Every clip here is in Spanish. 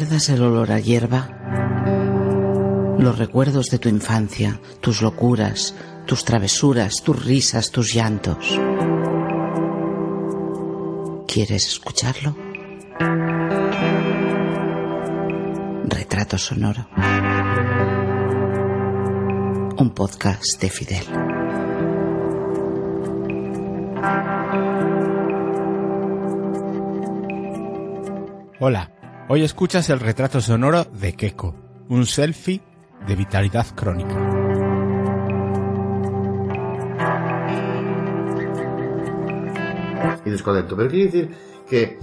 ¿Recuerdas el olor a hierba? Los recuerdos de tu infancia, tus locuras, tus travesuras, tus risas, tus llantos. ¿Quieres escucharlo? Retrato Sonoro. Un podcast de Fidel. Hoy escuchas el retrato sonoro de Keko, un selfie de vitalidad crónica. y descontento. Pero quiere decir que,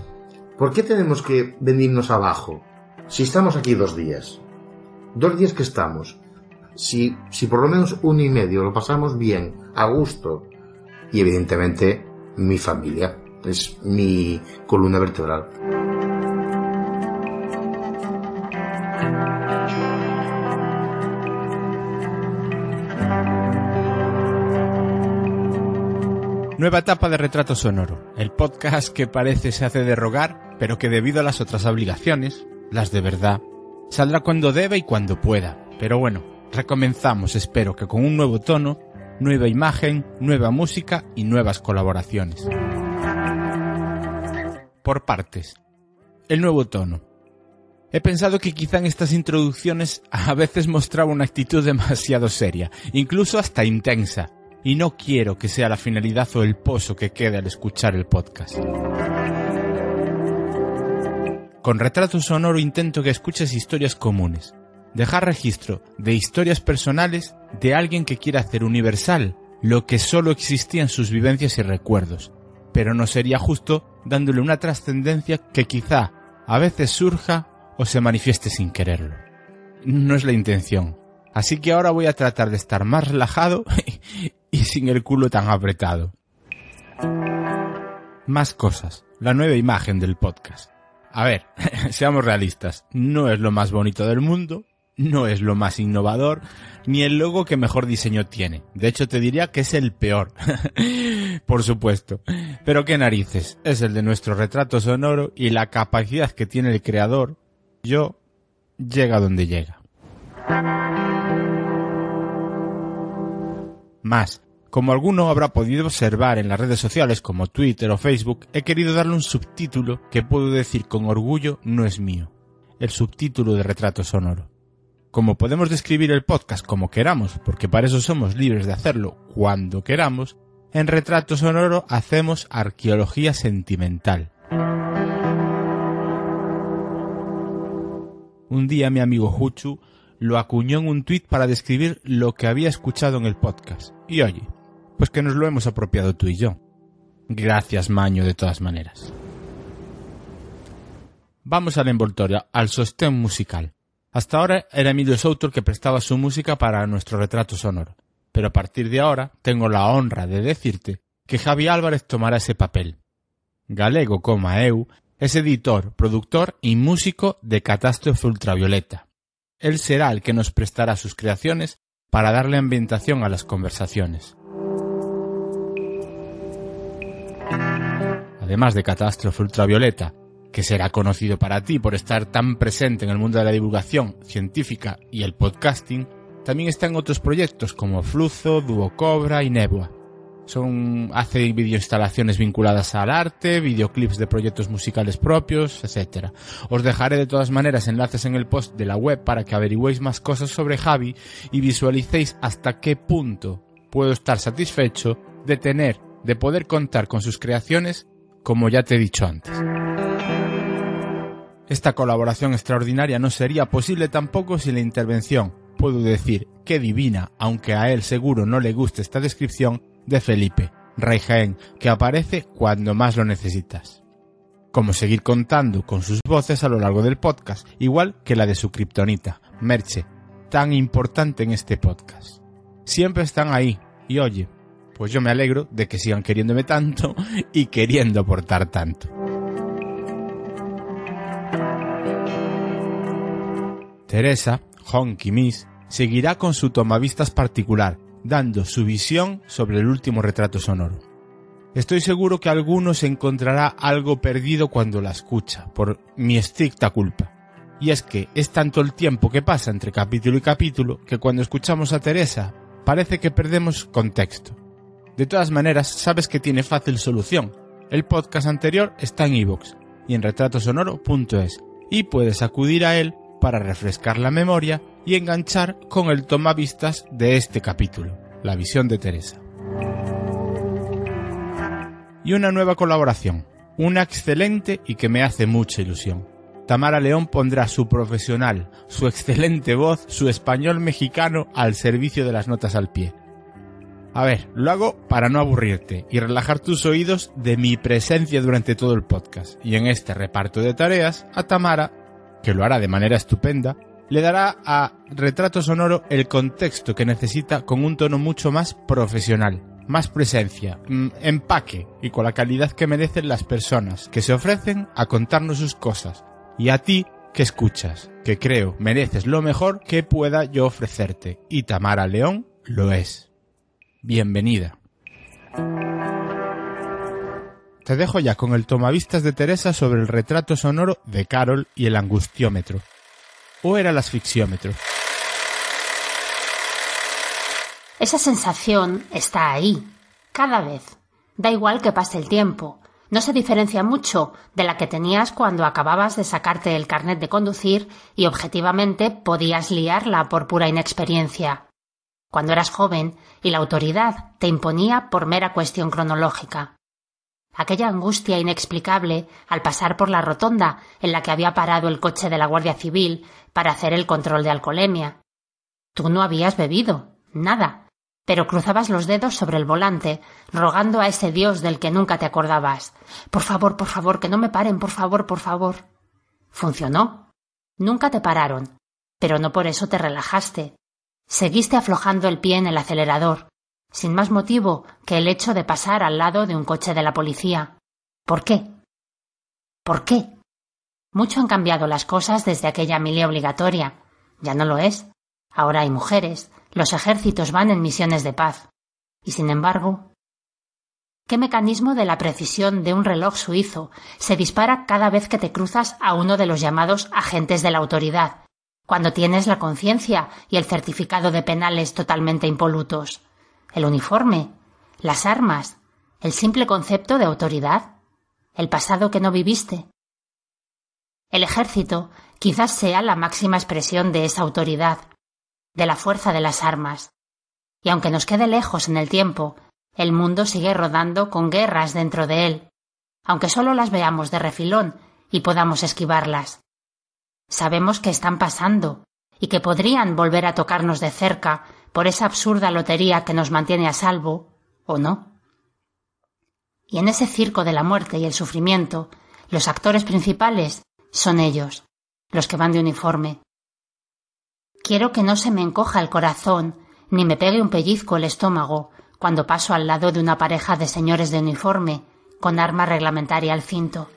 ¿por qué tenemos que venirnos abajo? Si estamos aquí dos días, dos días que estamos, si, si por lo menos uno y medio lo pasamos bien, a gusto, y evidentemente mi familia, es mi columna vertebral. Nueva etapa de Retrato Sonoro, el podcast que parece se hace de rogar, pero que debido a las otras obligaciones, las de verdad, saldrá cuando debe y cuando pueda. Pero bueno, recomenzamos, espero que con un nuevo tono, nueva imagen, nueva música y nuevas colaboraciones. Por partes. El nuevo tono. He pensado que quizá en estas introducciones a veces mostraba una actitud demasiado seria, incluso hasta intensa, y no quiero que sea la finalidad o el pozo que quede al escuchar el podcast. Con retrato sonoro intento que escuches historias comunes, dejar registro de historias personales de alguien que quiera hacer universal lo que solo existía en sus vivencias y recuerdos, pero no sería justo dándole una trascendencia que quizá a veces surja o se manifieste sin quererlo. No es la intención. Así que ahora voy a tratar de estar más relajado y sin el culo tan apretado. Más cosas. La nueva imagen del podcast. A ver, seamos realistas. No es lo más bonito del mundo, no es lo más innovador, ni el logo que mejor diseño tiene. De hecho, te diría que es el peor. Por supuesto. Pero qué narices. Es el de nuestro retrato sonoro y la capacidad que tiene el creador. Yo llega donde llega. Más, como alguno habrá podido observar en las redes sociales como Twitter o Facebook, he querido darle un subtítulo que puedo decir con orgullo no es mío. El subtítulo de retrato sonoro. Como podemos describir el podcast como queramos, porque para eso somos libres de hacerlo cuando queramos, en retrato sonoro hacemos arqueología sentimental. Un día mi amigo Huchu lo acuñó en un tuit para describir lo que había escuchado en el podcast. Y oye, pues que nos lo hemos apropiado tú y yo. Gracias, Maño, de todas maneras. Vamos al envoltorio, al sostén musical. Hasta ahora era Emilio Souto que prestaba su música para nuestro retrato sonoro, pero a partir de ahora tengo la honra de decirte que Javi Álvarez tomará ese papel. Galego eu es editor, productor y músico de Catástrofe Ultravioleta. Él será el que nos prestará sus creaciones para darle ambientación a las conversaciones. Además de Catástrofe Ultravioleta, que será conocido para ti por estar tan presente en el mundo de la divulgación científica y el podcasting, también están otros proyectos como Fluzo, Duocobra y Nebua. Son, hace videoinstalaciones vinculadas al arte, videoclips de proyectos musicales propios, etc. Os dejaré de todas maneras enlaces en el post de la web para que averigüéis más cosas sobre Javi y visualicéis hasta qué punto puedo estar satisfecho de tener, de poder contar con sus creaciones, como ya te he dicho antes. Esta colaboración extraordinaria no sería posible tampoco sin la intervención, puedo decir, que divina, aunque a él seguro no le guste esta descripción, de Felipe, Rey Jaén, que aparece cuando más lo necesitas. Como seguir contando con sus voces a lo largo del podcast, igual que la de su kriptonita, Merche, tan importante en este podcast. Siempre están ahí, y oye, pues yo me alegro de que sigan queriéndome tanto y queriendo aportar tanto. Teresa, Honky Miss, seguirá con su tomavistas particular, dando su visión sobre el último retrato sonoro. Estoy seguro que alguno se encontrará algo perdido cuando la escucha, por mi estricta culpa. Y es que es tanto el tiempo que pasa entre capítulo y capítulo que cuando escuchamos a Teresa parece que perdemos contexto. De todas maneras, sabes que tiene fácil solución. El podcast anterior está en iVoox y en retratosonoro.es y puedes acudir a él para refrescar la memoria y enganchar con el tomavistas de este capítulo, la visión de Teresa. Y una nueva colaboración, una excelente y que me hace mucha ilusión. Tamara León pondrá su profesional, su excelente voz, su español mexicano al servicio de las notas al pie. A ver, lo hago para no aburrirte y relajar tus oídos de mi presencia durante todo el podcast. Y en este reparto de tareas, a Tamara, que lo hará de manera estupenda, le dará a Retrato Sonoro el contexto que necesita con un tono mucho más profesional, más presencia, mm, empaque y con la calidad que merecen las personas que se ofrecen a contarnos sus cosas, y a ti que escuchas, que creo mereces lo mejor que pueda yo ofrecerte. Y Tamara León lo es. Bienvenida. Te dejo ya con el tomavistas de Teresa sobre el retrato sonoro de Carol y el angustiómetro. ¿O era el asfixiómetro? Esa sensación está ahí, cada vez. Da igual que pase el tiempo, no se diferencia mucho de la que tenías cuando acababas de sacarte el carnet de conducir y objetivamente podías liarla por pura inexperiencia. Cuando eras joven y la autoridad te imponía por mera cuestión cronológica. Aquella angustia inexplicable al pasar por la rotonda en la que había parado el coche de la Guardia Civil para hacer el control de alcoholemia. Tú no habías bebido, nada, pero cruzabas los dedos sobre el volante, rogando a ese Dios del que nunca te acordabas. Por favor, por favor, que no me paren, por favor, por favor. Funcionó. Nunca te pararon, pero no por eso te relajaste. Seguiste aflojando el pie en el acelerador, sin más motivo que el hecho de pasar al lado de un coche de la policía. ¿Por qué? ¿Por qué? Mucho han cambiado las cosas desde aquella milia obligatoria. Ya no lo es. Ahora hay mujeres, los ejércitos van en misiones de paz. Y sin embargo, ¿qué mecanismo de la precisión de un reloj suizo se dispara cada vez que te cruzas a uno de los llamados agentes de la autoridad, cuando tienes la conciencia y el certificado de penales totalmente impolutos? ¿El uniforme? ¿Las armas? ¿El simple concepto de autoridad? ¿El pasado que no viviste? El ejército quizás sea la máxima expresión de esa autoridad, de la fuerza de las armas. Y aunque nos quede lejos en el tiempo, el mundo sigue rodando con guerras dentro de él, aunque solo las veamos de refilón y podamos esquivarlas. Sabemos que están pasando y que podrían volver a tocarnos de cerca por esa absurda lotería que nos mantiene a salvo, o no. Y en ese circo de la muerte y el sufrimiento, los actores principales son ellos, los que van de uniforme, Quiero que no se me encoja el corazón, ni me pegue un pellizco el estómago cuando paso al lado de una pareja de señores de uniforme con arma reglamentaria al cinto.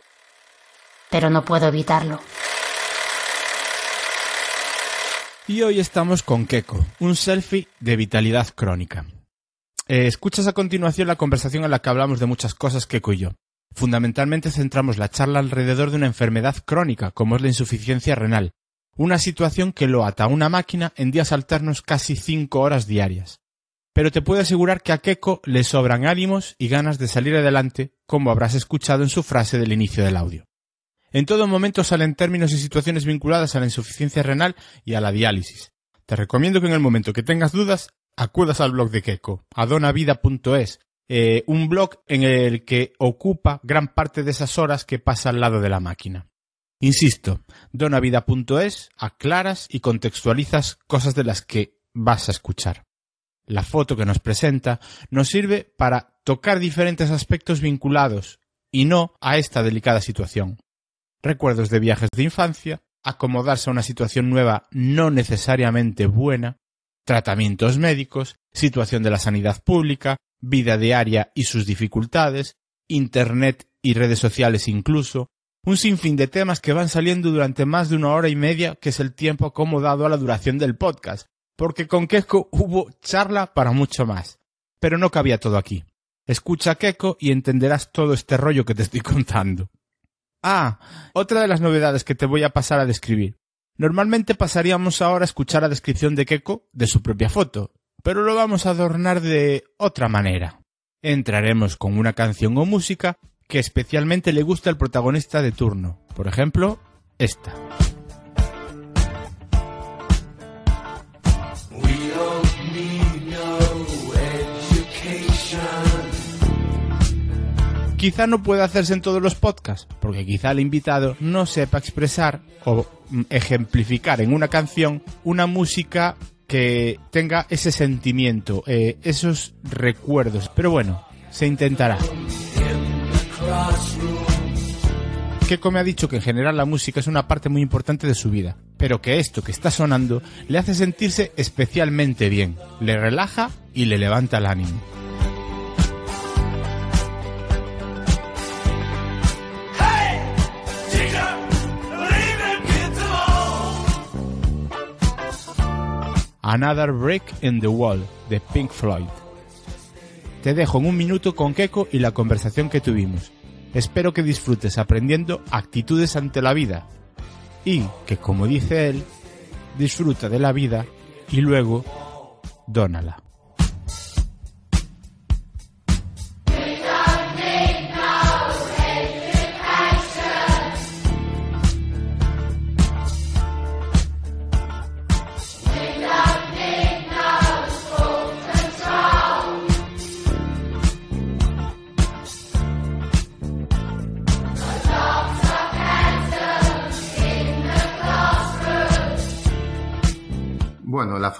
Pero no puedo evitarlo. Y hoy estamos con Keko, un selfie de vitalidad crónica. Eh, escuchas a continuación la conversación en la que hablamos de muchas cosas Keko y yo. Fundamentalmente centramos la charla alrededor de una enfermedad crónica, como es la insuficiencia renal, una situación que lo ata a una máquina en días alternos casi cinco horas diarias. Pero te puedo asegurar que a Keiko le sobran ánimos y ganas de salir adelante, como habrás escuchado en su frase del inicio del audio. En todo momento salen términos y situaciones vinculadas a la insuficiencia renal y a la diálisis. Te recomiendo que en el momento que tengas dudas acudas al blog de Keiko, adonavida.es, eh, un blog en el que ocupa gran parte de esas horas que pasa al lado de la máquina. Insisto, donavida.es aclaras y contextualizas cosas de las que vas a escuchar. La foto que nos presenta nos sirve para tocar diferentes aspectos vinculados y no a esta delicada situación. Recuerdos de viajes de infancia, acomodarse a una situación nueva no necesariamente buena, tratamientos médicos, situación de la sanidad pública, vida diaria y sus dificultades, Internet y redes sociales incluso, Un sinfín de temas que van saliendo durante más de una hora y media, que es el tiempo acomodado a la duración del podcast, porque con Keiko hubo charla para mucho más. Pero no cabía todo aquí. Escucha a Keiko y entenderás todo este rollo que te estoy contando. Ah, otra de las novedades que te voy a pasar a describir. Normalmente pasaríamos ahora a escuchar la descripción de Keiko de su propia foto, pero lo vamos a adornar de otra manera. Entraremos con una canción o música que especialmente le gusta al protagonista de turno. Por ejemplo, esta. Quizá no pueda hacerse en todos los podcasts, porque quizá el invitado no sepa expresar o mm, ejemplificar en una canción una música que tenga ese sentimiento, eh, esos recuerdos. Pero bueno, se intentará. Keiko me ha dicho que en general la música es una parte muy importante de su vida, pero que esto que está sonando le hace sentirse especialmente bien, le relaja y le levanta el ánimo. Another Break in the Wall de Pink Floyd. Te dejo en un minuto con Keiko y la conversación que tuvimos. Espero que disfrutes aprendiendo actitudes ante la vida y que, como dice él, disfruta de la vida y luego dónala.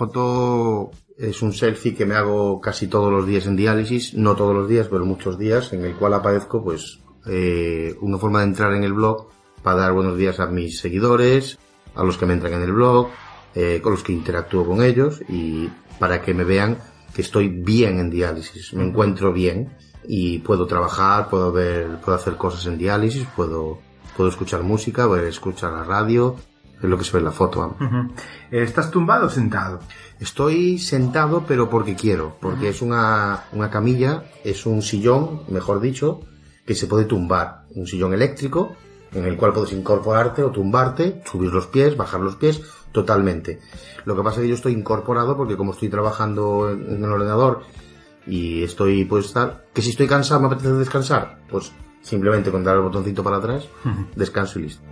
Foto es un selfie que me hago casi todos los días en diálisis, no todos los días, pero muchos días, en el cual aparezco, pues, eh, una forma de entrar en el blog para dar buenos días a mis seguidores, a los que me entran en el blog, eh, con los que interactúo con ellos y para que me vean que estoy bien en diálisis, me encuentro bien y puedo trabajar, puedo ver, puedo hacer cosas en diálisis, puedo, puedo escuchar música, puedo escuchar la radio, es lo que se ve en la foto. Ujú. Eh, ¿Estás tumbado o sentado? Estoy sentado, pero porque quiero, porque es una, una camilla, es un sillón, mejor dicho, que se puede tumbar. Un sillón eléctrico, en el cual puedes incorporarte o tumbarte, subir los pies, bajar los pies, totalmente. Lo que pasa es que yo estoy incorporado porque como estoy trabajando en, en el ordenador y estoy, pues, estar, que si estoy cansado, me apetece descansar, pues simplemente con dar el botoncito para atrás, descanso y listo.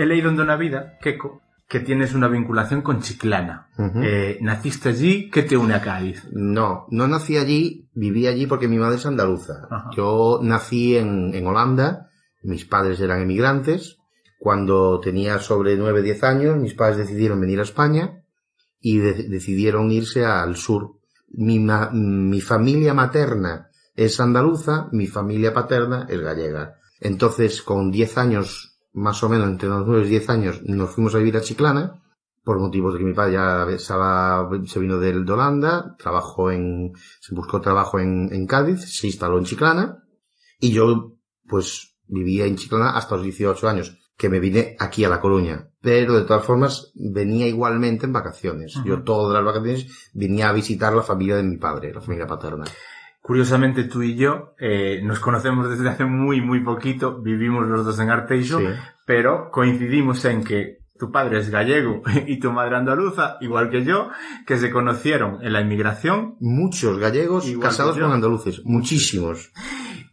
He leído en Dona Vida, Keiko, que tienes una vinculación con Chiclana. Eh, ¿Naciste allí? ¿Qué te une a Cádiz? No, no nací allí, viví allí porque mi madre es andaluza. Ajá. Yo nací en, en Holanda, mis padres eran emigrantes. Cuando tenía sobre 9, 10 años, mis padres decidieron venir a España y de- decidieron irse al sur. Mi, mi familia materna es andaluza, mi familia paterna es gallega. Entonces, con 10 años, más o menos, entre los 9 y 10 años, nos fuimos a vivir a Chiclana por motivos de que mi padre ya estaba, se vino del de Holanda, trabajó en, se buscó trabajo en, en Cádiz, se instaló en Chiclana, y yo, pues, vivía en Chiclana hasta los 18 años, que me vine aquí a La Coruña. Pero, de todas formas, venía igualmente en vacaciones. Yo todas las vacaciones venía a visitar la familia de mi padre, la familia paterna. Curiosamente tú y yo eh, nos conocemos desde hace muy, muy poquito, vivimos los dos en Arteixo, Sí. pero coincidimos en que tu padre es gallego y tu madre andaluza, igual que yo, que se conocieron en la inmigración Muchos gallegos casados con andaluces. Muchísimos.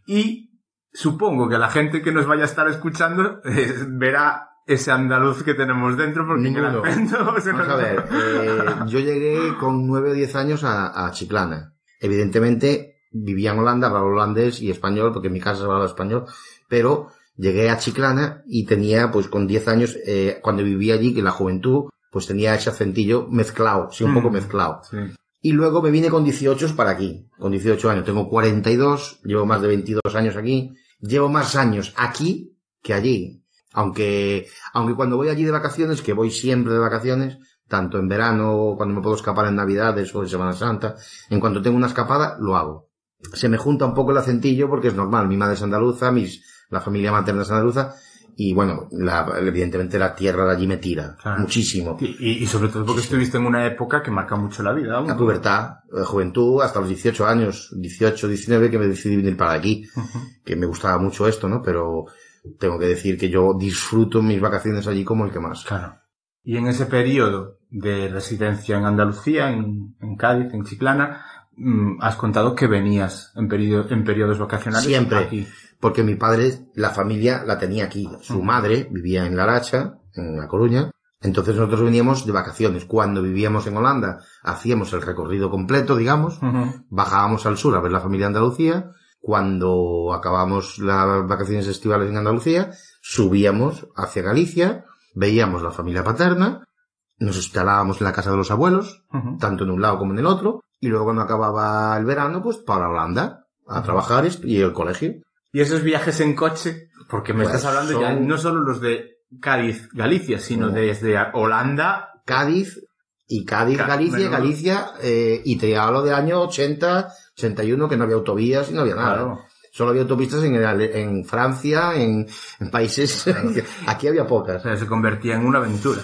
y supongo que la gente que nos vaya a estar escuchando eh, verá ese andaluz que tenemos dentro porque Ninguno. Vamos a ver, eh, yo llegué con 9 o 10 años a, a Chiclana. Evidentemente vivía en Holanda, hablaba holandés y español, porque en mi casa se hablaba español, pero llegué a Chiclana y tenía, pues con 10 años, eh, cuando vivía allí, que la juventud, pues tenía ese acentillo mezclado, sí, un poco Mm. mezclado. Sí. Y luego me vine con 18 para aquí, con 18 años. Tengo 42, llevo más de 22 años aquí. Llevo más años aquí que allí. Aunque, aunque cuando voy allí de vacaciones, que voy siempre de vacaciones, tanto en verano, cuando me puedo escapar en Navidades o en Semana Santa, en cuanto tengo una escapada, lo hago. Se me junta un poco el acentillo porque es normal. Mi madre es andaluza, mis, la familia materna es andaluza y bueno, la, evidentemente la tierra de allí me tira Claro. muchísimo. Y, y- sobre todo porque estuviste en una época que marca mucho la vida. aún. La pubertad, la juventud, hasta los 18 años, 18, 19, que me decidí venir para aquí, que me gustaba mucho esto, ¿no? Pero tengo que decir que yo disfruto mis vacaciones allí como el que más. Claro. Y en ese periodo de residencia en Andalucía, en, en Cádiz, en Chiclana, mm, has contado que venías en, periodo, en periodos vacacionales Siempre. aquí. Porque mi padre, la familia la tenía aquí. Su madre vivía en La Aracha, en La Coruña. Entonces nosotros veníamos de vacaciones. Cuando vivíamos en Holanda, hacíamos el recorrido completo, digamos. Bajábamos al sur a ver la familia de Andalucía. Cuando acabamos las vacaciones estivales en Andalucía, subíamos hacia Galicia, veíamos la familia paterna, nos instalábamos en la casa de los abuelos, tanto en un lado como en el otro, y luego cuando acababa el verano, pues para Holanda, a trabajar y el colegio. Y esos viajes en coche, porque me Pues estás hablando ya no solo los de Cádiz, Galicia, sino No. desde Holanda. Cádiz y Cádiz, Galicia, menudo. Galicia, eh, y te hablo de año 80, 81, que no había autovías y no había nada. Claro. Solo había autopistas en, en Francia, en, en países, aquí había O pocas. sea, se convertía en una aventura.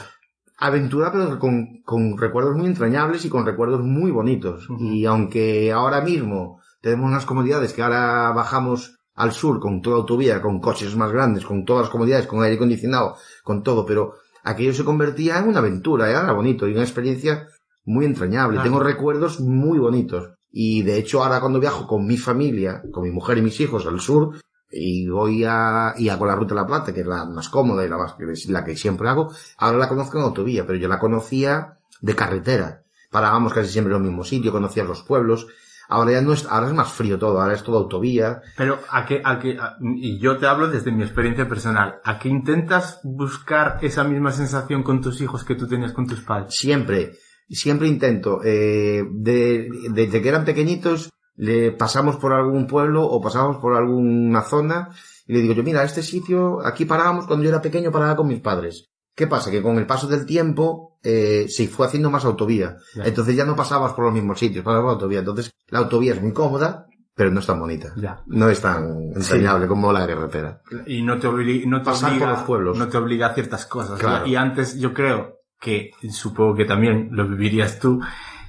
Aventura, pero con, con recuerdos muy entrañables y con recuerdos muy bonitos. Y aunque ahora mismo tenemos unas comodidades que ahora bajamos al sur con toda autovía, con coches más grandes, con todas las comodidades, con aire acondicionado, con todo, pero aquello se convertía en una aventura, era bonito y una experiencia muy entrañable. Claro. Tengo recuerdos muy bonitos. Y de hecho ahora cuando viajo con mi familia, con mi mujer y mis hijos al sur, y voy a, y hago la ruta de la Plata, que es la más cómoda y la más, la que siempre hago, ahora la conozco en autovía, pero yo la conocía de carretera. Parábamos casi siempre en el mismo sitio, conocía los pueblos. Ahora ya no es, ahora es más frío todo, ahora es todo autovía. Pero a qué, a qué, a- y yo te hablo desde mi experiencia personal, ¿a qué intentas buscar esa misma sensación con tus hijos que tú tenías con tus padres? Siempre, siempre intento, eh, de, desde que eran pequeñitos, le pasamos por algún pueblo o pasamos por alguna zona y le digo yo, mira, este sitio, aquí parábamos cuando yo era pequeño, paraba con mis padres. ¿Qué pasa? Que con el paso del tiempo eh, se fue haciendo más autovía. Ya. Entonces ya no pasabas por los mismos sitios, pasabas por autovía. Entonces la autovía es muy cómoda, pero no es tan bonita. Ya. No es tan entrañable como la carretera. Y no te, no te Pasar por obliga, los pueblos. no te obliga a ciertas cosas. Claro. Y antes yo creo que, supongo que también lo vivirías tú,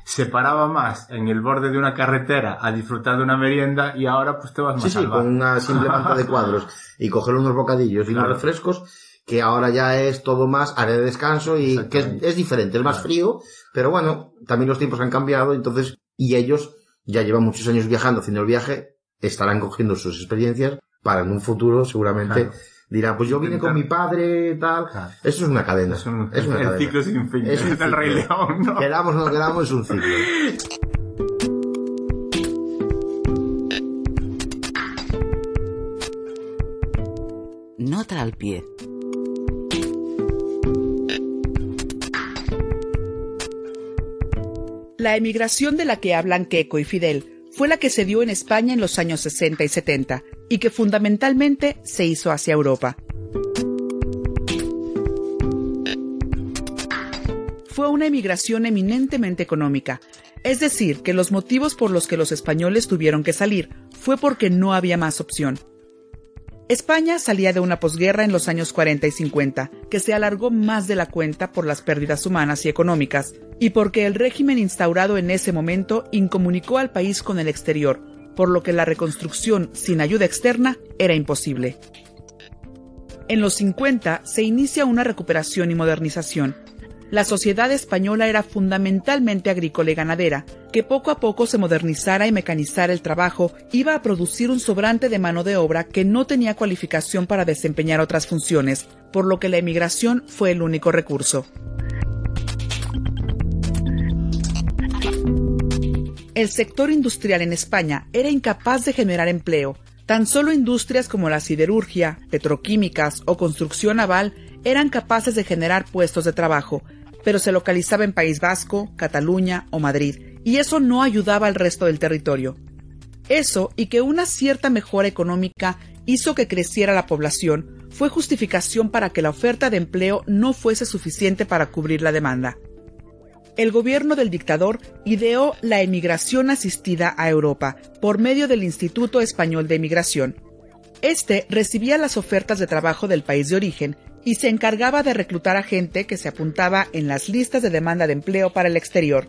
se paraba más en el borde de una carretera a disfrutar de una merienda y ahora pues te vas más Sí, sí, con una simple manta de cuadros y coger unos bocadillos y Claro. unos refrescos, que ahora ya es todo más área de descanso y que es, diferente, es más Claro. frío, pero bueno, también los tiempos han cambiado, entonces, y ellos ya llevan muchos años viajando, haciendo el viaje, estarán cogiendo sus experiencias para en un futuro seguramente Claro. Dirán, pues yo vine con mi padre, tal. Claro. Eso es una cadena. Es un, es una el cadena. ciclo sin fin. Es un Es el Rey. León, ¿no? Queramos o no queramos, es un ciclo. Nota al pie. La emigración de la que hablan Keiko y Fidel fue la que se dio en España en los años 60 y 70 y que fundamentalmente se hizo hacia Europa. Fue una emigración eminentemente económica, es decir, que los motivos por los que los españoles tuvieron que salir fue porque no había más opción. España salía de una posguerra en los años 40 y 50, que se alargó más de la cuenta por las pérdidas humanas y económicas, y porque el régimen instaurado en ese momento incomunicó al país con el exterior, por lo que la reconstrucción sin ayuda externa era imposible. En los 50 se inicia una recuperación y modernización. La sociedad española era fundamentalmente agrícola y ganadera, que poco a poco se modernizara y mecanizara el trabajo iba a producir un sobrante de mano de obra que no tenía cualificación para desempeñar otras funciones, por lo que la emigración fue el único recurso. El sector industrial en España era incapaz de generar empleo. Tan solo industrias como la siderurgia, petroquímicas o construcción naval eran capaces de generar puestos de trabajo, pero se localizaba en País Vasco, Cataluña o Madrid, y eso no ayudaba al resto del territorio. Eso y que una cierta mejora económica hizo que creciera la población fue justificación para que la oferta de empleo no fuese suficiente para cubrir la demanda. El gobierno del dictador ideó la emigración asistida a Europa por medio del Instituto Español de Emigración. Este recibía las ofertas de trabajo del país de origen y se encargaba de reclutar a gente que se apuntaba en las listas de demanda de empleo para el exterior.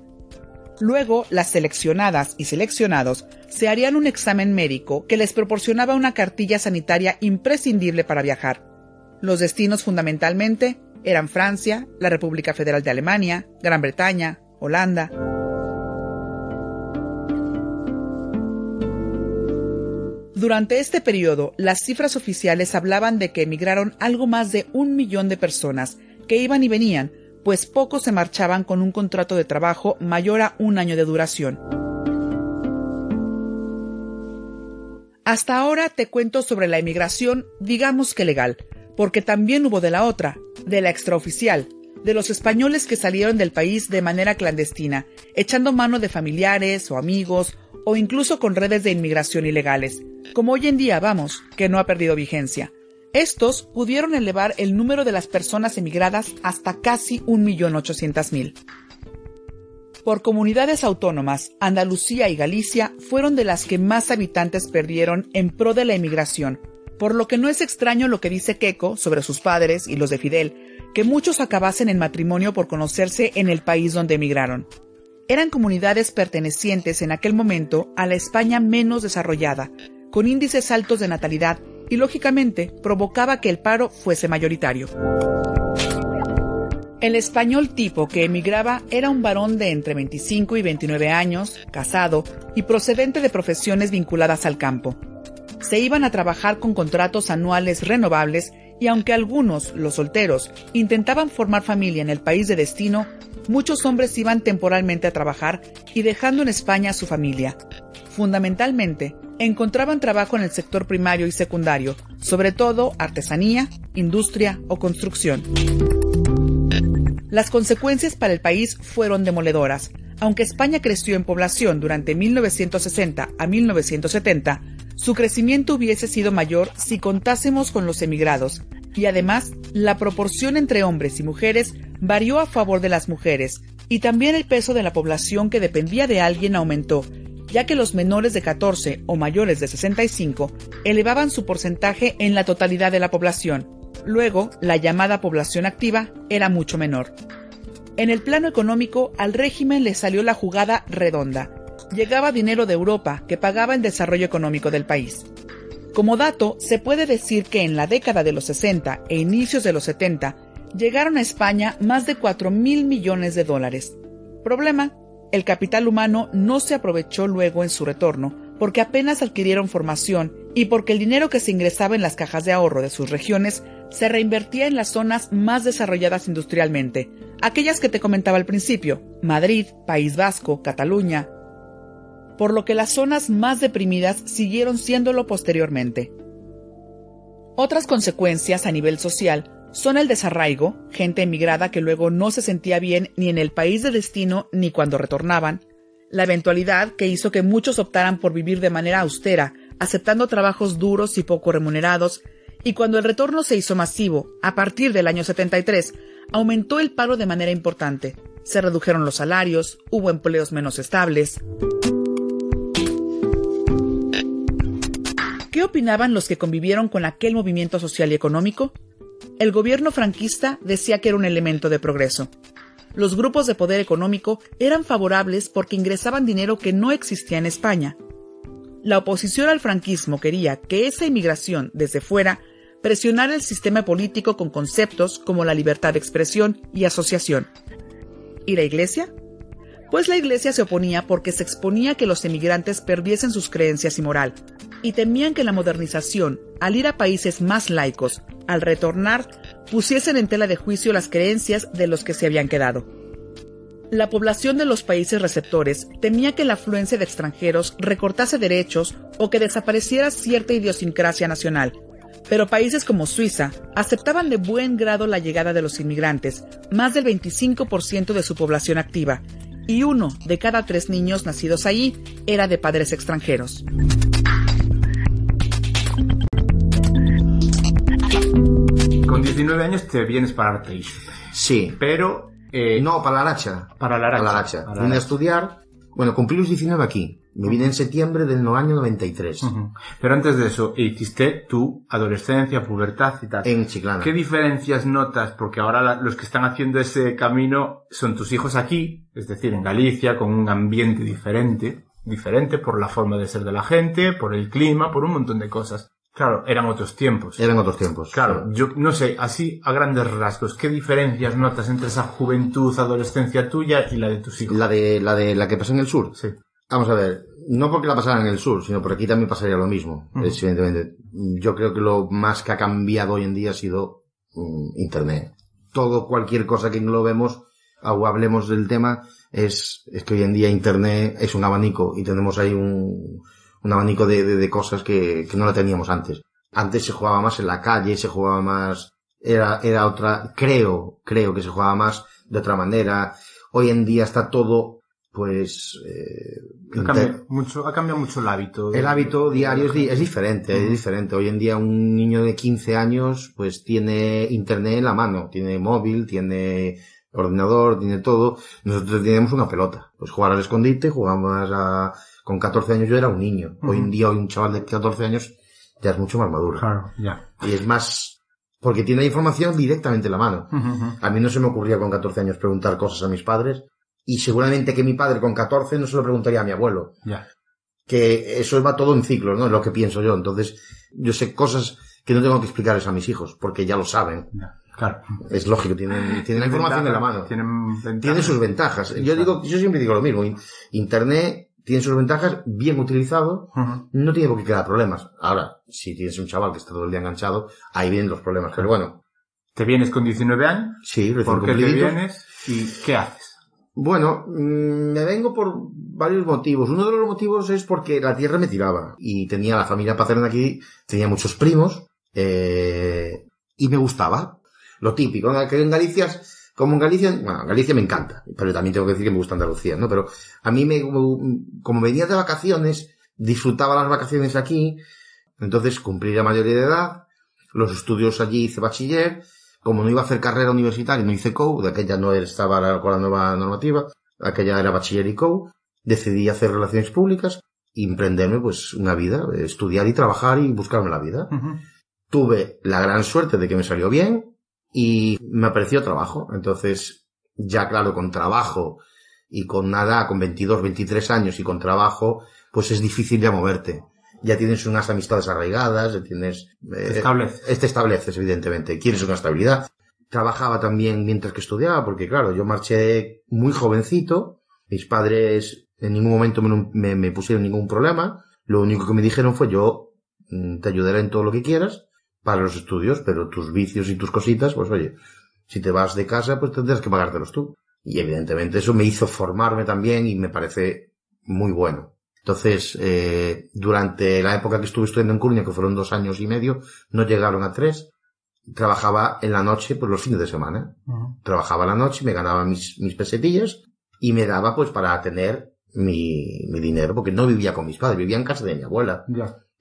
Luego, las seleccionadas y seleccionados se harían un examen médico que les proporcionaba una cartilla sanitaria imprescindible para viajar. Los destinos fundamentalmente eran Francia, la República Federal de Alemania, Gran Bretaña, Holanda. Durante este periodo, las cifras oficiales hablaban de que emigraron algo más de un millón de personas, que iban y venían, pues pocos se marchaban con un contrato de trabajo mayor a un año de duración. Hasta ahora te cuento sobre la emigración, digamos que legal, porque también hubo de la otra, de la extraoficial, de los españoles que salieron del país de manera clandestina, echando mano de familiares o amigos, o incluso con redes de inmigración ilegales, como hoy en día vamos, que no ha perdido vigencia. Estos pudieron elevar el número de las personas emigradas hasta casi 1.800.000. Por comunidades autónomas, Andalucía y Galicia fueron de las que más habitantes perdieron en pro de la emigración, por lo que no es extraño lo que dice Keiko sobre sus padres y los de Fidel, que muchos acabasen en matrimonio por conocerse en el país donde emigraron. Eran comunidades pertenecientes en aquel momento a la España menos desarrollada, con índices altos de natalidad y lógicamente provocaba que el paro fuese mayoritario. El español tipo que emigraba era un varón de entre 25 y 29 años, casado y procedente de profesiones vinculadas al campo se iban a trabajar con contratos anuales renovables y aunque algunos, los solteros, intentaban formar familia en el país de destino, muchos hombres iban temporalmente a trabajar y dejando en España a su familia. Fundamentalmente, encontraban trabajo en el sector primario y secundario, sobre todo artesanía, industria o construcción. Las consecuencias para el país fueron demoledoras. Aunque España creció en población durante 1960 a 1970, su crecimiento hubiese sido mayor si contásemos con los emigrados, y además la proporción entre hombres y mujeres varió a favor de las mujeres, y también el peso de la población que dependía de alguien aumentó, ya que los menores de 14 o mayores de 65 elevaban su porcentaje en la totalidad de la población. Luego, la llamada población activa era mucho menor. En el plano económico, al régimen le salió la jugada redonda, llegaba dinero de Europa que pagaba el desarrollo económico del país. Como dato, se puede decir que en la década de los 60 e inicios de los 70 llegaron a España más de 4 mil millones de dólares. Problema, el capital humano no se aprovechó luego en su retorno porque apenas adquirieron formación y porque el dinero que se ingresaba en las cajas de ahorro de sus regiones se reinvertía en las zonas más desarrolladas industrialmente, aquellas que te comentaba al principio, Madrid, País Vasco, Cataluña, por lo que las zonas más deprimidas siguieron siéndolo posteriormente. Otras consecuencias a nivel social son el desarraigo, gente emigrada que luego no se sentía bien ni en el país de destino ni cuando retornaban, la eventualidad que hizo que muchos optaran por vivir de manera austera, aceptando trabajos duros y poco remunerados, y cuando el retorno se hizo masivo, a partir del año 73, aumentó el paro de manera importante. Se redujeron los salarios, hubo empleos menos estables. ¿Qué opinaban los que convivieron con aquel movimiento social y económico? El gobierno franquista decía que era un elemento de progreso. Los grupos de poder económico eran favorables porque ingresaban dinero que no existía en España. La oposición al franquismo quería que esa inmigración desde fuera presionara el sistema político con conceptos como la libertad de expresión y asociación. ¿Y la Iglesia? Pues la Iglesia se oponía porque se exponía que los emigrantes perdiesen sus creencias y moral, y temían que la modernización, al ir a países más laicos, al retornar, pusiesen en tela de juicio las creencias de los que se habían quedado. La población de los países receptores temía que la afluencia de extranjeros recortase derechos o que desapareciera cierta idiosincrasia nacional, pero países como Suiza aceptaban de buen grado la llegada de los inmigrantes, más del 25% de su población activa, y uno de cada tres niños nacidos allí era de padres extranjeros. Con 19 años te vienes para Arteix. Sí. Pero Eh, No, para la Aracha. Para la Aracha. Para la Aracha. Para la a estudiar. Bueno, cumplí los 19 aquí. Me vine en septiembre del año 93. Ujú. Pero antes de eso, hiciste tu adolescencia, pubertad y tal. En Chiclana. ¿Qué diferencias notas? Porque ahora la- los que están haciendo ese camino son tus hijos aquí, es decir, en Galicia, con un ambiente diferente, diferente por la forma de ser de la gente, por el clima, por un montón de cosas. Claro, eran otros tiempos. Eran otros tiempos. Claro, yo no sé, así a grandes rasgos, ¿qué diferencias notas entre esa juventud, adolescencia tuya y la de tus hijos? La de, la de la que pasó en el sur. Sí. Vamos a ver, no porque la pasara en el sur, sino por aquí también pasaría lo mismo, evidentemente. Yo creo que lo más que ha cambiado hoy en día ha sido mm, Internet. Todo, cualquier cosa que englobemos o hablemos del tema, es, es que hoy en día Internet es un abanico y tenemos ahí un, un abanico de, de- de cosas que, que no la teníamos antes. Antes se jugaba más en la calle, se jugaba más, era, era otra, creo, creo que se jugaba más de otra manera. Hoy en día está todo, pues, eh, Ha cambiado mucho, ha cambiado mucho el hábito. de- el hábito diario es, es diferente, es diferente. Hoy en día un niño de 15 años pues tiene internet en la mano, tiene móvil, tiene ordenador, tiene todo. Nosotros teníamos una pelota. Pues jugar al escondite, jugábamos a... Con 14 años yo era un niño. Hoy en día hoy un chaval de 14 años ya es mucho más maduro. Claro, ya. Y es más... Porque tiene la información directamente en la mano. A mí no se me ocurría con 14 años preguntar cosas a mis padres. Y seguramente que mi padre con 14 no se lo preguntaría a mi abuelo Ya. que eso va todo en ciclos, ¿no? Es lo que pienso yo. Entonces, yo sé cosas que no tengo que explicarles a mis hijos, porque ya lo saben. ya. Claro. Es lógico, tienen, tienen la información en la mano. Tienen ventajas. Tiene sus ventajas. Yo digo, yo siempre digo lo mismo. In- Internet tiene sus ventajas, bien utilizado, no tiene por qué crear problemas. Ahora, si tienes un chaval que está todo el día enganchado, ahí vienen los problemas. Pero bueno, Te vienes con 19 años. sí, recién ¿Por qué te vienes y qué haces? Bueno, mm, me vengo por varios motivos. Uno de los motivos es porque la tierra me tiraba y tenía la familia paterna aquí, tenía muchos primos eh, y me gustaba. Lo típico, en Galicia, como en Galicia, bueno, en Galicia me encanta, pero también tengo que decir que me gusta Andalucía, ¿no? Pero a mí me, como, venía de vacaciones, disfrutaba las vacaciones aquí, entonces cumplí la mayoría de edad, los estudios allí hice bachiller, como no iba a hacer carrera universitaria, no hice COU, de aquella no estaba la- con la nueva normativa, aquella era bachiller y COU, decidí hacer relaciones públicas y emprenderme pues una vida, estudiar y trabajar y buscarme la vida. Tuve la gran suerte de que me salió bien y me apareció trabajo. Entonces, ya claro, con trabajo y con nada, con 22, 23 años y con trabajo, pues es difícil ya moverte. Ya tienes unas amistades arraigadas, ya tienes... eh, Te estableces. te Este estableces, evidentemente. Quieres una estabilidad. Trabajaba también mientras que estudiaba, porque claro, yo marché muy jovencito. Mis padres en ningún momento me, me- me pusieron ningún problema. Lo único que me dijeron fue yo mm, te ayudaré en todo lo que quieras para los estudios, pero tus vicios y tus cositas, pues oye, si te vas de casa, pues tendrás que pagártelos tú. Y evidentemente eso me hizo formarme también y me parece muy bueno. Entonces, eh, durante la época que estuve estudiando en Coruña, que fueron dos años y medio, no llegaron a tres, trabajaba en la noche, pues los fines de semana. Trabajaba la noche, me ganaba mis, mis pesetillas y me daba pues para tener mi, mi dinero, porque no vivía con mis padres, vivía en casa de mi abuela.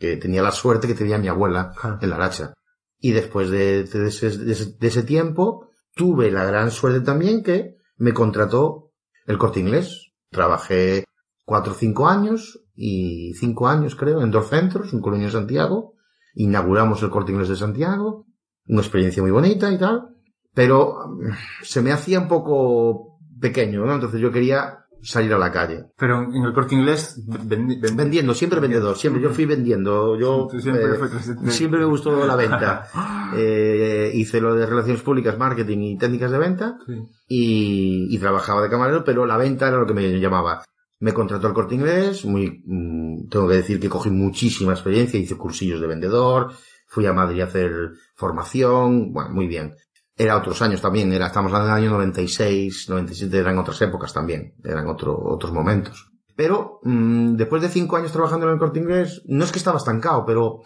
Que tenía la suerte que tenía mi abuela en la racha. Y después de, de ese, de de tiempo, tuve la gran suerte también que me contrató el corte inglés. Trabajé cuatro o cinco años y cinco años creo en dos centros, en Coruña y Santiago. Inauguramos el corte inglés de Santiago. Una experiencia muy bonita y tal. Pero mm, se me hacía un poco pequeño, ¿no? Entonces yo quería salir a la calle. Pero en el corte inglés vendi- vendi- Vendiendo, siempre vendedor, siempre. Yo fui vendiendo. Yo Tú siempre eh, siempre me gustó la venta. Eh, hice lo de relaciones públicas, marketing y técnicas de venta Sí. y, y trabajaba de camarero, pero la venta era lo que me llamaba. Me contrató el corte inglés, muy, mm, tengo que decir que cogí muchísima experiencia, hice cursillos de vendedor, fui a Madrid a hacer formación, bueno, muy bien. Era otros años también, era, estamos hablando del año 96, 97, eran otras épocas también, eran otro, otros momentos. Pero, mm, después de cinco años trabajando en el corte inglés, no es que estaba estancado, pero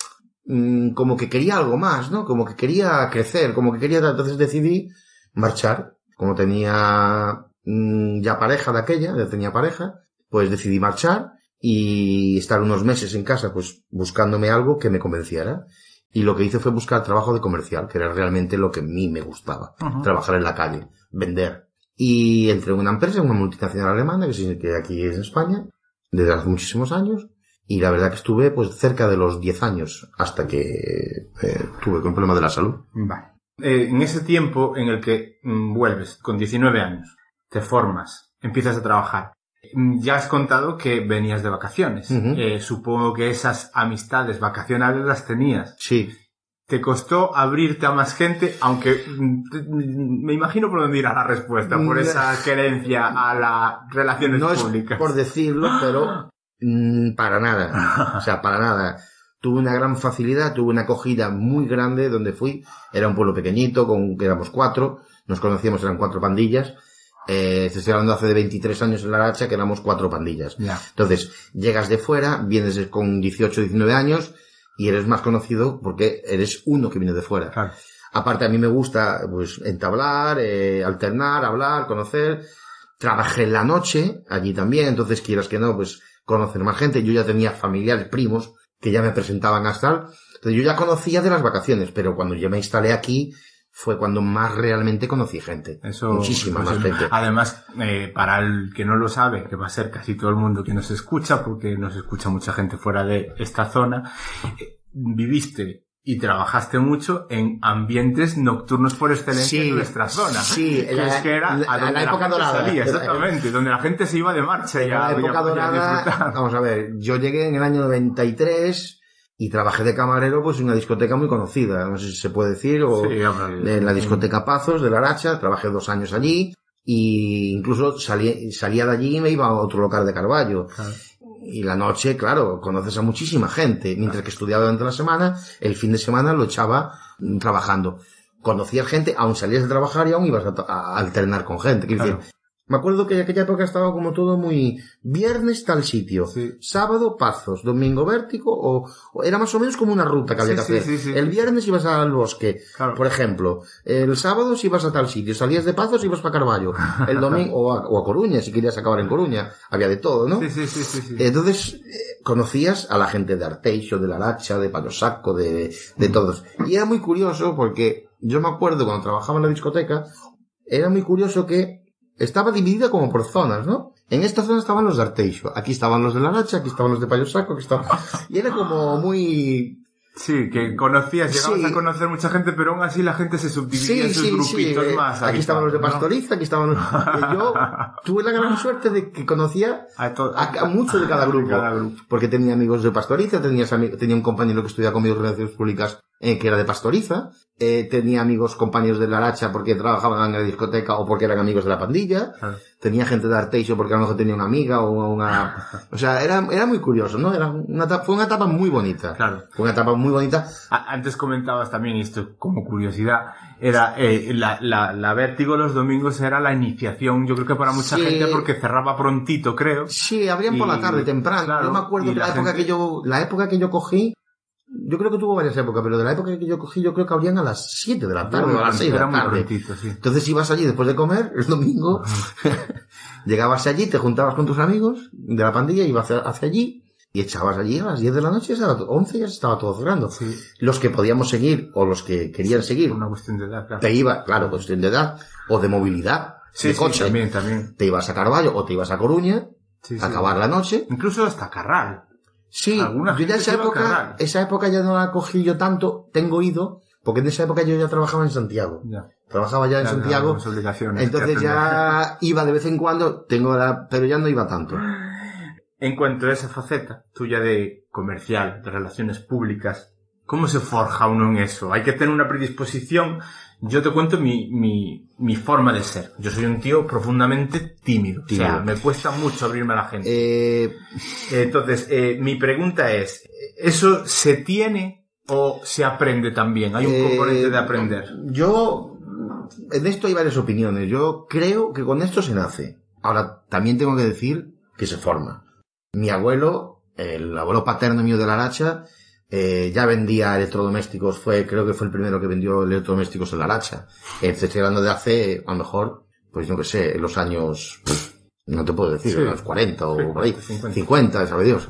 mm, como que quería algo más, ¿no? Como que quería crecer, como que quería, entonces decidí marchar. Como tenía mm, ya pareja de aquella, ya tenía pareja, pues decidí marchar y estar unos meses en casa, pues buscándome algo que me convenciera. Y lo que hice fue buscar trabajo de comercial, que era realmente lo que a mí me gustaba. Trabajar en la calle, vender. y entré en una empresa, una multinacional alemana, que, sí- que aquí es en España, desde hace muchísimos años, y la verdad que estuve pues cerca de los 10 años hasta que eh, tuve un problema de la salud. Vale. Eh, en ese tiempo en el que mm, vuelves con 19 años, te formas, empiezas a trabajar. Mm, Ya has contado que venías de vacaciones. Ujú. Eh, supongo que esas amistades vacacionales las tenías. Sí, ¿Te costó abrirte a más gente? Aunque mm, mm, me imagino por dónde irá la respuesta, por esa querencia a las relaciones no es públicas. por decirlo, pero para nada. O sea, para nada. Tuve una gran facilidad, tuve una acogida muy grande donde fui. Era un pueblo pequeñito, con éramos cuatro. Nos conocíamos, eran cuatro pandillas. Eh, te estoy hablando hace de 23 años en la Aracha, que éramos cuatro pandillas. Ya. Entonces, llegas de fuera, vienes con 18, 19 años y eres más conocido porque eres uno que viene de fuera. Claro. Aparte, a mí me gusta, pues, entablar, eh, alternar, hablar, conocer. Trabajé en la noche, allí también, entonces quieras que no, pues, conocer más gente. Yo ya tenía familiares, primos, que ya me presentaban hasta. Entonces yo ya conocía de las vacaciones, pero cuando yo me instalé aquí, fue cuando más realmente conocí gente. Eso, Muchísima pues, más gente. Además, eh, para el que no lo sabe, que va a ser casi todo el mundo que nos escucha, porque nos escucha mucha gente fuera de esta zona, eh, viviste y trabajaste mucho en ambientes nocturnos por excelencia Sí, en nuestra zona. sí, que la- es que era la- a donde la la, época gente dorada. salía, exactamente, donde la gente se iba de marcha En ya, la época dorada, vamos a ver, yo llegué en el año 93 y trabajé de camarero pues en una discoteca muy conocida, no sé si se puede decir, o Sí, en la discoteca Pazos de la Aracha, trabajé dos años allí y incluso salí, salía de allí y me iba a otro local de Carballo. Claro. Y la noche, claro, conoces a muchísima gente. Mientras que estudiaba durante la semana, el fin de semana lo echaba mm, trabajando. Conocías gente, aún salías de trabajar y aún ibas a, a alternar con gente. Quiero Claro. decir, me acuerdo que en aquella época estaba como todo muy viernes tal sitio, Sí. sábado Pazos, domingo Vértigo, o, o era más o menos como una ruta que había Sí, que sí, hacer. sí, sí. el viernes ibas al bosque, Claro. por ejemplo. El sábado si ibas a tal sitio, salías de Pazos ibas para Carballo. El domingo, o a, o a Coruña, si querías acabar en Coruña. Había de todo, ¿no? Sí, sí, sí, sí, sí. Entonces, eh, conocías a la gente de Arteixo, de La Lacha, de Palo Saco, de, de todos. Y era muy curioso porque yo me acuerdo cuando trabajaba en la discoteca, era muy curioso que estaba dividida como por zonas, ¿no? En esta zona estaban los de Arteixo, aquí estaban los de La Lacha, aquí estaban los de Payo Saco, aquí estaban... Y era como muy... Sí, que conocías, llegabas Sí. a conocer mucha gente, pero aún así la gente se subdividía en sus grupitos eh, más. Aquí estaban los de ¿no? Pastoriza, aquí estaban los... Yo tuve la gran suerte de que conocía A, to- a, de cada grupo. cada grupo. Porque tenía amigos de Pastoriza, tenías ami- tenía un compañero que estudiaba conmigo en Relaciones Públicas eh, que era de Pastoriza, eh, tenía amigos compañeros de la Aracha porque trabajaban en la discoteca o porque eran amigos de la pandilla, Claro. tenía gente de Arteixo porque a lo mejor tenía una amiga o una... O sea, era, era muy curioso, ¿no? Era una etapa- fue una etapa muy bonita. Claro. Fue una etapa muy bonita. Antes comentabas también, y esto como curiosidad, era eh, la, la, la Vértigo los domingos era la iniciación, yo creo que para mucha Sí. gente porque cerraba prontito, creo. Sí, abrían por Y- la tarde temprano. claro, yo me acuerdo que la, la época que yo, la época que yo cogí, yo creo que tuvo varias épocas, pero de la época que yo cogí, yo creo que abrían a las 7 de la tarde, o a las 6 de la tarde. sí. Entonces ibas allí después de comer, el domingo, llegabas allí, te juntabas con tus amigos de la pandilla, ibas hacia, hacia allí, y echabas allí a las 10 de la noche, a las 11 ya se estaba todo cerrando. Sí, Los que podíamos seguir, o los que querían seguir, una cuestión de edad, claro. te iba, claro, cuestión de edad, o de movilidad, Sí, de sí, coche. también, también. Te ibas a Carballo o te ibas a Coruña, a acabar la noche, Incluso hasta Carral. Sí, Alguna yo ya esa época, esa época ya no la cogí yo tanto, tengo ido, porque en esa época yo ya trabajaba en Santiago. Ya. Trabajaba ya en Ya, Santiago, entonces ya iba de vez en cuando, tengo la, pero ya no iba tanto. En cuanto a esa faceta tuya de comercial, de relaciones públicas, ¿cómo se forja uno en eso? Hay que tener una predisposición. Yo te cuento mi, mi, mi forma de ser. Yo soy un tío profundamente tímido. O sea, me cuesta mucho abrirme a la gente. Eh, Entonces, eh, mi pregunta es, ¿eso se tiene o se aprende también? Hay un eh, componente de aprender. Yo, en esto hay varias opiniones. Yo creo que con esto se nace. Ahora, también tengo que decir que se forma. Mi abuelo, el abuelo paterno mío de la Aracha, eh, ya vendía electrodomésticos, fue, creo que fue el primero que vendió electrodomésticos en la Aracha. Eh, te estoy hablando de hace, a lo mejor, pues no que sé, en los años, pff, no te puedo decir, Sí. en los 40 o Sí, por ahí, 50. 50, sabe Dios.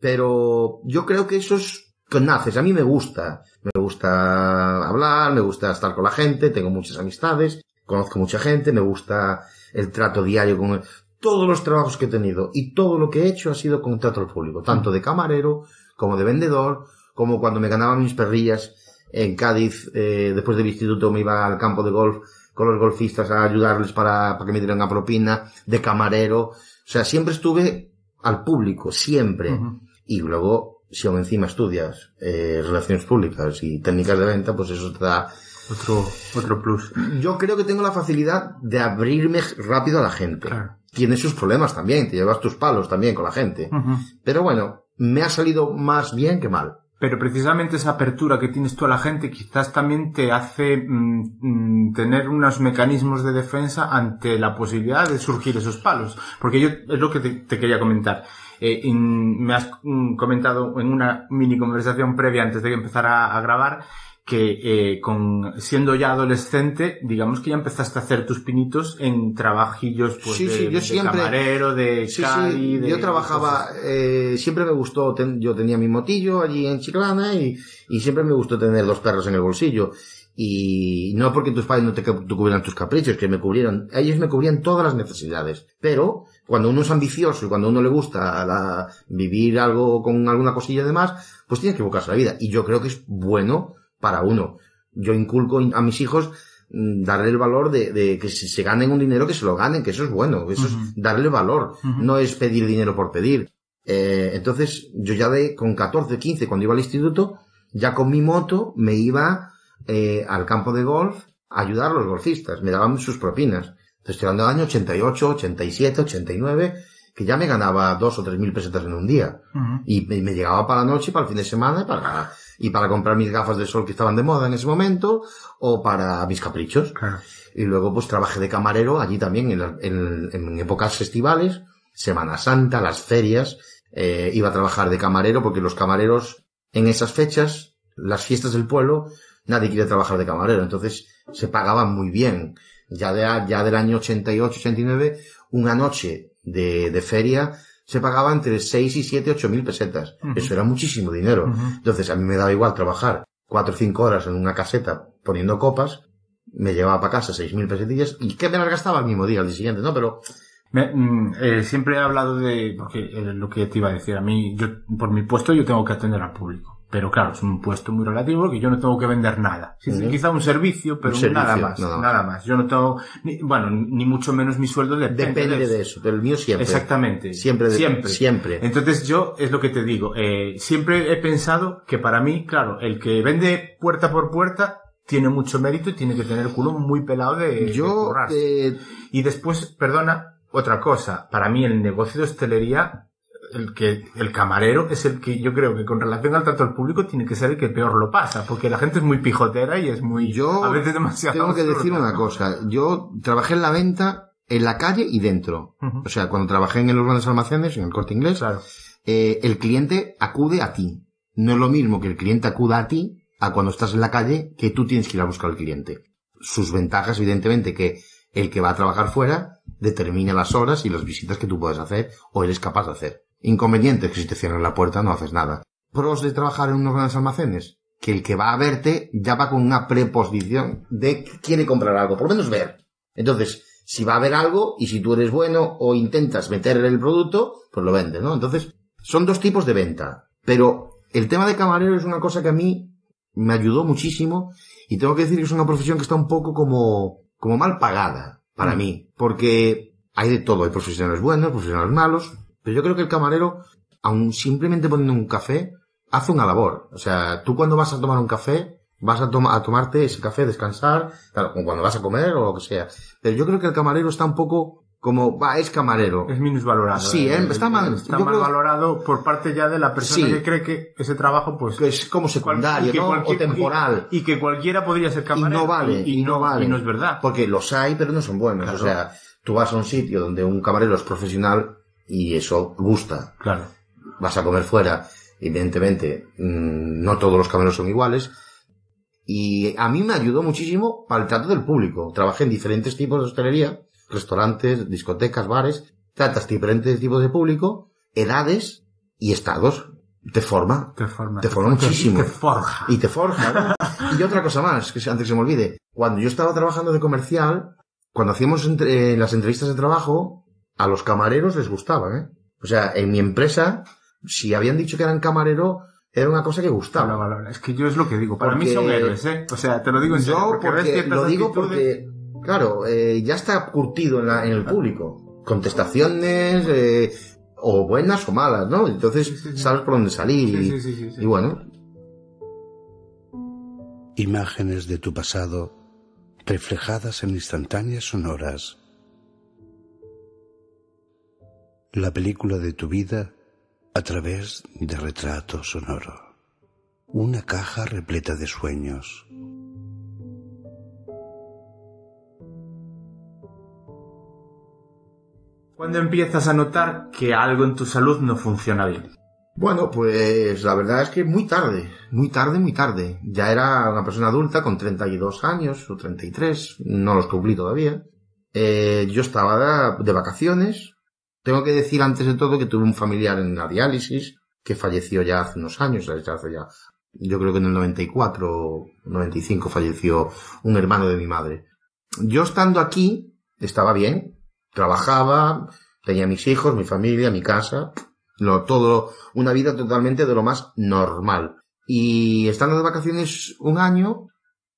Pero yo creo que eso es que naces. A mí me gusta. Me gusta hablar, me gusta estar con la gente, tengo muchas amistades, conozco mucha gente, me gusta el trato diario con todos los trabajos que he tenido y todo lo que he hecho ha sido con trato al público, tanto de camarero como de vendedor, como cuando me ganaba mis perrillas en Cádiz, eh, después del instituto me iba al campo de golf con los golfistas a ayudarles para, para que me dieran una propina, de camarero, o sea, siempre estuve al público, siempre. Ujú. Y luego, si aún encima estudias eh, relaciones públicas y técnicas de venta, pues eso te da... Otro, otro plus. Yo creo que tengo la facilidad de abrirme rápido a la gente. Claro. Tiene sus problemas también, te llevas tus palos también con la gente. Pero bueno, me ha salido más bien que mal. Pero precisamente esa apertura que tienes tú a la gente quizás también te hace mm, mm, tener unos mecanismos de defensa ante la posibilidad de surgir esos palos. Porque yo es lo que te, quería comentar. Eh, me has mm, comentado en una mini conversación previa antes de que empezara a grabar que eh, con siendo ya adolescente, digamos que ya empezaste a hacer tus pinitos en trabajillos pues, Sí, de, sí, yo de siempre- camarero, de Sí, cali, sí, de yo trabajaba, eh, siempre me gustó, ten- yo tenía mi motillo allí en Chiclana y, y siempre me gustó tener dos perros en el bolsillo. Y no porque tus padres no te, cu- te cubrieran tus caprichos, que me cubrieran, ellos me cubrían todas las necesidades. Pero, cuando uno es ambicioso y cuando a uno le gusta la- vivir algo con alguna cosilla de más, pues tiene que buscarse la vida. Y yo creo que es bueno para uno. Yo inculco a mis hijos mm, darle el valor de, de que si se ganen un dinero, que se lo ganen, que eso es bueno, eso Ujú. es darle valor, no es pedir dinero por pedir. Eh, entonces, yo ya de, con 14, 15, cuando iba al instituto, ya con mi moto me iba eh, al campo de golf a ayudar a los golfistas, me daban sus propinas. Entonces, estoy hablando del año 88, 87, 89, que ya me ganaba dos o tres mil pesetas en un día. Y me, me llegaba para la noche, para el fin de semana, para, y para comprar mis gafas de sol que estaban de moda en ese momento, o para mis caprichos. Claro. Y luego pues trabajé de camarero allí también en, la- en- en épocas festivales, Semana Santa, las ferias, eh, iba a trabajar de camarero porque los camareros en esas fechas, las fiestas del pueblo, nadie quiere trabajar de camarero, entonces se pagaban muy bien. Ya, de, ya del año 88, 89, una noche de, de feria se pagaba entre 6 y 7, 8 mil pesetas. Eso era muchísimo dinero. Entonces a mí me daba igual trabajar cuatro o cinco horas en una caseta poniendo copas, me llevaba para casa seis mil pesetillas y que me las gastaba el mismo día, al día siguiente, ¿no? Pero Me- mm, eh, siempre he hablado de, porque eh, lo que te iba a decir, a mí, yo, por mi puesto yo tengo que atender al público. Pero claro, es un puesto muy relativo porque yo no tengo que vender nada. Sí. Quizá un servicio, pero Un servicio, nada más, nada nada más. Yo no tengo, ni- bueno, ni mucho menos mi sueldo depende, depende de de eso, pero el mío siempre. Exactamente. Siempre, de- Siempre. siempre. Entonces yo, es lo que te digo, eh, siempre he pensado que para mí, claro, el que vende puerta por puerta tiene mucho mérito y tiene que tener el culo muy pelado de, Yo, eh, Y después, perdona, otra cosa. Para mí el negocio de hostelería, el que, el camarero es el que yo creo que con relación al trato al público tiene que ser el que peor lo pasa, porque la gente es muy pijotera y es muy, yo a veces demasiado. tengo que decir una cosa. Yo trabajé en la venta en la calle y dentro. O sea, cuando trabajé en los grandes almacenes, en el corte inglés, Claro. eh, el cliente acude a ti. No es lo mismo que el cliente acuda a ti a cuando estás en la calle que tú tienes que ir a buscar al cliente. Sus ventajas, evidentemente, que el que va a trabajar fuera determina las horas y las visitas que tú puedes hacer o eres capaz de hacer. Inconvenientes que si te cierran la puerta no haces nada. Pros de trabajar en unos grandes almacenes, que el que va a verte ya va con una preposición de que quiere comprar algo, por lo menos ver. Entonces, si va a ver algo y si tú eres bueno o intentas meter el producto, pues lo vendes, ¿no? Entonces, son dos tipos de venta. Pero el tema de camarero es una cosa que a mí me ayudó muchísimo y tengo que decir que es una profesión que está un poco como, como mal pagada para Mm. mí. Porque hay de todo, hay profesionales buenos, profesionales malos, pero yo creo que el camarero, aun simplemente poniendo un café, hace una labor. O sea, tú cuando vas a tomar un café, vas a, toma- a tomarte ese café, descansar, claro, como cuando vas a comer o lo que sea. Pero yo creo que el camarero está un poco como, va, es camarero. Es minusvalorado. Sí, eh, está mal. Está mal creo- valorado por parte ya de la persona Sí. que cree que ese trabajo, pues. que es como secundario, y ¿no? o temporal. Y, y que cualquiera podría ser Y camarero. no vale, y, no, vale. Y no es verdad. Porque los hay, pero no son buenos. Claro. O sea, tú vas a un sitio donde un camarero es profesional y eso gusta. Claro. Vas a comer fuera, evidentemente, mm, no todos los camareros son iguales. Y a mí me ayudó muchísimo para el trato del público. Trabajé en diferentes tipos de hostelería, restaurantes, discotecas, bares. Tratas diferentes tipos de público, edades y estados. Te forma. Te forma. Te forma muchísimo. Te forja. Y te forja, ¿no? y otra cosa más, que antes que se me olvide. Cuando yo estaba trabajando de comercial, cuando hacíamos entre- las entrevistas de trabajo, a los camareros les gustaba, ¿eh? O sea, en mi empresa, si habían dicho que eran camarero, era una cosa que gustaba. Habla, habla. Es que yo es lo que digo. Para mí son héroes, ¿eh? O sea, te lo digo en serio. Yo porque porque, lo digo actitudes- porque, claro, eh, ya está curtido en, la- en el público. Contestaciones, eh, o buenas o malas, ¿no? Entonces Sí, sí, sí. sabes por dónde salir. Sí, y, sí, sí, sí, sí. y bueno, Imágenes de tu pasado reflejadas en instantáneas sonoras. La película de tu vida a través de retrato sonoro. Una caja repleta de sueños. ¿Cuándo empiezas a notar que algo en tu salud no funciona bien? Bueno, pues la verdad es que muy tarde, muy tarde, muy tarde. Ya era una persona adulta con 32 años o 33, no los cumplí todavía. Eh, yo estaba de vacaciones. Tengo que decir antes de todo que tuve un familiar en la diálisis que falleció ya hace unos años, hace ya, yo creo que en el 94 o 95 falleció un hermano de mi madre. Yo estando aquí estaba bien, trabajaba, tenía mis hijos, mi familia, mi casa, lo, todo, una vida totalmente de lo más normal. Y estando de vacaciones un año,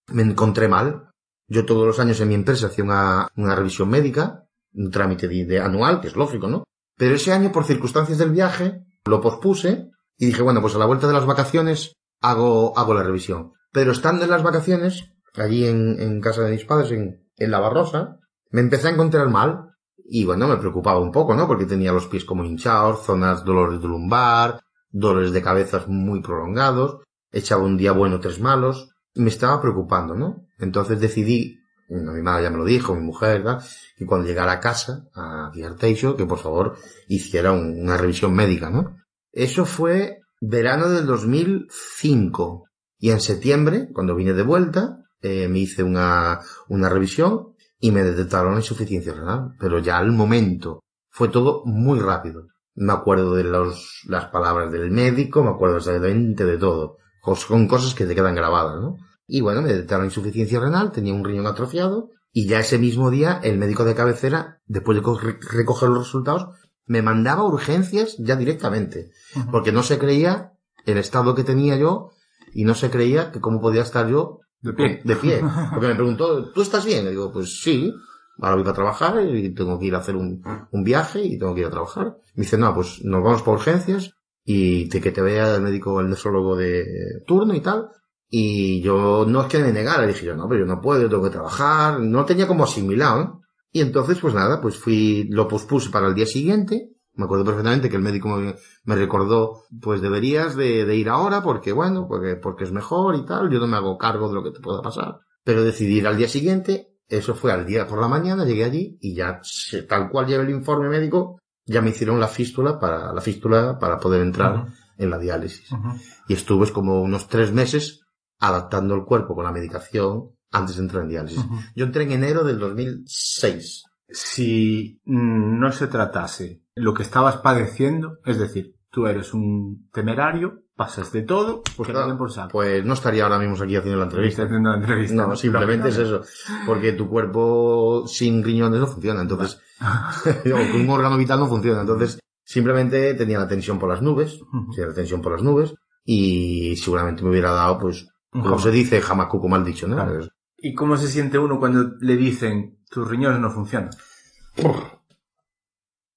me encontré mal. Yo todos los años en mi empresa hacía una revisión médica, un trámite de, anual, que es lógico, ¿no? Pero ese año, por circunstancias del viaje, lo pospuse y dije, bueno, pues a la vuelta de las vacaciones hago, hago la revisión. Pero estando en las vacaciones, allí en, casa de mis padres, en, en La Barrosa, me empecé a encontrar mal y bueno, me preocupaba un poco, ¿no? Porque tenía los pies como hinchados, zonas dolores de lumbar, dolores de cabezas muy prolongados, echaba un día bueno, tres malos, me estaba preocupando, ¿no? Entonces decidí, mi madre ya me lo dijo, mi mujer, ¿verdad? que cuando llegara a casa, a Arteixo, que por favor hiciera un- una revisión médica, ¿no? Eso fue verano del 2005. Y en septiembre, cuando vine de vuelta, eh, me hice una, una revisión y me detectaron insuficiencia renal. Pero ya al momento fue todo muy rápido. Me acuerdo de las palabras del médico, me acuerdo exactamente de todo. Con cosas que te quedan grabadas, ¿no? Y bueno, me detectaron insuficiencia renal, tenía un riñón atrofiado y ya ese mismo día el médico de cabecera, después de co- re- recoger los resultados, me mandaba urgencias ya directamente. Porque no se creía el estado que tenía yo y no se creía que cómo podía estar yo De pie. de pie. Porque me preguntó, ¿tú estás bien? Y digo, pues sí, ahora voy a trabajar y tengo que ir a hacer un, un viaje y tengo que ir a trabajar. Me dice, no, pues nos vamos por urgencias y te, que te vea el médico, el nefrólogo de turno y tal. Y yo no es que me negara, dije yo, no, pero yo no puedo, yo tengo que trabajar. No tenía como asimilado, ¿no? Y entonces, pues nada, pues fui, lo pospuse para el día siguiente. Me acuerdo perfectamente que el médico me, me recordó, pues deberías de, de ir ahora porque, bueno, porque, porque es mejor y tal. Yo no me hago cargo de lo que te pueda pasar. Pero decidí ir al día siguiente. Eso fue al día por la mañana, llegué allí y ya, tal cual llevé el informe médico, ya me hicieron la fístula para, la fístula para poder entrar Ujú. en la diálisis. Ujú. Y estuve como unos tres meses adaptando el cuerpo con la medicación antes de entrar en diálisis. Yo entré en enero del 2006. Si mm, no se tratase lo que estabas padeciendo, es decir, tú eres un temerario, pasas de todo, pues por saco. Pues no estaría ahora mismo aquí haciendo la entrevista. Estoy haciendo la entrevista. No, simplemente es eso. Porque tu cuerpo sin riñones no funciona. Entonces, o con un órgano vital no funciona. Entonces, simplemente tenía la tensión por las nubes. Tenía la tensión por las nubes. Y seguramente me hubiera dado, pues, como se dice, jamacuco mal dicho, ¿no? Claro. ¿Y cómo se siente uno cuando le dicen tus riñones no funcionan?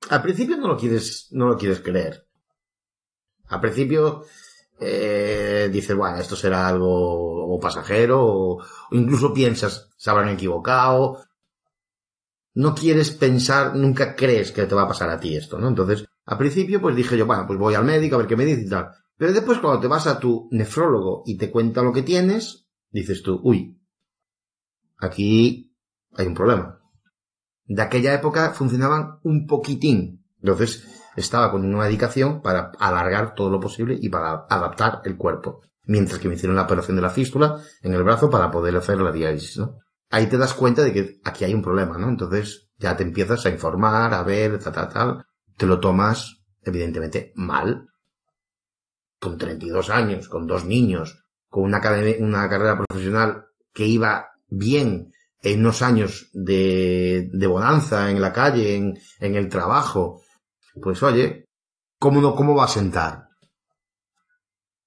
Al principio no lo quieres, no lo quieres creer. Al principio eh, dices, bueno, esto será algo o pasajero, o, o incluso piensas, se habrán equivocado. No quieres pensar, nunca crees que te va a pasar a ti esto, ¿no? Entonces, al principio, pues dije yo, bueno, pues voy al médico a ver qué me dice y tal. Pero después, cuando te vas a tu nefrólogo y te cuenta lo que tienes, dices tú, uy, aquí hay un problema de aquella época funcionaban un poquitín. Entonces, estaba con una medicación para alargar todo lo posible y para adaptar el cuerpo. Mientras que me hicieron la operación de la fístula en el brazo para poder hacer la diálisis. Ahí te das cuenta de que aquí hay un problema, ¿no? Entonces, ya te empiezas a informar, a ver, tal, tal, tal. Te lo tomas, evidentemente, mal. Con 32 años, con dos niños, con una, carrera profesional que iba bien, en unos años de, de bonanza en la calle, en, en el trabajo, pues oye, ¿cómo, no, ¿cómo va a sentar?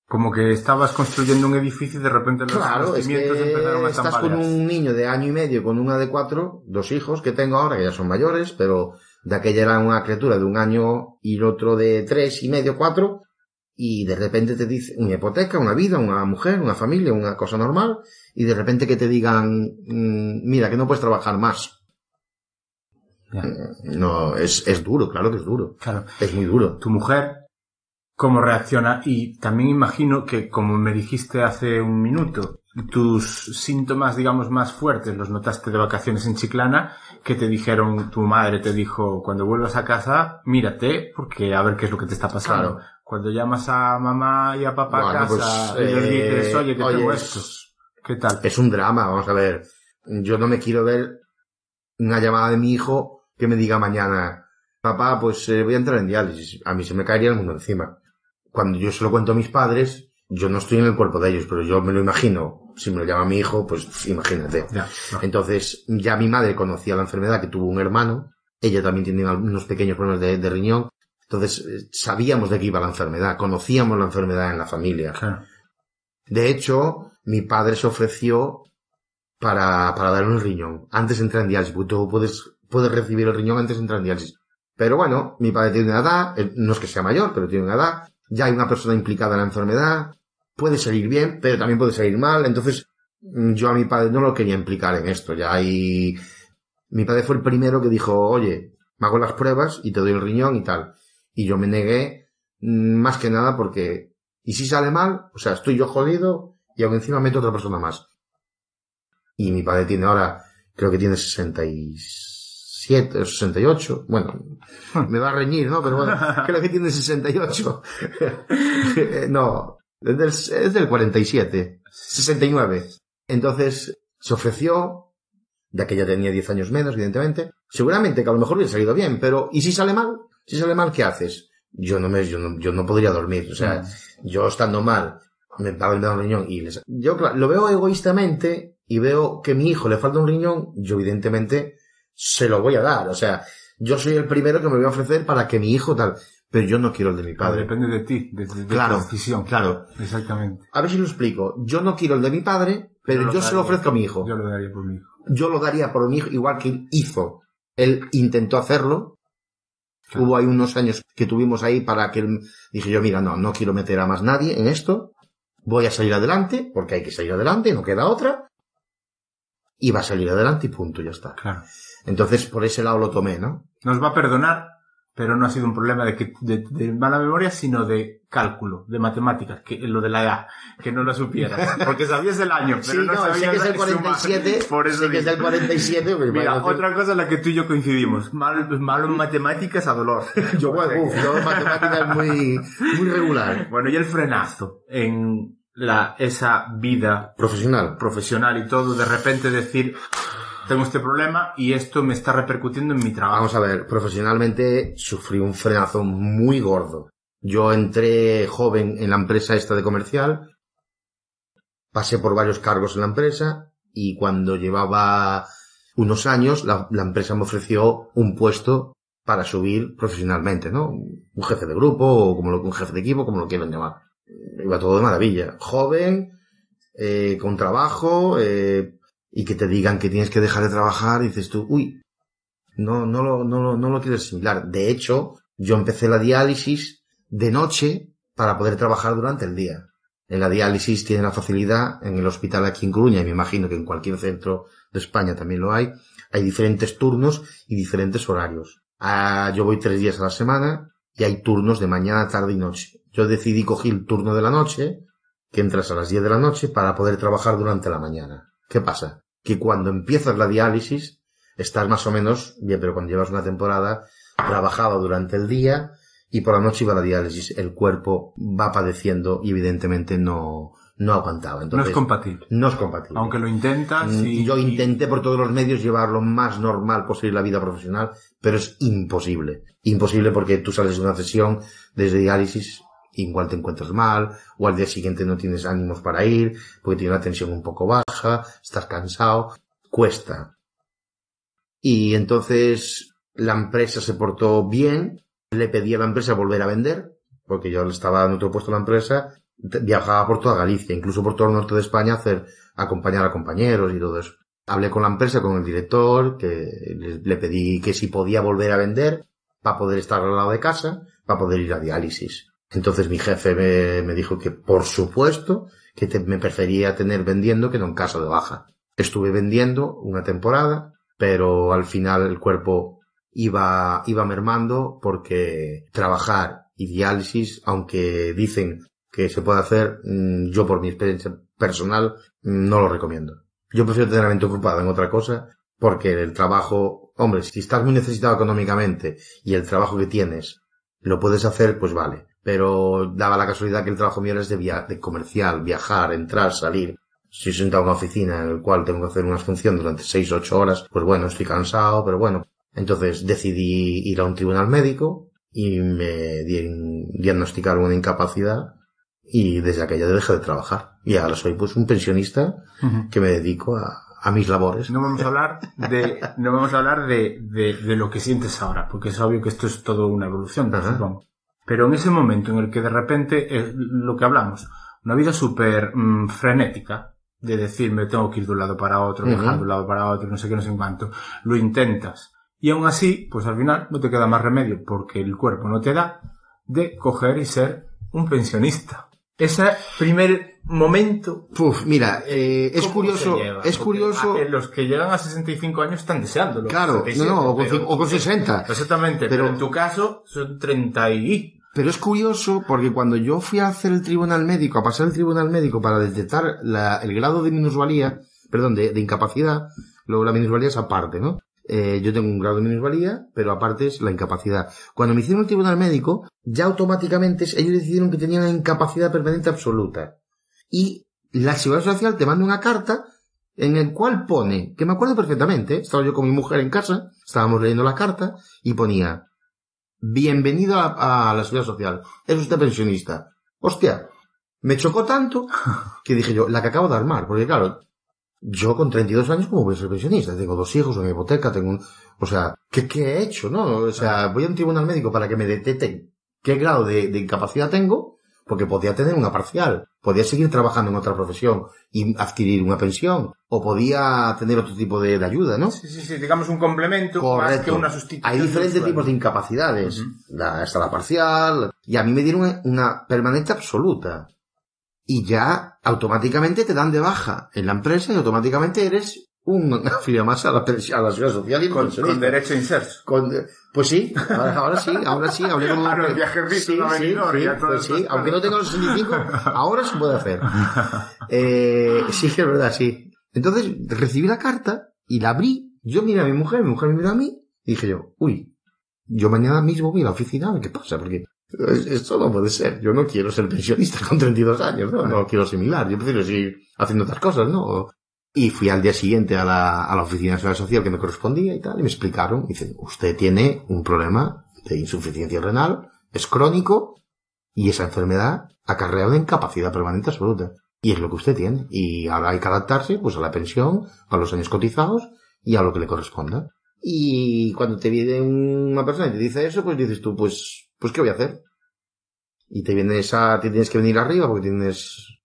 Como que estabas construyendo un edificio y de repente los, Claro, es cimientos empezaron que a estás con un niño de año y medio, con una de cuatro, dos hijos que tengo ahora, que ya son mayores, pero de aquella era una criatura de un año y el otro de tres y medio, cuatro, y de repente te dice una hipoteca, una vida, una mujer, una familia, una cosa normal, y de repente que te digan, mm, mira, que no puedes trabajar más. Ya. No, es, es duro, claro que es duro. Claro. Es muy duro. tu mujer cómo reacciona y también imagino que como me dijiste hace un minuto tus síntomas digamos más fuertes los notaste de vacaciones en Chiclana que te dijeron tu madre te dijo cuando vuelvas a casa mírate porque a ver qué es lo que te está pasando Claro. Cuando llamas a mamá y a papá Bueno, a casa pues, y les eh, dices oye que oye, tengo es- esto qué tal Es un drama, vamos a ver. Yo no me quiero ver una llamada de mi hijo que me diga mañana, papá, pues eh, voy a entrar en diálisis. A mí se me caería el mundo encima. Cuando yo se lo cuento a mis padres, yo no estoy en el cuerpo de ellos, pero yo me lo imagino. Si me lo llama mi hijo, pues imagínate. ya no. Entonces, ya mi madre conocía la enfermedad que tuvo un hermano. Ella también tiene unos pequeños problemas de, de riñón. Entonces, eh, sabíamos de qué iba la enfermedad. Conocíamos la enfermedad en la familia. Claro. De hecho, mi padre se ofreció para, para darle un riñón. Antes de entrar en diálisis, porque tú puedes, puedes recibir el riñón antes de entrar en diálisis. Pero bueno, mi padre tiene una edad, no es que sea mayor, pero tiene una edad, ya hay una persona implicada en la enfermedad, puede salir bien, pero también puede salir mal, entonces mm, yo a mi padre no lo quería implicar en esto, ya hay... Mi padre fue el primero que dijo, oye, me hago las pruebas y te doy el riñón y tal. Y yo me negué, mm, más que nada porque, ¿y si sale mal? O sea, estoy yo jodido y aún encima meto otra persona más. Y mi padre tiene ahora, creo que tiene 67 o 68. Bueno, me va a reñir, ¿no? Pero bueno, creo que tiene 68. Eh, no, es del, es del 47. 69. Entonces, se ofreció, ya que ya tenía 10 años menos, evidentemente. Seguramente que a lo mejor hubiera salido bien, pero ¿y si sale mal? Si sale mal, ¿qué haces? Yo no me, yo no, yo no podría dormir. O sea, yo estando mal, me pago el un riñón y les... Yo claro, lo veo egoístamente y veo que a mi hijo le falta un riñón, yo evidentemente se lo voy a dar. O sea, yo soy el primero que me voy a ofrecer para que mi hijo tal, pero yo no quiero el de mi padre. depende de ti de, Claro, tu decisión claro. exactamente A ver si lo explico. Yo no quiero el de mi padre, pero lo yo se lo ofrezco a mi hijo. yo lo daría por mi hijo Yo lo daría por mi hijo, igual que él hizo. Él intentó hacerlo. Claro. Hubo ahí unos años que tuvimos ahí para que dije yo, mira, no, no quiero meter a más nadie en esto. Voy a salir adelante, porque hay que salir adelante, no queda otra. Y va a salir adelante y punto, ya está. claro Entonces, por ese lado lo tomé, ¿no? nos va a perdonar, pero no ha sido un problema de, que, de, de mala memoria, sino de cálculo, de matemáticas, que lo de la edad, que no lo supieras, porque sabías el año, pero Sí, no, no, sé sabías que es el sumar. 47, Por eso sé que es del 47, pues, Mira, otra cosa en la que tú y yo coincidimos, malo, malo en matemáticas a dolor. yo, bueno, yo matemática es muy, muy regular. Bueno, y el frenazo en la, esa vida Profesional. profesional y todo, de repente decir, tengo este problema y esto me está repercutiendo en mi trabajo. Vamos a ver, profesionalmente sufrí un frenazo muy gordo. Yo entré joven en la empresa esta de comercial, pasé por varios cargos en la empresa y cuando llevaba unos años la, empresa me ofreció un puesto para subir profesionalmente, ¿no? Un jefe de grupo o como lo, un jefe de equipo, como lo quieran llamar. Iba todo de maravilla. Joven, eh, con trabajo, eh, y que te digan que tienes que dejar de trabajar, dices tú, uy, no, no lo, no lo, no lo quiero asimilar. De hecho, yo empecé la diálisis de noche para poder trabajar durante el día. En la diálisis tiene la facilidad, en el hospital aquí en Coruña, y me imagino que en cualquier centro de España también lo hay, hay diferentes turnos y diferentes horarios. Ah, yo voy tres días a la semana y hay turnos de mañana, tarde y noche. Yo decidí coger el turno de la noche, que entras a las 10 de la noche para poder trabajar durante la mañana. ¿Qué pasa? Que cuando empiezas la diálisis, estás más o menos, bien, pero cuando llevas una temporada, trabajaba durante el día y por la noche iba a la diálisis. El cuerpo va padeciendo y evidentemente no, no aguantaba. no Entonces, es compatible. no es compatible. Aunque lo intentas Mm, y... Yo intenté por todos los medios llevar lo más normal posible la vida profesional, pero es imposible. Imposible porque tú sales de una sesión desde diálisis, igual te encuentras mal, o al día siguiente no tienes ánimos para ir, porque tienes la tensión un poco baja, estás cansado. cuesta. Y entonces la empresa se portó bien, le pedí a la empresa volver a vender, porque yo estaba en otro puesto en la empresa, viajaba por toda Galicia, incluso por todo el norte de España a hacer, acompañar a compañeros y todo eso. Hablé con la empresa, con el director, que le, le pedí que si podía volver a vender para poder estar al lado de casa, para poder ir a diálisis. Entonces mi jefe me, dijo que por supuesto que te- me prefería tener vendiendo que no en casa de baja. Estuve vendiendo una temporada, pero al final el cuerpo iba, iba mermando porque trabajar y diálisis, aunque dicen que se puede hacer, mm, yo por mi experiencia personal mm, no lo recomiendo. Yo prefiero tener la mente ocupada en otra cosa porque el trabajo, hombre, si estás muy necesitado económicamente y el trabajo que tienes lo puedes hacer, pues vale. Pero daba la casualidad que el trabajo mío es de, via- de comercial, viajar, entrar, salir. Si sentado en una oficina en la cual tengo que hacer una función durante seis, ocho horas, pues bueno, estoy cansado, pero bueno. Entonces decidí ir a un tribunal médico y me di- diagnosticaron una incapacidad y desde aquella dejé de trabajar. Y ahora soy pues un pensionista que me dedico a, a mis labores. No vamos a hablar de, no vamos a hablar de, de, de lo que sientes ahora, porque es obvio que esto es todo una evolución. Pero en ese momento en el que de repente, es lo que hablamos, una vida súper mm, frenética, de decir me tengo que ir de un lado para otro, viajar de un lado para otro, no sé qué, no sé cuánto, lo intentas. Y aún así, pues al final no te queda más remedio, porque el cuerpo no te da, de coger y ser un pensionista. Ese primer momento Puf, mira, eh, es ¿Cómo curioso, lleva? es curioso. a- los que llegan a 65 años están deseándolo. Claro, 67, no, no, o con, pero- cin- o con 60. Exactamente, pero, Pero- en tu caso son 30 y... Pero es curioso porque cuando yo fui a hacer el tribunal médico, a pasar el tribunal médico para detectar el grado de minusvalía, perdón, de, incapacidad, luego la minusvalía es aparte, ¿no? Eh, yo tengo un grado de minusvalía, pero aparte es la incapacidad. Cuando me hicieron el tribunal médico, ya automáticamente ellos decidieron que tenían una incapacidad permanente absoluta. Y la Seguridad Social te manda una carta en el cual pone, que me acuerdo perfectamente, estaba yo con mi mujer en casa, estábamos leyendo la carta, y ponía, bienvenido a, la Seguridad Social, es usted pensionista. Hostia, me chocó tanto que dije yo, la que acabo de armar, porque claro, yo con 32 años, ¿cómo voy a ser pensionista? Tengo dos hijos, una hipoteca, tengo un... O sea, ¿qué, he hecho, no? O sea, voy a un tribunal médico para que me detecten qué grado de incapacidad tengo, porque podía tener una parcial, podía seguir trabajando en otra profesión y adquirir una pensión, o podía tener otro tipo de, de ayuda, ¿no? Sí, sí, sí, digamos un complemento más que una sustitución. Hay diferentes tipos de incapacidades. La- está la parcial. Y a mí me dieron una, una permanente absoluta. Y ya automáticamente te dan de baja en la empresa y automáticamente eres un afiliado más a la, a la social y Con, con derecho a inserso. Con- pues sí, ahora, ahora sí, ahora sí, hablé con A los viajes sí, sí, sí, pues sí, aunque no tenga los 65, ahora se puede hacer. Eh, sí, que es verdad, sí. Entonces, recibí la carta y la abrí. Yo miré a mi mujer, mi mujer me miró a mí y dije yo, uy, yo mañana mismo voy a la oficina a ver qué pasa, porque es- esto no puede ser. Yo no quiero ser pensionista con 32 años, ¿no? No quiero asimilar. Yo prefiero seguir haciendo otras cosas, ¿no? Y fui al día siguiente a la, a la oficina de seguridad social que me correspondía y tal, y me explicaron, dicen, usted tiene un problema de insuficiencia renal, es crónico, y esa enfermedad acarrea una incapacidad permanente absoluta. Y es lo que usted tiene. Y ahora hay que adaptarse, pues, a la pensión, a los años cotizados, y a lo que le corresponda. Y cuando te viene una persona y te dice eso, pues dices tú, pues, pues, ¿qué voy a hacer? Y te vienes a, te tienes que venir arriba porque tienes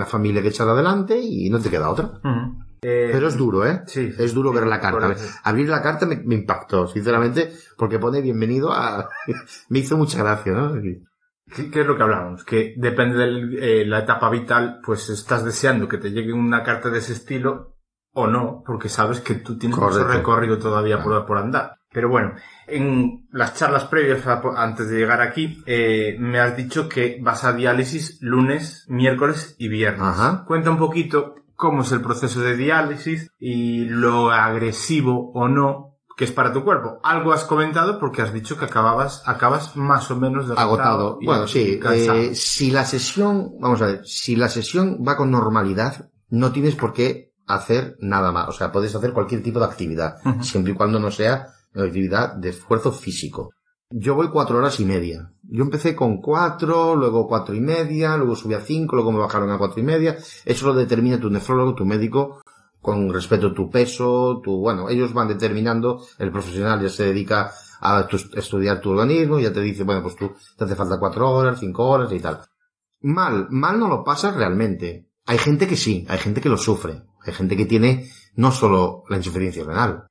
la familia que echar adelante y no te queda otra. Ujú. Eh, Pero es duro, ¿eh? Sí. Es duro ver la carta. Abrir la carta me, me impactó, sinceramente, porque pone bienvenido a... me hizo mucha gracia, ¿no? ¿Qué, es lo que hablamos? Que depende de la etapa vital, pues estás deseando que te llegue una carta de ese estilo o no, porque sabes que tú tienes mucho Correcto. recorrido todavía por, por andar. Pero bueno, en las charlas previas a- antes de llegar aquí, eh, me has dicho que vas a diálisis lunes, miércoles y viernes. Ajá. Cuenta un poquito cómo es el proceso de diálisis y lo agresivo o no que es para tu cuerpo. Algo has comentado porque has dicho que acababas, acabas más o menos derrotado agotado. y- Bueno, sí, eh, si la sesión, vamos a ver, si la sesión va con normalidad, no tienes por qué hacer nada más. O sea, puedes hacer cualquier tipo de actividad, siempre y cuando no sea actividad de esfuerzo físico. Yo voy cuatro horas y media. Yo empecé con cuatro, luego cuatro y media, luego subí a cinco, luego me bajaron a cuatro y media. Eso lo determina tu nefrólogo, tu médico, con respeto a tu peso, tu, bueno, ellos van determinando, el profesional ya se dedica a tu- estudiar tu organismo, ya te dice, bueno, pues tú te hace falta cuatro horas, cinco horas y tal. Mal, mal no lo pasas realmente. Hay gente que sí, hay gente que lo sufre. Hay gente que tiene no solo la insuficiencia renal.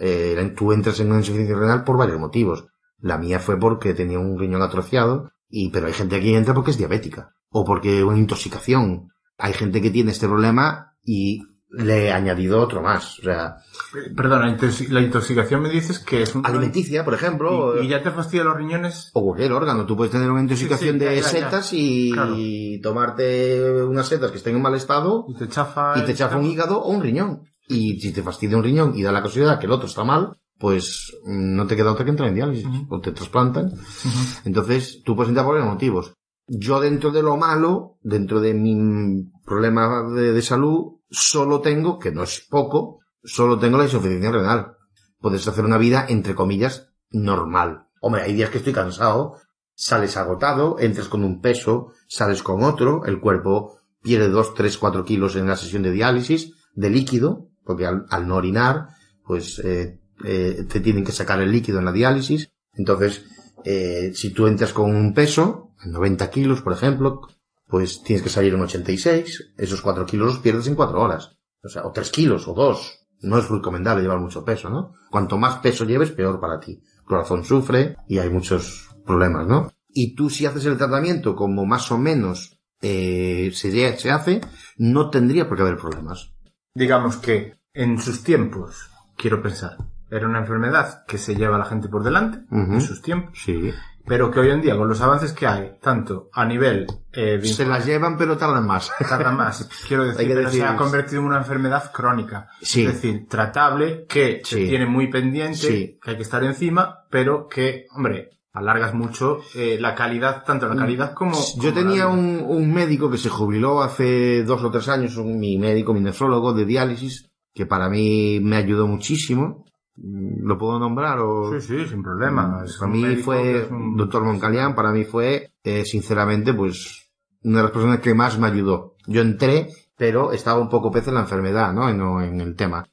Eh, tú entras en una insuficiencia renal por varios motivos. La mía fue porque tenía un riñón atrofiado, y, pero hay gente que entra porque es diabética. O porque una intoxicación. Hay gente que tiene este problema y le he añadido otro más. O sea, Eh, Perdona, la intoxi- la intoxicación me dices que es un... alimenticia, por ejemplo. Y, y ya te fastidia los riñones. O cualquier órgano. Tú puedes tener una intoxicación Sí, sí, ya, de ya, ya. setas y Claro. tomarte unas setas que estén en mal estado Y te chafa... y te chafa un hígado o un riñón. Y si te fastidia un riñón y da la casualidad que el otro está mal, pues no te queda otra que entrar en diálisis. O te trasplantan. Entonces, tú puedes entrar por varios motivos. Yo dentro de lo malo, dentro de mi problema de, de salud, solo tengo, que no es poco, solo tengo la insuficiencia renal. Puedes hacer una vida, entre comillas, normal. Hombre, hay días que estoy cansado, sales agotado, entras con un peso, sales con otro, el cuerpo pierde 2, 3, 4 kilos en la sesión de diálisis, de líquido, porque al, al no orinar, pues eh, eh, te tienen que sacar el líquido en la diálisis. Entonces, eh, si tú entras con un peso, 90 kilos, por ejemplo, pues tienes que salir en 86, esos 4 kilos los pierdes en 4 horas. O sea, o 3 kilos, o 2. No es recomendable llevar mucho peso, ¿no? Cuanto más peso lleves, peor para ti. El corazón sufre y hay muchos problemas, ¿no? Y tú si haces el tratamiento como más o menos eh, se, se hace, no tendría por qué haber problemas. Digamos que en sus tiempos, quiero pensar, era una enfermedad que se lleva a la gente por delante, en sus tiempos, Sí. pero que hoy en día, con los avances que hay, tanto a nivel eh, Se las llevan, pero tardan más. tarda más, quiero decir, pero se ha convertido en una enfermedad crónica. Sí. Es decir, tratable, que se tiene muy pendiente, Sí. que hay que estar encima, pero que, hombre, alargas mucho eh, la calidad, tanto la calidad como... Mm. Yo como tenía la- un, un médico que se jubiló hace dos o tres años, un- mi médico, mi nefrólogo de diálisis, que para mí me ayudó muchísimo. Mm, ¿Lo puedo nombrar o...? Sí, sí, sin problema. Es para mí médico fue, un- doctor Moncalián, para mí fue, eh, sinceramente, pues, una de las personas que más me ayudó. Yo entré, pero estaba un poco pez en la enfermedad, ¿no? En, en el tema.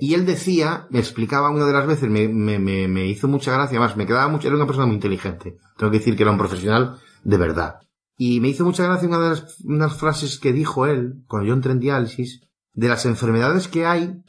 Y él decía, me explicaba una de las veces, me, hizo mucha gracia, más, me quedaba mucho, era una persona muy inteligente. Tengo que decir que era un profesional de verdad. Y me hizo mucha gracia una de las frases que dijo él, cuando yo entré en diálisis, de las enfermedades que hay,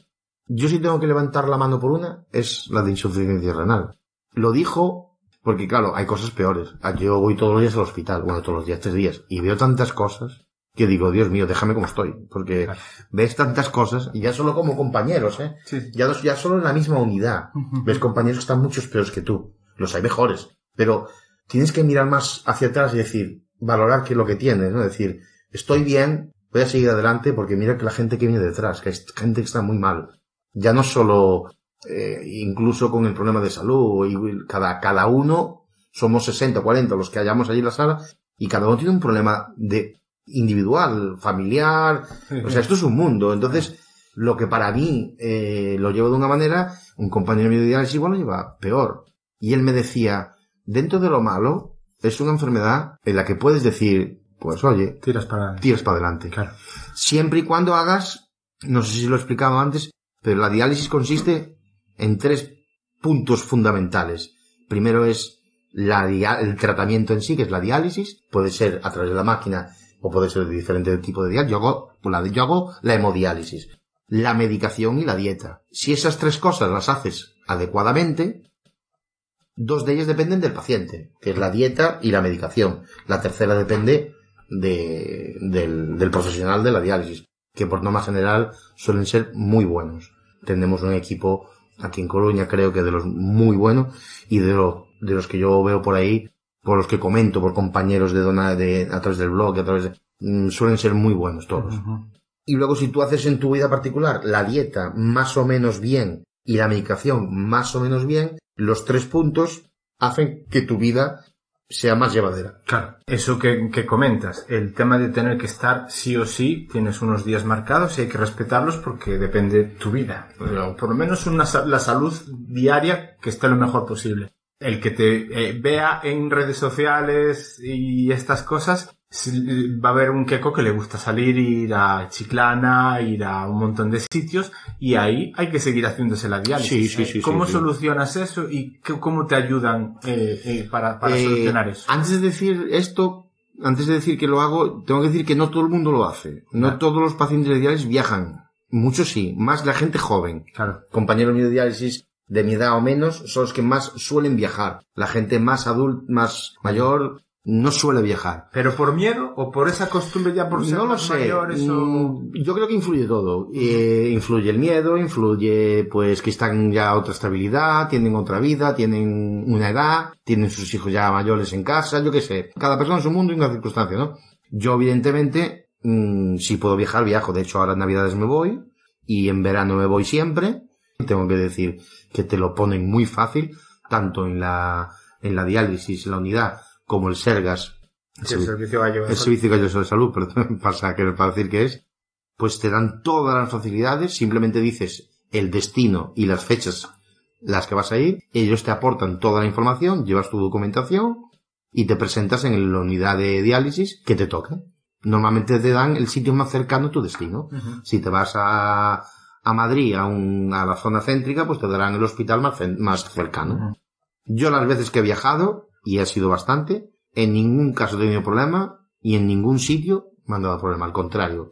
yo sí tengo que levantar la mano por una, es la de insuficiencia renal. Lo dijo porque, claro, hay cosas peores. Ah, Yo voy todos los días al hospital, bueno, todos los días, tres días, y veo tantas cosas que digo, Dios mío, déjame como estoy. Porque Claro. ves tantas cosas, y ya solo como compañeros, ¿eh? Sí. Ya, los- ya solo en la misma unidad. Ves compañeros que están muchos peores que tú. Los hay mejores. Pero tienes que mirar más hacia atrás y decir, valorar qué es lo que tienes, ¿no? Decir, estoy bien, voy a seguir adelante porque mira que la gente que viene detrás, que hay gente que está muy mal. Ya no solo, eh, incluso con el problema de salud, y cada, cada uno, somos 60 o 40 los que hayamos allí en la sala, y cada uno tiene un problema de individual, familiar, o sea, esto es un mundo. Entonces, lo que para mí eh, lo llevo de una manera, un compañero mío de diálisis igual lo lleva peor. Y él me decía, dentro de lo malo, es una enfermedad en la que puedes decir, pues oye, Tiras para... tiras para adelante. Claro. Siempre y cuando hagas, no sé si lo he explicado antes, pero la diálisis consiste en tres puntos fundamentales. Primero es la el tratamiento en sí, que es la diálisis, puede ser a través de la máquina o puede ser de diferente tipo de diálisis. Yo hago, la, yo hago la hemodiálisis, la medicación y la dieta. Si esas tres cosas las haces adecuadamente, dos de ellas dependen del paciente, que es la dieta y la medicación. La tercera depende de, del, del profesional de la diálisis, que por norma general suelen ser muy buenos. Tenemos un equipo aquí en Coruña, creo que de los muy buenos, y de, de los que yo veo por ahí, por los que comento, por compañeros de dona, de, a través del blog, a través de, mm, suelen ser muy buenos todos. Y luego si tú haces en tu vida particular la dieta más o menos bien y la medicación más o menos bien, los tres puntos hacen que tu vida sea más llevadera. Claro, eso que, que comentas, el tema de tener que estar sí o sí, tienes unos días marcados y hay que respetarlos porque depende de tu vida. O por lo menos una, la salud diaria que esté lo mejor posible. El que te eh, vea en redes sociales y estas cosas, va a haber un queco que le gusta salir, ir a Chiclana, ir a un montón de sitios, y ahí hay que seguir haciéndose la diálisis. Sí, sí, sí, ¿Cómo solucionas eso y qué- cómo te ayudan eh, eh, para, para solucionar eso? Antes de decir esto, antes de decir que lo hago, tengo que decir que no todo el mundo lo hace. No todos los pacientes de diálisis viajan. Muchos sí, más la gente joven. Claro. Compañeros míos de diálisis de mi edad o menos son los que más suelen viajar. La gente más adulta, más mayor, no suele viajar. ¿Pero por miedo o por esa costumbre ya por ser No lo sé. mayores o...? Mm, Yo creo que influye todo. Eh, influye el miedo, influye pues que están ya a otra estabilidad, tienen otra vida, tienen una edad, tienen sus hijos ya mayores en casa, yo qué sé. Cada persona es un mundo y una circunstancia, ¿no? Yo evidentemente, mm, si puedo viajar, viajo. De hecho, ahora en Navidades me voy y en verano me voy siempre. Tengo que decir que te lo ponen muy fácil, tanto en la, en la diálisis, en la unidad, como el Sergas, Sí, el servicio gallo de el. Servicio de Salud, perdón, pasa que para decir que es, pues te dan todas las facilidades, simplemente dices el destino y las fechas las que vas a ir, ellos te aportan toda la información, llevas tu documentación y te presentas en la unidad de diálisis que te toque. Normalmente te dan el sitio más cercano a tu destino. Si te vas a, a Madrid, a, un, a la zona céntrica, pues te darán el hospital más, más cercano. Yo las veces que he viajado, y ha sido bastante, en ningún caso he tenido problema y en ningún sitio me han dado problema, al contrario.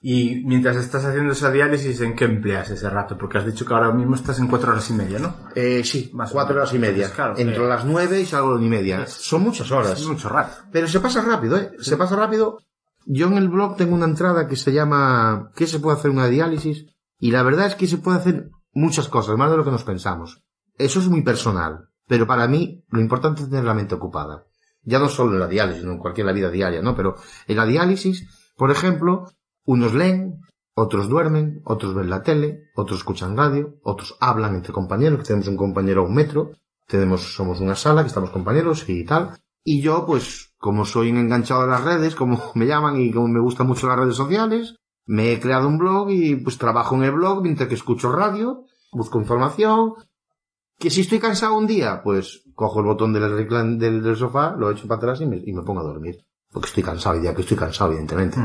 Y mientras estás haciendo esa diálisis, ¿en qué empleas ese rato? Porque has dicho que ahora mismo estás en cuatro horas y media, ¿no? Eh, sí, Más cuatro horas y media. Pues claro, Entre eh. las nueve y salgo a las y media. Es- Son muchas horas. Es mucho rato. Pero se pasa rápido, ¿eh? Se pasa rápido. Yo en el blog tengo una entrada que se llama ¿Qué se puede hacer una diálisis? Y la verdad es que se puede hacer muchas cosas, más de lo que nos pensamos. Eso es muy personal. Pero para mí, lo importante es tener la mente ocupada. Ya no solo en la diálisis, sino en cualquier la vida diaria, ¿no? Pero en la diálisis, por ejemplo, unos leen, otros duermen, otros ven la tele, otros escuchan radio, otros hablan entre compañeros, que tenemos un compañero a un metro, tenemos, somos una sala, que estamos compañeros y tal. Y yo, pues, como soy enganchado de las redes, como me llaman y como me gustan mucho las redes sociales, me he creado un blog y pues trabajo en el blog mientras que escucho radio, busco información. Que si estoy cansado un día, pues cojo el botón del, reclan- del, del sofá, lo echo para atrás y me, y me pongo a dormir. Porque estoy cansado, y ya que estoy cansado, evidentemente.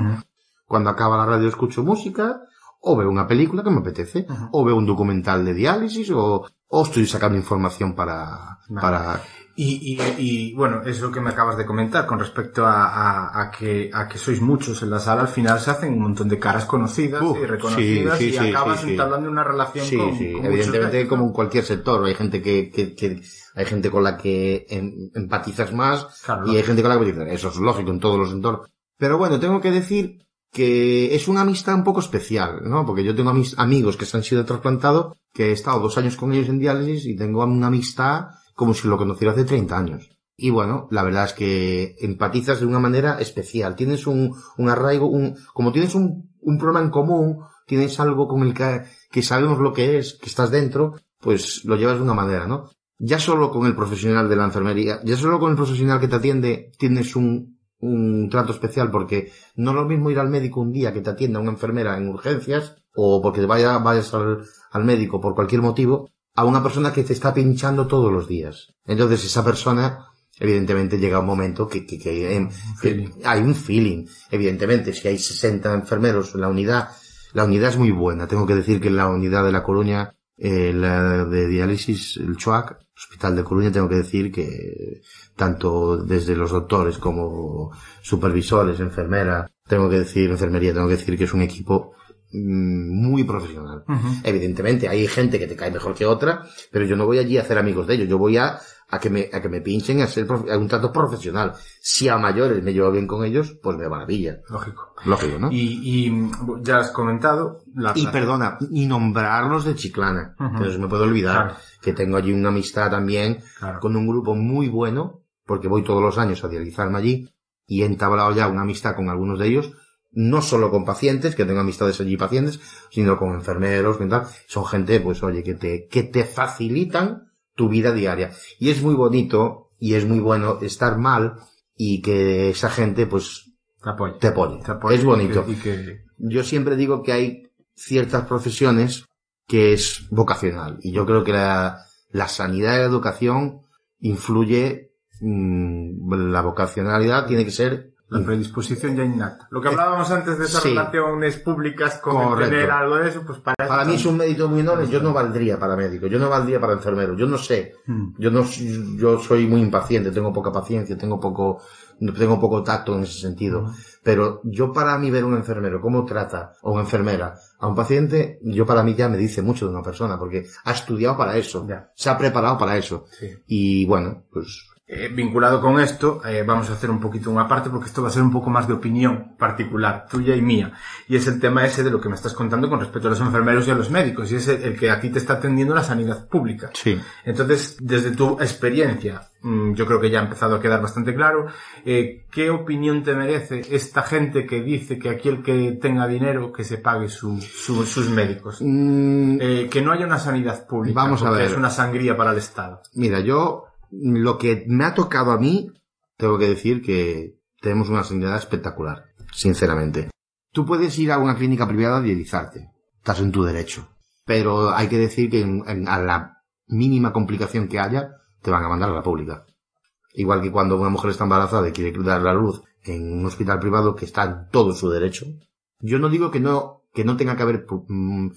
Cuando acaba la radio escucho música, o veo una película que me apetece, o veo un documental de diálisis, o, o estoy sacando información para, Vale. para, Y, y, y, bueno, eso que me acabas de comentar con respecto a, a, a que, a que sois muchos en la sala, al final se hacen un montón de caras conocidas Uf, y reconocidas sí, y sí, acabas sí, sí. entablando una relación Sí, con, sí, con evidentemente muchos como en cualquier sector, hay gente que, que, que- hay gente con la que em- empatizas más Claro, y hay gente con la que empatizas. Eso es lógico en todos los entornos. Pero bueno, tengo que decir que es una amistad un poco especial, ¿no? Porque yo tengo a mis amigos que se han sido trasplantados, que he estado dos años con ellos en diálisis y tengo una amistad como si lo conociera hace 30 años. Y bueno, la verdad es que empatizas de una manera especial. Tienes un, un arraigo, un, como tienes un, un problema en común, tienes algo con el que, que sabemos lo que es, que estás dentro, pues lo llevas de una manera, ¿no? Ya solo con el profesional de la enfermería, ya solo con el profesional que te atiende, tienes un, un trato especial porque no es lo mismo ir al médico un día que te atienda una enfermera en urgencias o porque vaya, vayas al, al médico por cualquier motivo a una persona que te está pinchando todos los días. Entonces esa persona, evidentemente llega un momento que, que, que, que hay un feeling. Evidentemente, si hay 60 enfermeros en la unidad, la unidad es muy buena. Tengo que decir que en la unidad de La Coruña, eh, la de diálisis, el CHUAC, Hospital de Coruña, tengo que decir que tanto desde los doctores como supervisores, enfermera, tengo que decir, enfermería, tengo que decir que es un equipo muy profesional. Evidentemente, hay gente que te cae mejor que otra, pero yo no voy allí a hacer amigos de ellos, yo voy a, a que me, a que me pinchen, a ser a un trato profesional. Si a mayores me llevo bien con ellos, pues me maravilla. Lógico. Lógico, ¿no? Y, Y, y ya has comentado la perdona, y nombrarlos de Chiclana, que no se me puede olvidar, Claro. que tengo allí una amistad también Claro. con un grupo muy bueno, porque voy todos los años a dializarme allí, y he entablado ya una amistad con algunos de ellos, no solo con pacientes, que tengo amistades allí pacientes, sino con enfermeros, con tal. Son gente, pues oye, que te, que te facilitan tu vida diaria. Y es muy bonito, y es muy bueno estar mal, y que esa gente, pues, Te apoye. Te Es bonito. Y que, y que- Yo siempre digo que hay ciertas profesiones que es vocacional. Y yo creo que la, la sanidad y la educación influye mm, la vocacionalidad tiene que ser La predisposición ya innata. Lo que hablábamos antes de esas Sí. relaciones públicas con tener algo de eso, pues para eso para mí es un mérito muy enorme yo no valdría para médico yo no valdría para enfermero yo no sé. Mm. yo no yo soy muy impaciente tengo poca paciencia tengo poco tengo poco tacto en ese sentido. Pero yo para mí ver un enfermero cómo trata o una enfermera a un paciente yo para mí ya me dice mucho de una persona porque ha estudiado para eso se ha preparado para eso. Sí. y bueno pues Eh, vinculado con esto, eh, vamos a hacer un poquito una parte porque esto va a ser un poco más de opinión particular, tuya y mía. Y es el tema ese de lo que me estás contando con respecto a los enfermeros y a los médicos. Y es el, el que aquí te está atendiendo la sanidad pública. sí Entonces, desde tu experiencia, mm, yo creo que ya ha empezado a quedar bastante claro, eh, ¿qué opinión te merece esta gente que dice que aquí el que tenga dinero, que se pague su- su- sus médicos? Mm, que no haya una sanidad pública, Vamos a ver. es una sangría para el Estado. Mira, yo lo que me ha tocado a mí, tengo que decir que tenemos una sanidad espectacular, sinceramente. Tú puedes ir a una clínica privada a dializarte, estás en tu derecho, pero hay que decir que a la mínima complicación que haya, te van a mandar a la pública. Igual que cuando una mujer está embarazada y quiere dar la luz en un hospital privado que está en todo su derecho. Yo no digo que no, que no tenga que haber mm,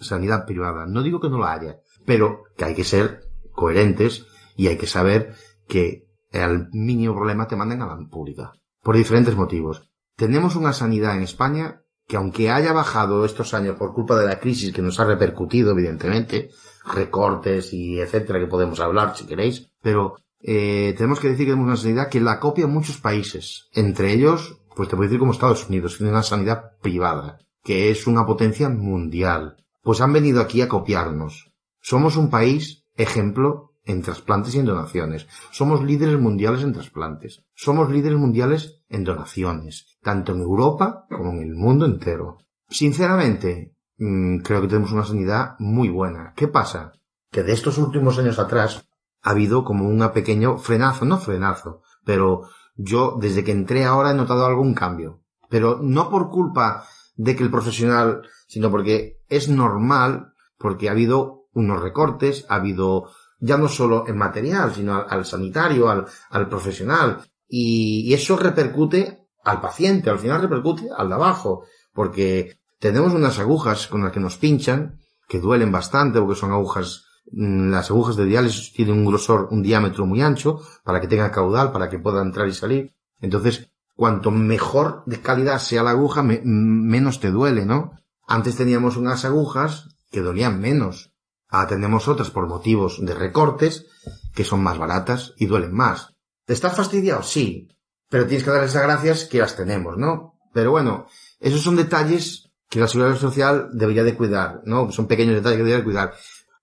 sanidad privada, no digo que no la haya, pero que hay que ser coherentes y hay que saber que al mínimo problema te manden a la pública. Por diferentes motivos. Tenemos una sanidad en España que aunque haya bajado estos años por culpa de la crisis que nos ha repercutido, evidentemente, recortes y etcétera, que podemos hablar si queréis, pero eh, tenemos que decir que tenemos una sanidad que la copian muchos países. Entre ellos, pues te puedo decir como Estados Unidos, tiene una sanidad privada, que es una potencia mundial. Pues han venido aquí a copiarnos. Somos un país ejemplo en trasplantes y en donaciones. Somos líderes mundiales en trasplantes. Somos líderes mundiales en donaciones, tanto en Europa como en el mundo entero. Sinceramente, mm, creo que tenemos una sanidad muy buena. ¿Qué pasa? Que de estos últimos años atrás ha habido como un pequeño frenazo, no frenazo, pero yo desde que entré ahora he notado algún cambio. Pero no por culpa de que el profesional, sino porque es normal, porque ha habido unos recortes, ha habido ya no solo en material, sino al, al sanitario, al, al profesional. Y, eso repercute al paciente, al final repercute al de abajo, porque tenemos unas agujas con las que nos pinchan, que duelen bastante, porque son agujas, mm, las agujas de diálisis tienen un grosor, un diámetro muy ancho, para que tenga caudal, para que pueda entrar y salir. Entonces, cuanto mejor de calidad sea la aguja, me- menos te duele, ¿no? Antes teníamos unas agujas que dolían menos. Ahora tenemos otras por motivos de recortes que son más baratas y duelen más. ¿Te estás fastidiado? Sí. Pero tienes que darles las gracias que las tenemos, ¿no? Pero bueno, esos son detalles que la seguridad social debería de cuidar, ¿no? Son pequeños detalles que debería de cuidar.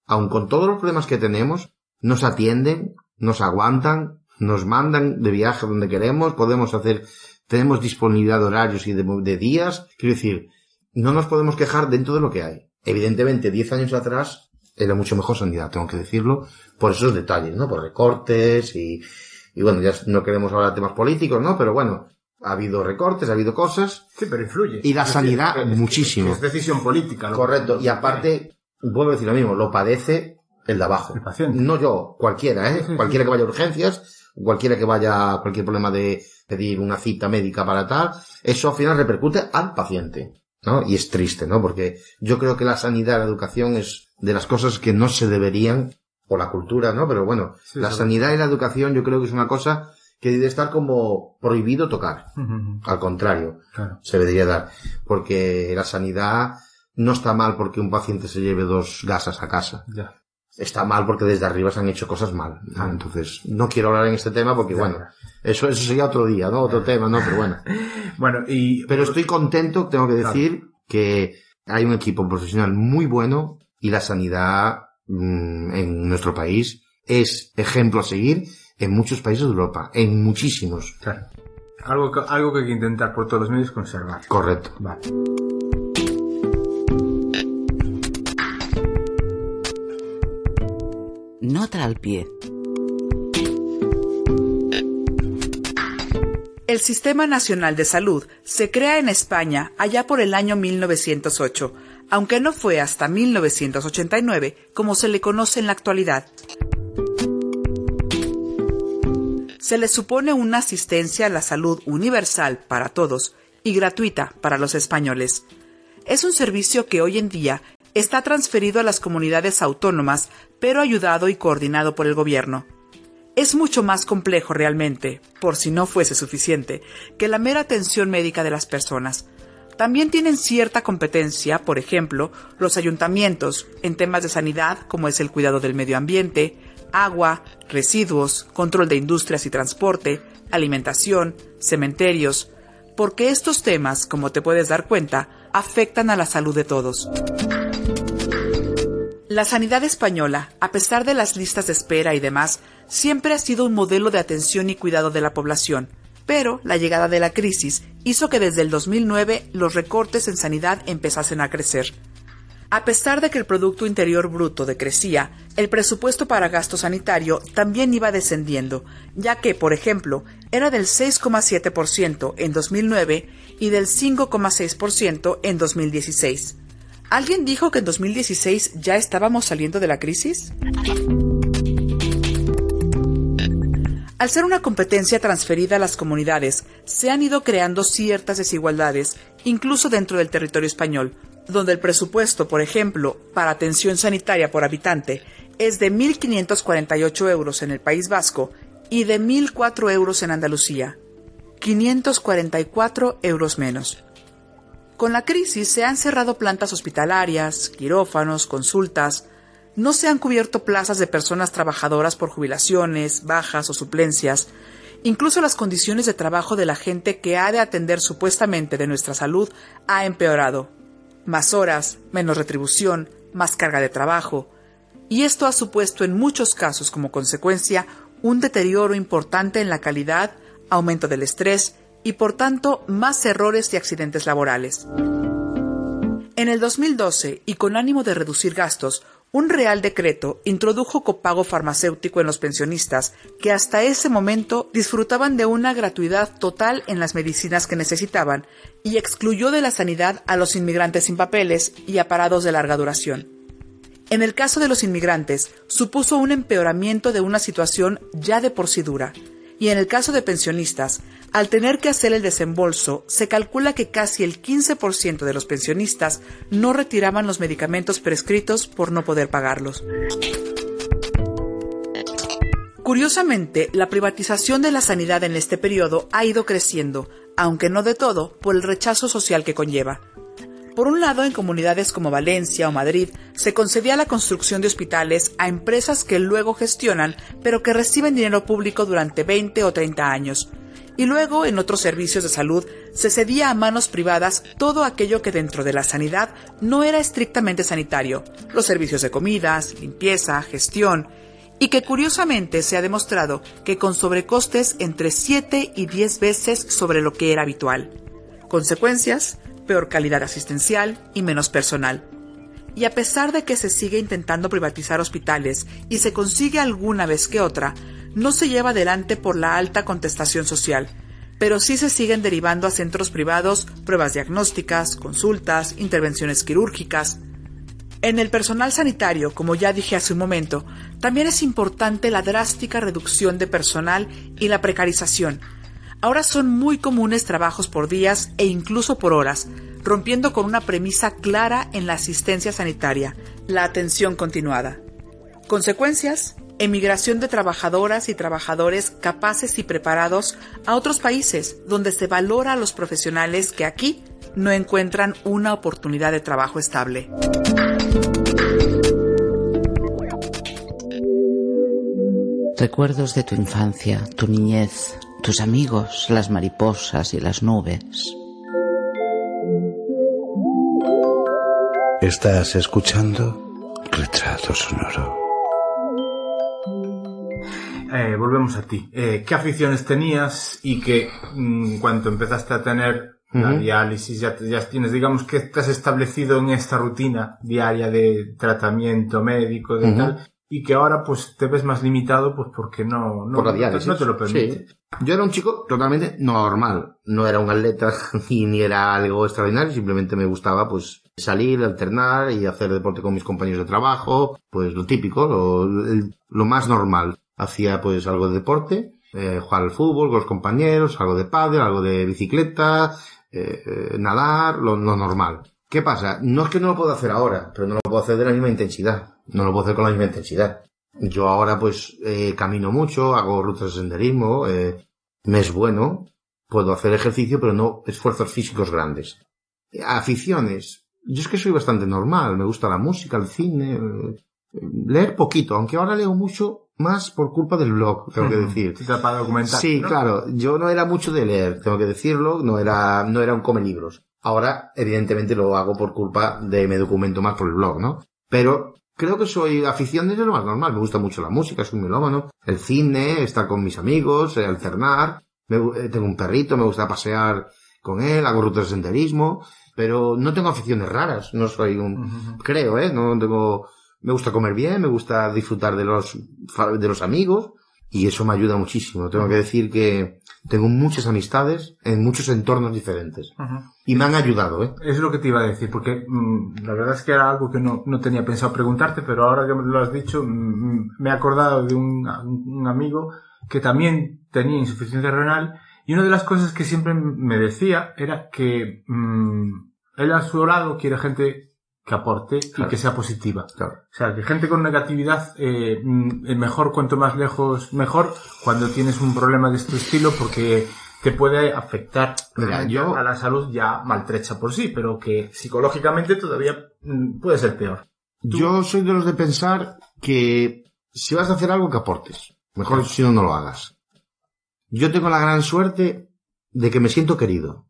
Aun con todos los problemas que tenemos, nos atienden, nos aguantan, nos mandan de viaje donde queremos, podemos hacer, tenemos disponibilidad de horarios y de, de días. Quiero decir, no nos podemos quejar dentro de lo que hay. Evidentemente, 10 años atrás era mucho mejor sanidad, tengo que decirlo, por esos detalles, ¿no? Por recortes y, y bueno, ya no queremos hablar de temas políticos, ¿no? Pero bueno, ha habido recortes, ha habido cosas. Sí, pero influye. Y la Es sanidad, muchísimo. Es decisión política. lo- Correcto. Y aparte, vuelvo a decir lo mismo, lo padece el de abajo. El paciente. No yo, cualquiera, ¿eh? Cualquiera que vaya a urgencias, cualquiera que vaya a cualquier problema de pedir una cita médica para tal, eso al final repercute al paciente. ¿no? Y es triste, ¿no? Porque yo creo que la sanidad, la educación es de las cosas que no se deberían, o la cultura, ¿no? Pero bueno, Sí, la sanidad y la educación yo creo que es una cosa que debe estar como prohibido tocar. Al contrario, Claro. se debería dar. Porque la sanidad no está mal porque un paciente se lleve dos gasas a casa. Ya. Está mal porque desde arriba se han hecho cosas mal. ¿no? Entonces, no quiero hablar en este tema porque, Ya, bueno, ya. eso, eso sería otro día, ¿no? Otro tema, ¿no? Pero bueno. Bueno, y... Pero estoy contento, tengo que Claro. decir, que hay un equipo profesional muy bueno y la sanidad mm, en nuestro país es ejemplo a seguir en muchos países de Europa, en muchísimos. Claro. Algo que, algo que hay que intentar por todos los medios conservar. Correcto. Vale. Nota al pie. El Sistema Nacional de Salud se crea en España allá por el año 1908, aunque no fue hasta 1989 como se le conoce en la actualidad. se les supone una asistencia a la salud universal para todos y gratuita para los españoles. Es un servicio que hoy en día está transferido a las comunidades autónomas, pero ayudado y coordinado por el gobierno. Es mucho más complejo realmente, por si no fuese suficiente, que la mera atención médica de las personas. También tienen cierta competencia, por ejemplo, los ayuntamientos en temas de sanidad como es el cuidado del medio ambiente, agua, residuos, control de industrias y transporte, alimentación, cementerios, porque estos temas, como te puedes dar cuenta, afectan a la salud de todos. La sanidad española, a pesar de las listas de espera y demás, siempre ha sido un modelo de atención y cuidado de la población, pero la llegada de la crisis hizo que desde el 2009 los recortes en sanidad empezasen a crecer. A pesar de que el Producto Interior Bruto decrecía, el presupuesto para gasto sanitario también iba descendiendo, ya que, por ejemplo, era del 6,7% en 2009 y del 5,6% en 2016. ¿Alguien dijo que en 2016 ya estábamos saliendo de la crisis? Al ser una competencia transferida a las comunidades, se han ido creando ciertas desigualdades, incluso dentro del territorio español, donde el presupuesto, por ejemplo, para atención sanitaria por habitante es de 1.548 euros en el País Vasco y de 1.004 euros en Andalucía. 544 euros menos. Con la crisis se han cerrado plantas hospitalarias, quirófanos, consultas, no se han cubierto plazas de personas trabajadoras por jubilaciones, bajas o suplencias, incluso las condiciones de trabajo de la gente que ha de atender supuestamente de nuestra salud ha empeorado más horas, menos retribución, más carga de trabajo, y esto ha supuesto en muchos casos como consecuencia un deterioro importante en la calidad, aumento del estrés y por tanto más errores y accidentes laborales. En el 2012, y con ánimo de reducir gastos, un Real Decreto introdujo copago farmacéutico en los pensionistas que hasta ese momento disfrutaban de una gratuidad total en las medicinas que necesitaban y excluyó de la sanidad a los inmigrantes sin papeles y a parados de larga duración. En el caso de los inmigrantes, supuso un empeoramiento de una situación ya de por sí dura, y en el caso de pensionistas, al tener que hacer el desembolso, se calcula que casi el 15% de los pensionistas no retiraban los medicamentos prescritos por no poder pagarlos. Curiosamente, la privatización de la sanidad en este periodo ha ido creciendo, aunque no de todo, por el rechazo social que conlleva. Por un lado, en comunidades como Valencia o Madrid, se concedía la construcción de hospitales a empresas que luego gestionan, pero que reciben dinero público durante 20 o 30 años, y luego en otros servicios de salud se cedía a manos privadas todo aquello que dentro de la sanidad no era estrictamente sanitario, los servicios de comidas, limpieza, gestión, y que curiosamente se ha demostrado que con sobrecostes entre 7 y 10 veces sobre lo que era habitual. Consecuencias, peor calidad asistencial y menos personal. Y a pesar de que se sigue intentando privatizar hospitales y se consigue alguna vez que otra, no se lleva adelante por la alta contestación social, pero sí se siguen derivando a centros privados pruebas diagnósticas, consultas, intervenciones quirúrgicas. En el personal sanitario, como ya dije hace un momento, también es importante la drástica reducción de personal y la precarización. Ahora son muy comunes trabajos por días e incluso por horas, rompiendo con una premisa clara en la asistencia sanitaria, la atención continuada. Consecuencias, emigración de trabajadoras y trabajadores capaces y preparados a otros países donde se valora a los profesionales que aquí no encuentran una oportunidad de trabajo estable. Recuerdos de tu infancia, tu niñez, tus amigos, las mariposas y las nubes. Estás escuchando Retrato Sonoro. Eh, volvemos a ti. Eh, ¿Qué aficiones tenías y que mm, cuando empezaste a tener la Ujú. diálisis ya, ya tienes, digamos que te has establecido en esta rutina diaria de tratamiento médico, de Ujú. tal, y que ahora pues te ves más limitado pues porque no, no, por la diálisis. no te lo permite. Sí. Yo era un chico totalmente normal. No era un atleta ni, ni era algo extraordinario. Simplemente me gustaba, pues, salir, alternar y hacer deporte con mis compañeros de trabajo. Pues lo típico, lo, lo más normal. Hacía, pues, algo de deporte. eh, jugar al fútbol con los compañeros, algo de pádel, algo de bicicleta, eh, eh, nadar, lo, lo normal. ¿Qué pasa? No es que no lo puedo hacer ahora, pero no lo puedo hacer de la misma intensidad. No lo puedo hacer con la misma intensidad. Yo ahora pues eh, camino mucho, hago rutas de senderismo, eh, me es bueno, puedo hacer ejercicio, pero no esfuerzos físicos grandes. Aficiones. Yo es que soy bastante normal, me gusta la música, el cine, eh, leer poquito, aunque ahora leo mucho más por culpa del blog, tengo que decir. Sí, para documentar. Sí, ¿no? claro, yo no era mucho de leer, tengo que decirlo, no era, no era un come libros. Ahora, evidentemente, lo hago por culpa de me documento más por el blog, ¿no? Pero creo que soy afición desde lo más normal. Me gusta mucho la música, soy un melómano, el cine, estar con mis amigos, alternar. Me eh, tengo un perrito, me gusta pasear con él, hago rutas de senderismo, pero no tengo aficiones raras. No soy un, Ujú. creo, ¿eh? No tengo, me gusta comer bien, me gusta disfrutar de los, de los amigos y eso me ayuda muchísimo. Tengo que decir que tengo muchas amistades en muchos entornos diferentes y me han ayudado, ¿eh? Es lo que te iba a decir, porque mm, la verdad es que era algo que no, no tenía pensado preguntarte, pero ahora que me lo has dicho, mm, me he acordado de un, un amigo que también tenía insuficiencia renal y una de las cosas que siempre me decía era que mm, él a su lado quiere gente que aporte Claro. y que sea positiva. Claro. O sea, que gente con negatividad, eh, mm, es mejor cuanto más lejos, mejor cuando tienes un problema de este estilo porque te puede afectar Mira, realmente yo- a la salud ya maltrecha por sí, pero que psicológicamente todavía mm, puede ser peor. Yo soy de los de pensar que si vas a hacer algo que aportes. Mejor si no, no lo hagas. Yo tengo la gran suerte de que me siento querido.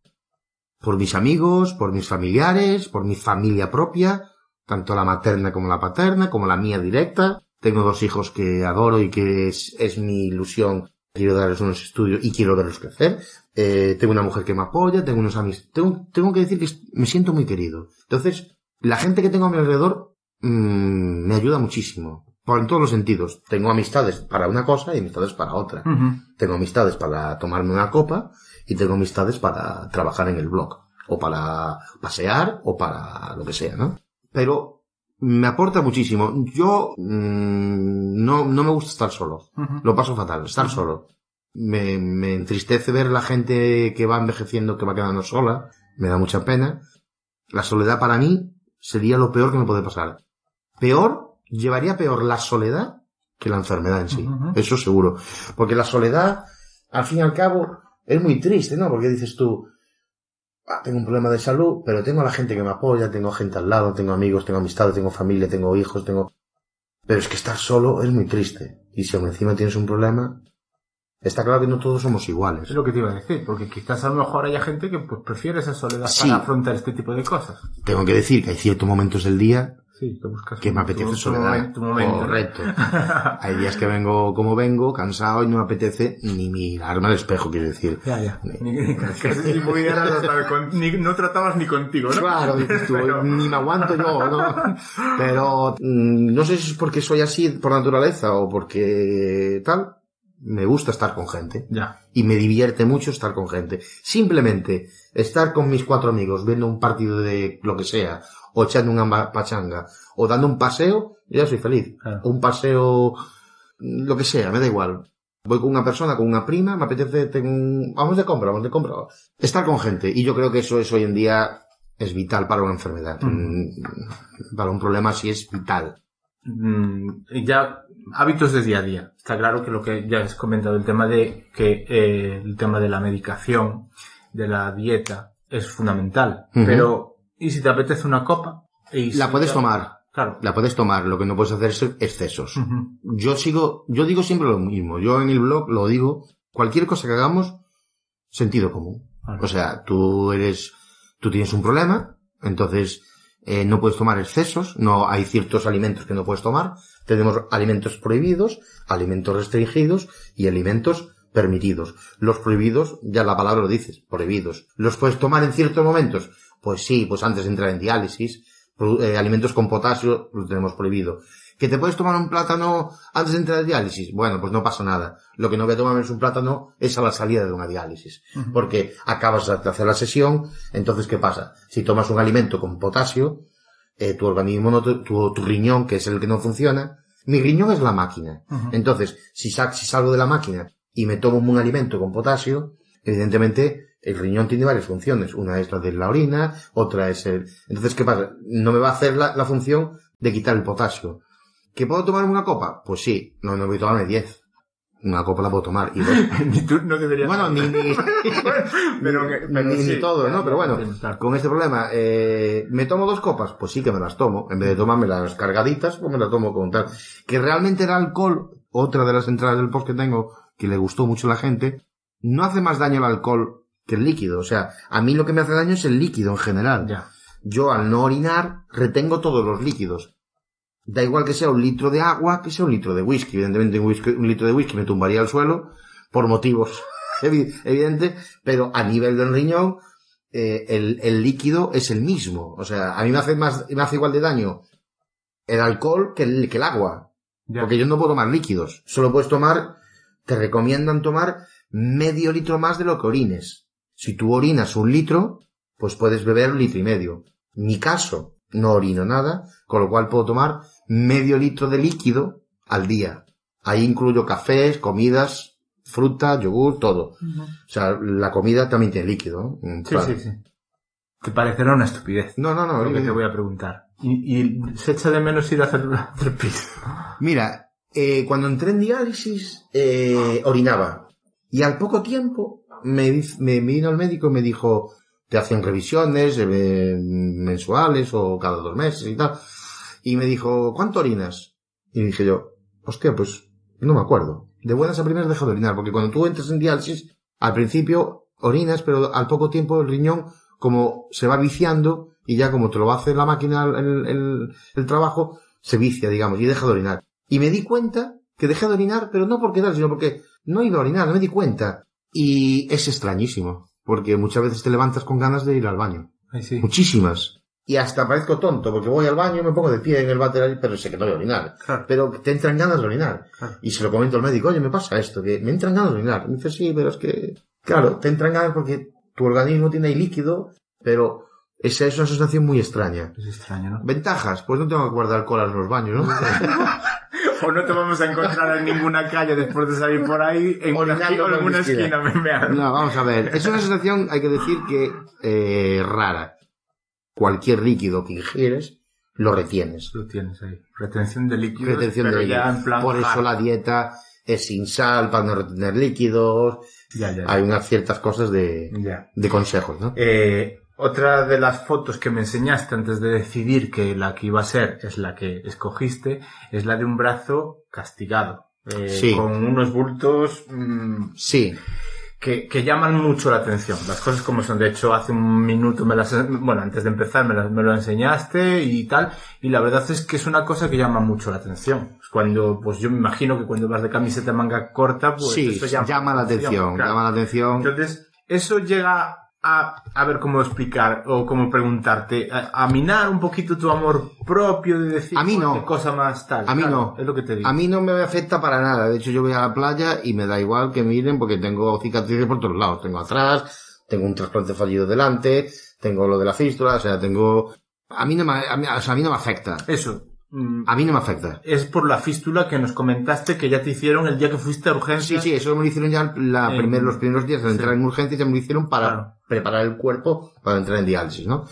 Por mis amigos, por mis familiares, por mi familia propia, tanto la materna como la paterna, como la mía directa. Tengo dos hijos que adoro y que es, es mi ilusión. Quiero darles unos estudios y quiero verlos crecer. Eh, tengo una mujer que me apoya, tengo unos amigos. Tengo, tengo que decir que me siento muy querido. Entonces, la gente que tengo a mi alrededor mm, me ayuda muchísimo. Por en todos los sentidos. Tengo amistades para una cosa y amistades para otra. Tengo amistades para tomarme una copa y tengo amistades para trabajar en el blog. O para pasear o para lo que sea, ¿no? Pero me aporta muchísimo. Yo mm, no, no me gusta estar solo. Lo paso fatal, estar solo. Me, me entristece ver la gente que va envejeciendo, que va quedando sola. Me da mucha pena. La soledad para mí sería lo peor que me puede pasar. Peor, llevaría peor la soledad que la enfermedad en sí. Eso seguro. Porque la soledad, al fin y al cabo, es muy triste, ¿no? Porque dices tú, "Ah, tengo un problema de salud, pero tengo a la gente que me apoya, tengo gente al lado, tengo amigos, tengo amistades, tengo familia, tengo hijos, tengo... Pero es que estar solo es muy triste. Y si aún encima tienes un problema, está claro que no todos somos iguales. Es lo que te iba a decir, porque quizás a lo mejor haya gente que pues, prefiere esa soledad Sí. para afrontar este tipo de cosas. Tengo que decir que hay ciertos momentos del día Sí, que buscas que me apetece tu- soledad. Momento, tu momento, ¿no? Correcto. Hay días que vengo como vengo, cansado y no me apetece ni mirarme al espejo, quiero decir. Ya, ya. Ni- Ni, ni- casi ni pudieras estar con- ni- no tratabas ni contigo, ¿no? Claro, dices tú, Pero- ni me aguanto yo, ¿no? Pero mm, no sé si es porque soy así por naturaleza o porque tal. Me gusta estar con gente. Ya. Y me divierte mucho estar con gente. Simplemente estar con mis cuatro amigos viendo un partido de lo que sea, o echando una pachanga, o dando un paseo, yo ya soy feliz. Claro. Un paseo, mm, lo que sea, me da igual. Voy con una persona, con una prima, me apetece, tengo un... vamos de compra, vamos de compra. Estar con gente. Y yo creo que eso es hoy en día, es vital para una enfermedad. Mm, Para un problema así es vital. Mm, y ya hábitos de día a día. Está claro que lo que ya has comentado, el tema de que eh, el tema de la medicación, de la dieta, es fundamental. Pero, ¿y si te apetece una copa? Y La si puedes te- tomar, Claro. la puedes tomar, lo que no puedes hacer es excesos. Yo sigo, yo digo siempre lo mismo. Yo en el blog lo digo, cualquier cosa que hagamos, sentido común. O sea, tú eres, tú tienes un problema, entonces eh, no puedes tomar excesos, no hay ciertos alimentos que no puedes tomar. Tenemos alimentos prohibidos, alimentos restringidos y alimentos permitidos. Los prohibidos, ya la palabra lo dices, prohibidos. ¿Los puedes tomar en ciertos momentos? Pues sí, pues antes de entrar en diálisis. Eh, alimentos con potasio los tenemos prohibido. ¿Que te puedes tomar un plátano antes de entrar en diálisis? Bueno, pues no pasa nada. Lo que no voy a tomar es un plátano es a la salida de una diálisis. Porque acabas de hacer la sesión, entonces ¿qué pasa? Si tomas un alimento con potasio, eh, tu organismo, no tu, tu riñón, que es el que no funciona, mi riñón es la máquina. Entonces, si, sa- si salgo de la máquina y me tomo un alimento con potasio, evidentemente el riñón tiene varias funciones. Una es la de la orina, otra es el... Entonces, ¿qué pasa? No me va a hacer la, la función de quitar el potasio. ¿Que puedo tomar una copa? Pues sí, no, no voy a tomarme 10. Una copa la puedo tomar. Y dos. ni tú no deberías. bueno, ni, ni, pero, ni- pero ni- sí. ni todo, ¿no? Pero bueno, con este problema, eh, ¿me tomo dos copas? Pues sí que me las tomo. En vez de tomarme las cargaditas, pues me las tomo con tal. Que realmente el alcohol, otra de las entradas del post que tengo, que le gustó mucho a la gente, no hace más daño el alcohol que el líquido. O sea, a mí lo que me hace daño es el líquido en general. Ya. Yo al no orinar retengo todos los líquidos. Da igual que sea un litro de agua que sea un litro de whisky. Evidentemente un, whisky- un litro de whisky me tumbaría al suelo por motivos evi- evidentes, pero a nivel del riñón eh, el, el líquido es el mismo. O sea, a mí me hace más, me hace igual de daño el alcohol que el, que el agua. Ya. Porque yo no puedo tomar líquidos. Solo puedes tomar, te recomiendan tomar medio litro más de lo que orines. Si tú orinas un litro, pues puedes beber un litro y medio. En mi caso, no orino nada, con lo cual puedo tomar medio litro de líquido al día. Ahí incluyo cafés, comidas, fruta, yogur, todo. O sea, la comida también tiene líquido. ¿no? Sí, claro. sí, sí. Te parecerá una estupidez. No, no, no. lo que no. te voy a preguntar. Y, y se echa de menos ir a hacer, hacer pis. Mira, eh, cuando entré en diálisis, eh, orinaba. Y al poco tiempo me, me vino el médico y me dijo, te hacen revisiones eh, mensuales o cada dos meses y tal. Y me dijo, ¿cuánto orinas? Y dije yo, hostia, pues no me acuerdo. De buenas a primeras dejo de orinar, porque cuando tú entras en diálisis, al principio orinas, pero al poco tiempo el riñón, como se va viciando, y ya como te lo va a hacer la máquina el, el- el trabajo, se vicia, digamos, y deja de orinar. Y me di cuenta que dejé de orinar, pero no porque tal, sino porque no iba a orinar, no me di cuenta. Y es extrañísimo, porque muchas veces te levantas con ganas de ir al baño. Ay, sí. Muchísimas. Y hasta parezco tonto, porque voy al baño, me pongo de pie en el váter, pero sé que no voy a orinar. Claro. Pero te entran ganas de orinar. Claro. Y se lo comento al médico, oye, me pasa esto, que me entran ganas de orinar. Y me dice, sí, pero es que, claro, te entran ganas porque tu organismo tiene ahí líquido, pero esa es una sensación muy extraña. Es extraño, ¿no? Ventajas, pues no tengo que guardar colas en los baños, ¿no? O no te vamos a encontrar en ninguna calle después de salir por ahí, en una, esquina, en por una la esquina. No, vamos a ver. Es una sensación, hay que decir que, eh, rara. Cualquier líquido que ingieres, lo retienes. Lo tienes ahí. Retención de líquidos. Retención pero de ya líquidos. en plan Por eso la dieta es sin sal, para no retener líquidos. Ya, ya, ya. Hay unas ciertas cosas de, Ya. de consejos, ¿no? Eh, otra de las fotos que me enseñaste antes de decidir que la que iba a ser es la que escogiste, es la de un brazo castigado. Eh, Sí. Con unos bultos mm, Sí. que, que llaman mucho la atención. Las cosas como son. De hecho, hace un minuto me las, bueno, antes de empezar me, las- me lo enseñaste y tal. Y la verdad es que es una cosa que llama mucho la atención. Cuando, pues yo me imagino que cuando vas de camiseta manga corta, pues sí, eso llama, la atención, claro. llama la atención. Entonces, eso llega a, a ver cómo explicar o cómo preguntarte, a, a minar un poquito tu amor propio de decir, A mí no. "Joder, qué cosa más tal. A mí Claro, no. Es lo que te digo. A mí no me afecta para nada. De hecho, yo voy a la playa y me da igual que miren porque tengo cicatrices por todos lados. Tengo atrás, tengo un trasplante fallido delante, tengo lo de la fístula, o sea, tengo... A mí no me, a mí, o sea, a mí no me afecta. Eso. Mm, A mí no me afecta. Es por la fístula que nos comentaste que ya te hicieron el día que fuiste a urgencias. Sí, sí, eso me lo hicieron ya la En- primer- los primeros días de entrar en urgencias, ya me lo hicieron para Claro. preparar el cuerpo para entrar en diálisis, ¿no?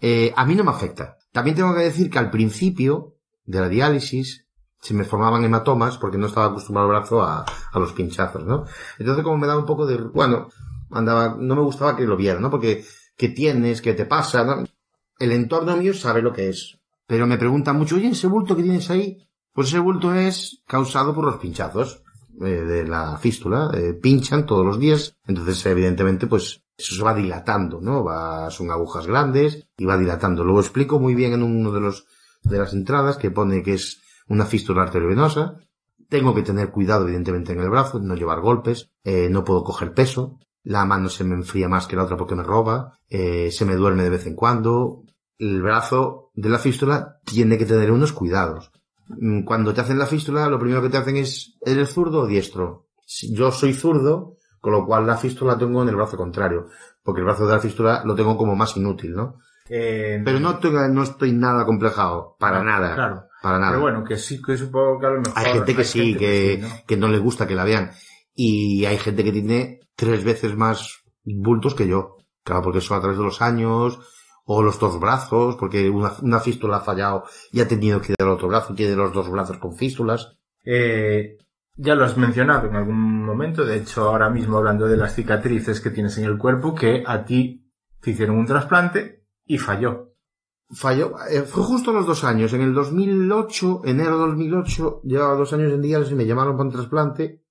Eh, a mí no me afecta. También tengo que decir que al principio de la diálisis se me formaban hematomas porque no estaba acostumbrado el brazo a, a los pinchazos, ¿no? Entonces como me daba un poco de, bueno, andaba, no me gustaba que lo vieran, ¿no? Porque, ¿qué tienes? ¿Qué te pasa? ¿no? El entorno mío sabe lo que es. Pero me preguntan mucho, oye, ese bulto que tienes ahí, pues ese bulto es causado por los pinchazos eh, de la fístula, eh, pinchan todos los días, entonces evidentemente pues eso se va dilatando, ¿no? Va, son agujas grandes y va dilatando. Lo explico muy bien en uno de los de las entradas que pone que es una fístula arteriovenosa. Tengo que tener cuidado evidentemente en el brazo, no llevar golpes, eh, no puedo coger peso, la mano se me enfría más que la otra porque me roba, se me duerme de vez en cuando. El brazo de la fístula tiene que tener unos cuidados. Mm, Cuando te hacen la fístula, lo primero que te hacen es, ¿eres zurdo o diestro? Yo soy zurdo, con lo cual la fístula la tengo en el brazo contrario, porque el brazo de la fístula lo tengo como más inútil, ¿no? Eh, Pero no, tengo- no estoy nada complejado, para nada. Claro. Para nada. Pero bueno, que sí, que supongo que a lo mejor. Hay gente que sí, que, ¿no? que no le gusta que la vean. Y hay gente que tiene tres veces más bultos que yo. Claro, porque eso a través de los años, o los dos brazos, porque una, una fístula ha fallado y ha tenido que dar el otro brazo, tiene los dos brazos con fístulas. Eh, ya lo has mencionado en algún momento, de hecho ahora mismo hablando de las cicatrices que tienes en el cuerpo, que a ti te hicieron un trasplante y falló. Falló, eh, fue justo a los dos años, en el 2008, enero de 2008, llevaba dos años en diálisis y me llamaron para un trasplante,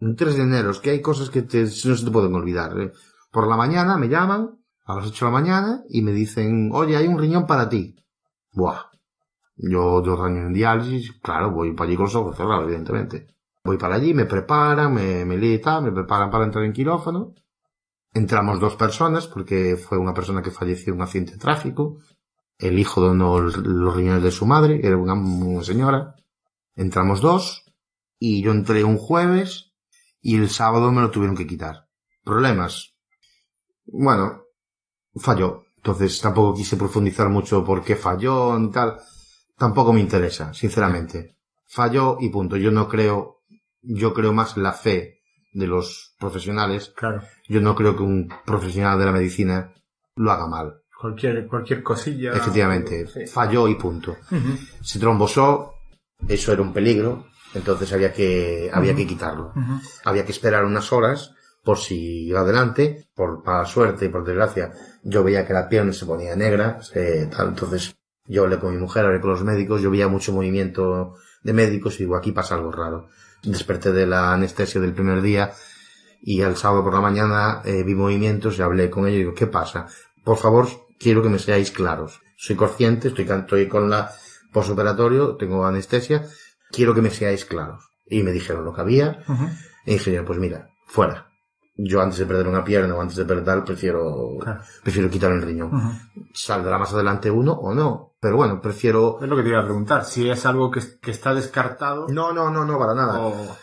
un 3 de enero, es que hay cosas que te, no se te pueden olvidar. eh. Por la mañana me llaman, a las 8 de la mañana, y me dicen, oye, hay un riñón para ti. Buah. Yo dos años en diálisis, claro, voy para allí con los ojos cerrados, evidentemente. Voy para allí, me preparan, me, me lee tal, me preparan para entrar en quirófano. Entramos dos personas, porque fue una persona que falleció en un accidente de tráfico. El hijo donó los riñones de su madre, era una, una señora. Entramos dos, y yo entré un jueves, y el sábado me lo tuvieron que quitar. Problemas. Bueno, falló. Entonces tampoco quise profundizar mucho por qué falló ni tal. Tampoco me interesa, sinceramente. Falló y punto. Yo no creo, yo creo más la fe de los profesionales. Claro. Yo no creo que un profesional de la medicina lo haga mal. Cualquier, cualquier cosilla. Efectivamente, Sí. falló y punto. Se trombosó, eso era un peligro, entonces había que, había que quitarlo. Había que esperar unas horas por si iba adelante, por para suerte y por desgracia, yo veía que la pierna se ponía negra, eh, tal, entonces yo hablé con mi mujer, hablé con los médicos, yo veía mucho movimiento de médicos y digo, aquí pasa algo raro. Desperté de la anestesia del primer día y al sábado por la mañana eh, vi movimientos y hablé con ellos y digo, ¿qué pasa? Por favor, quiero que me seáis claros. Soy consciente, estoy, estoy con la postoperatorio, tengo anestesia, quiero que me seáis claros. Y me dijeron lo que había, Ujú. e dijeron, pues mira, fuera. Yo antes de perder una pierna o antes de perder tal, prefiero, Claro. prefiero quitar el riñón. Saldrá más adelante uno o no. Pero bueno, prefiero... Es lo que te iba a preguntar, si es algo que, que está descartado No, no, no, no, para nada. o...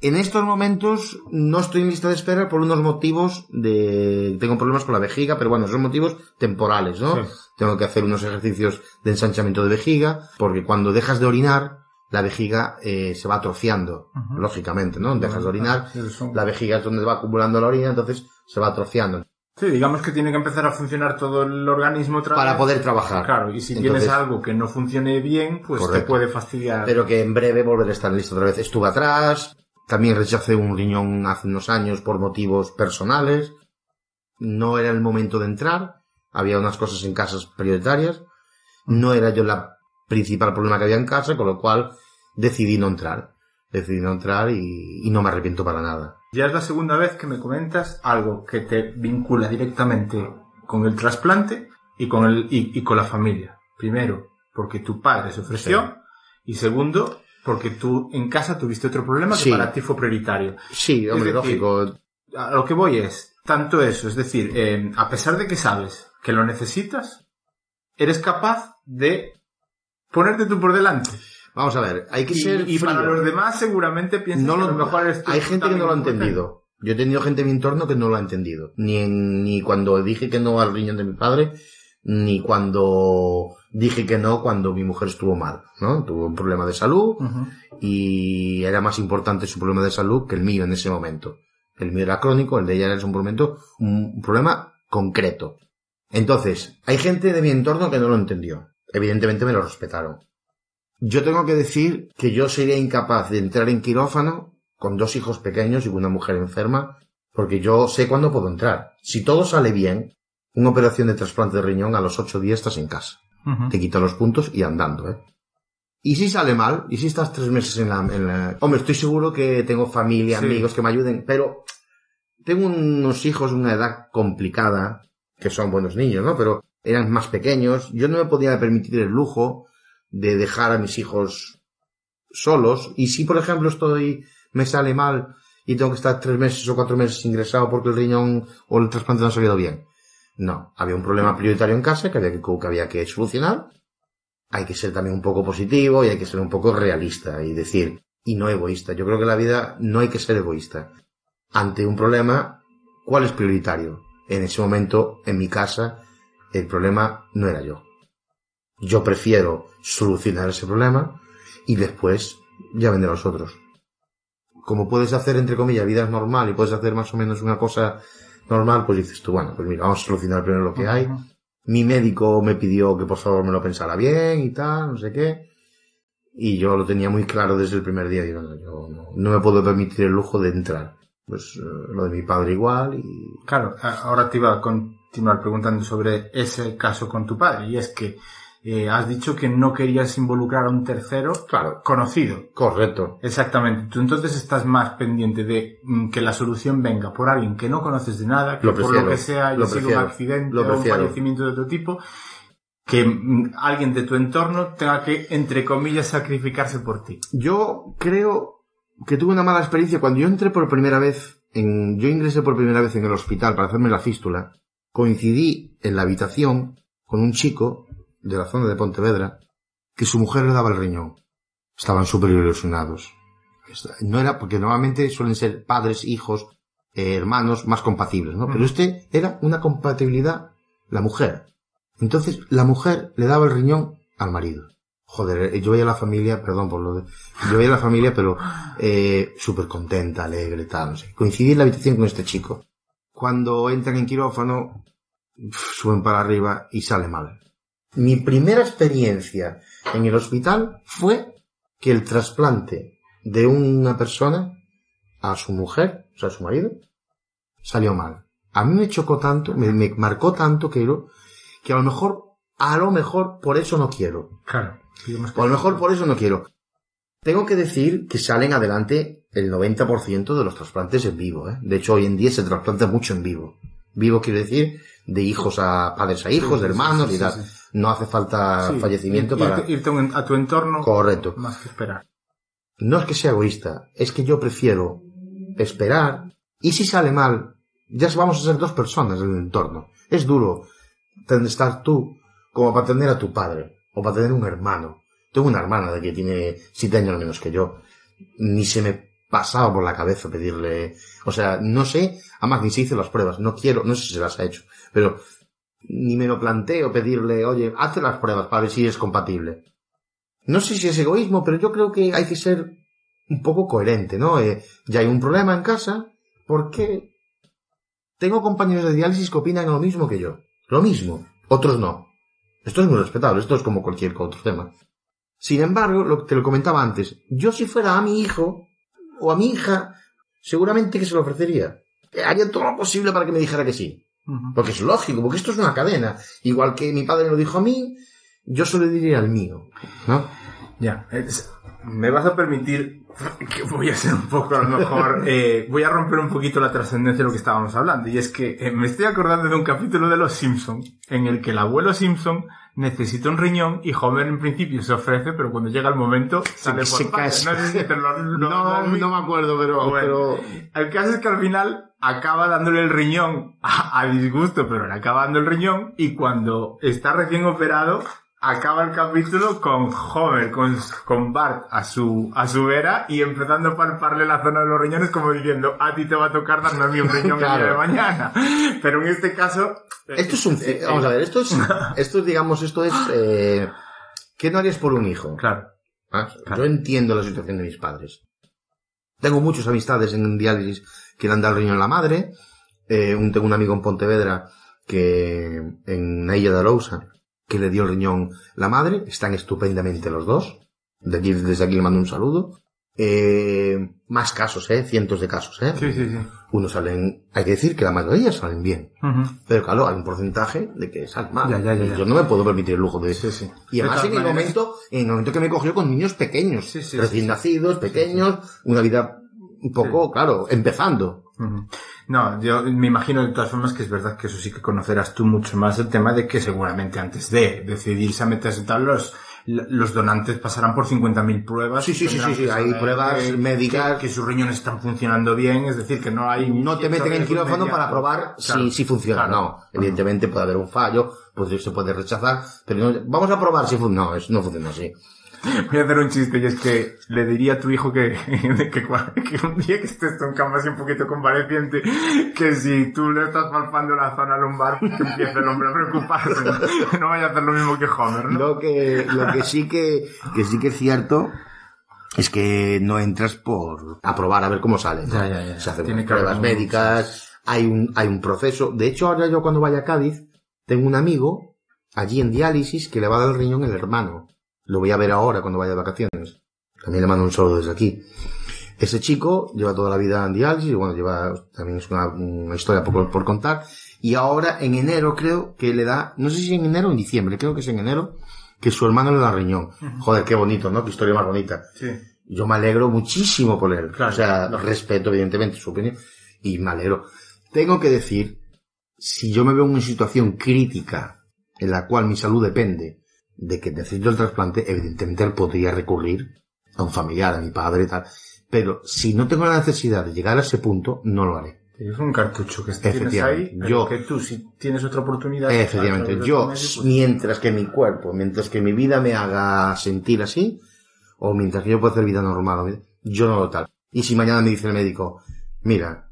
En estos momentos no estoy en lista de espera por unos motivos de... Tengo problemas con la vejiga, pero bueno, son motivos temporales, ¿no? Sí. Tengo que hacer unos ejercicios de ensanchamiento de vejiga, porque cuando dejas de orinar, la vejiga eh, se va atrofiando, lógicamente, ¿no? Dejas de orinar, la vejiga es donde va acumulando la orina, entonces se va atrofiando. Sí, digamos que tiene que empezar a funcionar todo el organismo Para poder trabajar. Claro, y si Entonces- tienes algo que no funcione bien, pues Correcto. te puede fastidiar. pero que en breve volveré a estar listo otra vez. Estuve atrás, también rechacé un riñón hace unos años por motivos personales. No era el momento de entrar, había unas cosas en casas prioritarias. No era yo la principal problema que había en casa, con lo cual decidí no entrar. Decidí no entrar y, y no me arrepiento para nada. Ya es la segunda vez que me comentas algo que te vincula directamente con el trasplante y con, el, y, y con la familia. Primero, porque tu padre se ofreció. Y segundo, porque tú en casa tuviste otro problema que Sí. para ti fue prioritario. Sí, hombre, decir, lógico. A lo que voy es, tanto eso, es decir, eh, a pesar de que sabes que lo necesitas, eres capaz de ponerte tú por delante. Vamos a ver, hay que Y, ser y para los demás seguramente piensan no que lo, lo mejor tú hay gente que no lo ha entendido. Yo he tenido gente en mi entorno que no lo ha entendido. Ni, en- ni cuando dije que no al riñón de mi padre, ni cuando dije que no cuando mi mujer estuvo mal, ¿no? Tuvo un problema de salud y era más importante su problema de salud que el mío en ese momento. El mío era crónico, el de ella era un momento, un problema concreto. Entonces, hay gente de mi entorno que no lo entendió. Evidentemente me lo respetaron. Yo tengo que decir que yo sería incapaz de entrar en quirófano con dos hijos pequeños y con una mujer enferma, porque yo sé cuándo puedo entrar. Si todo sale bien, una operación de trasplante de riñón a los ocho días estás en casa. Te quito los puntos y andando, ¿eh? Y si sale mal, y si estás tres meses en la, en la- Hombre, estoy seguro que tengo familia, Sí. amigos que me ayuden, pero tengo unos hijos de una edad complicada, que son buenos niños, ¿no? Pero eran más pequeños. Yo no me podía permitir el lujo de dejar a mis hijos solos. Y si, por ejemplo, estoy, me sale mal y tengo que estar tres meses o cuatro meses ingresado porque el riñón o el trasplante no ha salido bien. No, había un problema prioritario en casa que había que, había que solucionar. Hay que ser también un poco positivo y hay que ser un poco realista y decir, y no egoísta. Yo creo que en la vida no hay que ser egoísta. Ante un problema, ¿cuál es prioritario? En ese momento, en mi casa, el problema no era yo. Yo prefiero solucionar ese problema y después ya vendrán los otros. como puedes hacer, entre comillas, vida normal y puedes hacer más o menos una cosa normal, pues dices tú, bueno, pues mira, vamos a solucionar primero lo que hay. Mi médico me pidió que por favor me lo pensara bien y tal, no sé qué. Y yo lo tenía muy claro desde el primer día. Digo, no, yo no, no me puedo permitir el lujo de entrar. Pues eh, lo de mi padre igual y... Claro, ahora te iba a continuar preguntando sobre ese caso con tu padre, y es que eh, has dicho que no querías involucrar a un tercero Claro, conocido. correcto. Exactamente. Tú entonces estás más pendiente de mm, que la solución venga por alguien que no conoces de nada, que Lo por lo que sea haya lo sido un accidente lo o un fallecimiento de otro tipo, que mm, alguien de tu entorno tenga que, entre comillas, sacrificarse por ti. Yo creo que tuve una mala experiencia cuando yo entré por primera vez en, yo ingresé por primera vez en el hospital para hacerme la fístula. Coincidí en la habitación con un chico de la zona de Pontevedra que su mujer le daba el riñón. Estaban súper ilusionados. No era, porque normalmente suelen ser padres, hijos, eh, hermanos más compatibles, ¿no? Pero este era una compatibilidad, la mujer. Entonces, la mujer le daba el riñón al marido. Joder, eh, yo veía a la familia, perdón por lo de, yo veía a la familia, pero eh, súper contenta, alegre, tal, no sé. Coincidí en la habitación con este chico. Cuando entran en quirófano, suben para arriba y sale mal. Mi primera experiencia en el hospital fue que el trasplante de una persona a su mujer, o sea, a su marido, salió mal. A mí me chocó tanto, me, me marcó tanto que, lo- que a lo mejor, a lo mejor por eso no quiero. Claro. O a lo mejor por eso no quiero. Tengo que decir que salen adelante el 90% de los trasplantes en vivo. ¿eh? De hecho, hoy en día se trasplanta mucho en vivo. Vivo quiere decir de hijos a padres a hijos, Sí, de hermanos sí, y tal. No hace falta fallecimiento ir- para... irte, a tu entorno Correcto. más que esperar. No es que sea egoísta, es que yo prefiero esperar y si sale mal, ya vamos a ser dos personas en el entorno. Es duro estar tú como para tener a tu padre o para tener un hermano. Tengo una hermana de que tiene siete años menos que yo. Ni se me pasaba por la cabeza pedirle, o sea, no sé, además ni se hizo las pruebas, no quiero, no sé si se las ha hecho, pero ni me lo planteo pedirle, oye, hazte las pruebas para ver si es compatible. No sé si es egoísmo, pero yo creo que hay que ser un poco coherente, ¿no? Eh, ya hay un problema en casa, ¿por qué? Tengo compañeros de diálisis que opinan lo mismo que yo. Lo mismo. Otros no. Esto es muy respetable, esto es como cualquier otro tema. Sin embargo, lo que te lo comentaba antes, yo si fuera a mi hijo o a mi hija, seguramente que se lo ofrecería. Haría todo lo posible para que me dijera que sí. Porque es lógico, porque esto es una cadena. Igual que mi padre me lo dijo a mí, yo se lo diría al mío. ¿No? Ya, es- me vas a permitir que voy a ser un poco, a lo mejor, eh, voy a romper un poquito la trascendencia de lo que estábamos hablando. Y es que eh, me estoy acordando de un capítulo de Los Simpson en el que el abuelo Simpson necesita un riñón y Homer en principio se ofrece, pero cuando llega el momento sale se por casa. No sé si te lo- lo- No, lo me acuerdo, pero, Bueno. pero El caso es que al final acaba dándole el riñón a, a disgusto, pero le acaba dando el riñón y cuando está recién operado acaba el capítulo con Homer, con, con Bart a su, a su vera y empezando a palparle la zona de los riñones como diciendo, a ti te va a tocar darme a mí un riñón el día de mañana. Pero en este caso... Esto es un... eh, vamos a eh, ver, esto es... Esto es, digamos, esto es... Eh, ¿Qué no harías por un hijo? Claro. Ah, Claro. Yo entiendo la situación de mis padres. Tengo muchas amistades en diálisis que le han dado el riñón a la madre. Eh, un, tengo un amigo en Pontevedra que en la Illa de Arousa que le dio el riñón la madre. Están estupendamente los dos. De aquí, desde aquí le mando un saludo. Eh, más casos, eh, cientos de casos, eh. Sí, sí, sí. Unos salen, hay que decir que la mayoría salen bien. Ujú. Pero claro, hay un porcentaje de que salen mal. Ya, ya, ya. Yo no me puedo permitir el lujo de Sí, sí. y además De en el maneras- momento, en el momento que me cogió con niños pequeños, Sí, recién nacidos, pequeños, una vida un poco, claro, empezando. Ujú. No, yo me imagino de todas formas que es verdad que eso sí que conocerás tú mucho más el tema de que seguramente antes de decidirse a meterse tal, los, los donantes pasarán por 50.000 pruebas. Sí, sí, sí, sí, sí, hay pruebas que- médicas. Que, que sus riñones están funcionando bien, es decir, que no hay... No te meten en quirófano para probar Claro, si, si funciona. claro. No, evidentemente puede haber un fallo, pues se puede rechazar, pero no- vamos a probar si funciona. No, es- no funciona así. Voy a hacer un chiste y es que le diría a tu hijo que, que, un día que estés en cama así un poquito convaleciente, que si tú le estás palpando la zona lumbar, que empiece el hombre a preocuparse. No, No vaya a hacer lo mismo que Homer, ¿no? Lo que, lo que sí que, que sí que es cierto es que no entras por aprobar a ver cómo sale. ¿no? Ya, ya, ya. Se hacen Tiene unas que haber pruebas médicas, hay un, hay un proceso. De hecho, ahora yo cuando vaya a Cádiz, tengo un amigo allí en diálisis que le va a dar el riñón el hermano. Lo voy a ver ahora cuando vaya de vacaciones. También le mando un saludo desde aquí. Ese chico lleva toda la vida en diálisis, bueno, lleva, también es una, una historia por, por contar. Y ahora, en enero, creo que le da, no sé si en enero o en diciembre, creo que es en enero, que su hermano le da riñón. Joder, qué bonito, ¿no? Qué historia más bonita. Sí. Yo me alegro muchísimo por él. Claro, o sea, respeto evidentemente su opinión y me alegro. Tengo que decir, si yo me veo en una situación crítica en la cual mi salud depende de que necesito el trasplante, evidentemente podría recurrir a un familiar, a mi padre y tal. Pero si no tengo la necesidad de llegar a ese punto, no lo haré. Es un cartucho que tienes Efectivamente. ahí, Yo- que tú, si tienes otra oportunidad... Efectivamente, yo, pues- mientras que mi cuerpo, mientras que mi vida me haga sentir así, o mientras que yo pueda hacer vida normal, yo no lo tal. Y si mañana me dice el médico, mira,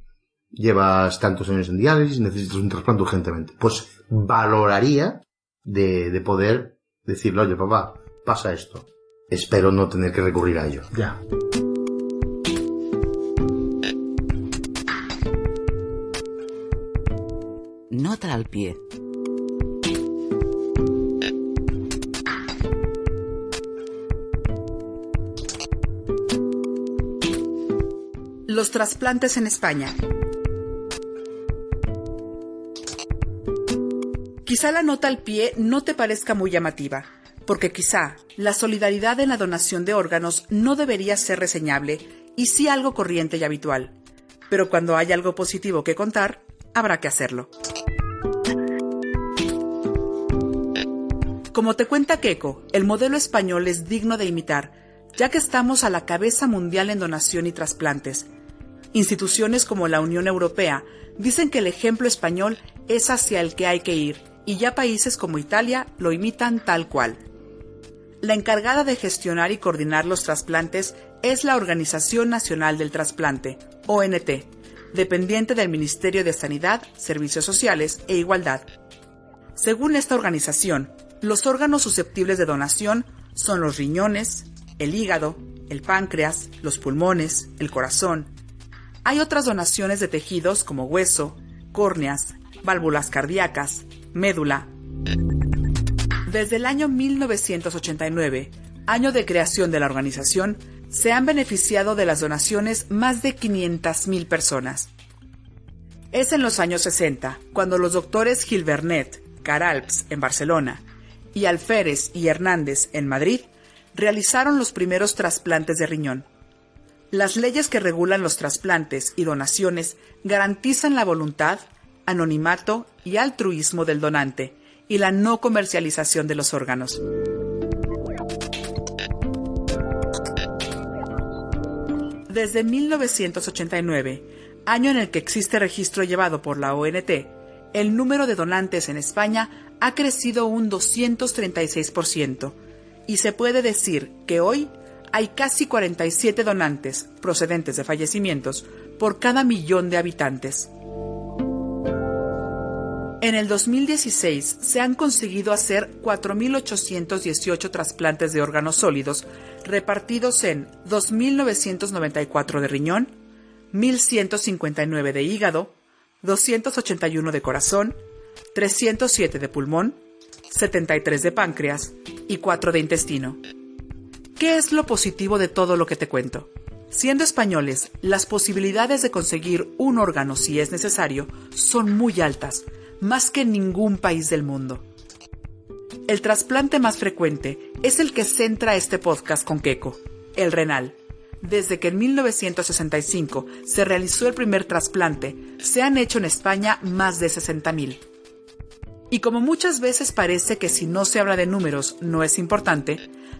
llevas tantos años en diálisis, necesitas un trasplante urgentemente, pues valoraría de, de poder decirle, oye papá, pasa esto. Espero no tener que recurrir a ello. Ya. Nota al pie. Los trasplantes en España. Quizá la nota al pie no te parezca muy llamativa, porque quizá la solidaridad en la donación de órganos no debería ser reseñable y sí algo corriente y habitual. Pero cuando hay algo positivo que contar, habrá que hacerlo. Como te cuenta Keiko, el modelo español es digno de imitar, ya que estamos a la cabeza mundial en donación y trasplantes. Instituciones como la Unión Europea dicen que el ejemplo español es hacia el que hay que ir, y ya países como Italia lo imitan tal cual. La encargada de gestionar y coordinar los trasplantes es la Organización Nacional del Trasplante, ONT, dependiente del Ministerio de Sanidad, Servicios Sociales e Igualdad. Según esta organización, los órganos susceptibles de donación son los riñones, el hígado, el páncreas, los pulmones, el corazón. Hay otras donaciones de tejidos como hueso, córneas, válvulas cardíacas, médula. Desde el año 1989, año de creación de la organización, se han beneficiado de las donaciones más de 500.000 personas. Es en los años 60 cuando los doctores Gilbernet, Caralps en Barcelona y Alférez y Hernández en Madrid realizaron los primeros trasplantes de riñón. Las leyes que regulan los trasplantes y donaciones garantizan la voluntad, anonimato y altruismo del donante y la no comercialización de los órganos. Desde 1989, año en el que existe registro llevado por la ONT, el número de donantes en España ha crecido un 236% y se puede decir que hoy hay casi 47 donantes procedentes de fallecimientos por cada millón de habitantes. En el 2016 se han conseguido hacer 4.818 trasplantes de órganos sólidos repartidos en 2.994 de riñón, 1.159 de hígado, 281 de corazón, 307 de pulmón, 73 de páncreas y 4 de intestino. ¿Qué es lo positivo de todo lo que te cuento? Siendo españoles, las posibilidades de conseguir un órgano si es necesario son muy altas, más que en ningún país del mundo. El trasplante más frecuente es el que centra este podcast con Keiko, el renal. Desde que en 1965 se realizó el primer trasplante, se han hecho en España más de 60.000. Y como muchas veces parece que si no se habla de números no es importante,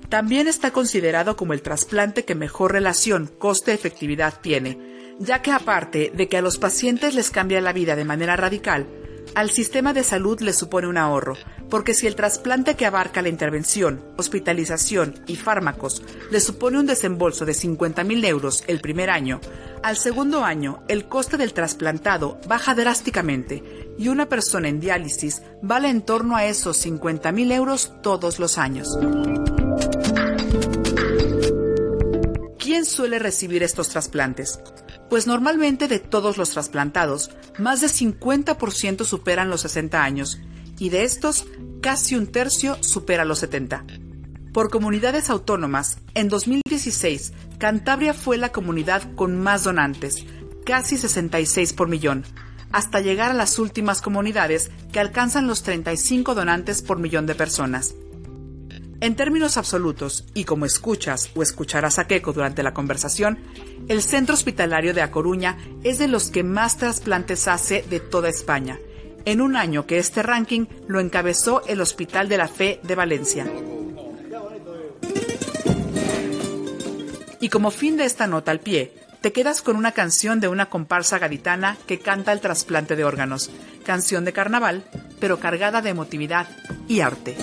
también está considerado como el trasplante que mejor relación coste-efectividad tiene, ya que aparte de que a los pacientes les cambia la vida de manera radical, al sistema de salud le supone un ahorro, porque si el trasplante que abarca la intervención, hospitalización y fármacos le supone un desembolso de 50.000 euros el primer año, al segundo año el coste del trasplantado baja drásticamente y una persona en diálisis vale en torno a esos 50.000 euros todos los años. suele recibir estos trasplantes? Pues normalmente de todos los trasplantados, más de 50% superan los 60 años y de estos, casi un tercio supera los 70. Por comunidades autónomas, en 2016, Cantabria fue la comunidad con más donantes, casi 66 por millón, hasta llegar a las últimas comunidades que alcanzan los 35 donantes por millón de personas. En términos absolutos, y como escuchas o escucharás a Keiko durante la conversación, el centro hospitalario de A Coruña es de los que más trasplantes hace de toda España, en un año que este ranking lo encabezó el Hospital de la Fe de Valencia. Y como fin de esta nota al pie, te quedas con una canción de una comparsa gaditana que canta el trasplante de órganos, canción de carnaval, pero cargada de emotividad y arte.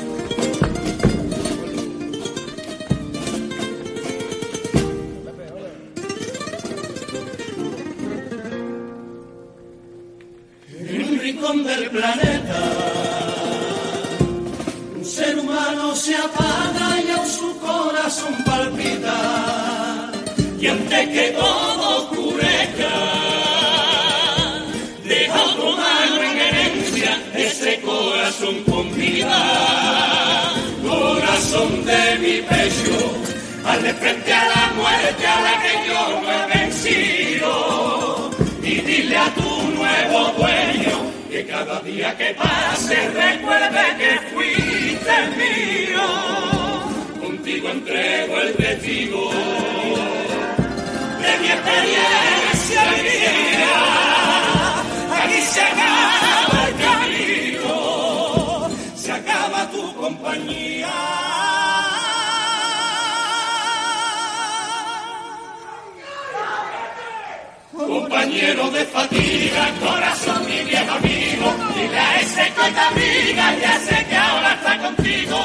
Rincón del planeta, un ser humano se apaga y aún su corazón palpita. Y antes que todo ocurrezca, deja otro mano en herencia ese corazón con vida. Corazón de mi pecho, al de frente a la muerte a la que yo no he vencido. Y dile a tu cada día que pase recuerde que fuiste mío. Contigo entrego el testigo de mi experiencia vivida. Aquí se acaba el camino, se acaba tu compañía. Compañero de fatiga, corazón mi viejo amigo, dile a ese que te abriga, ya sé que ahora está contigo.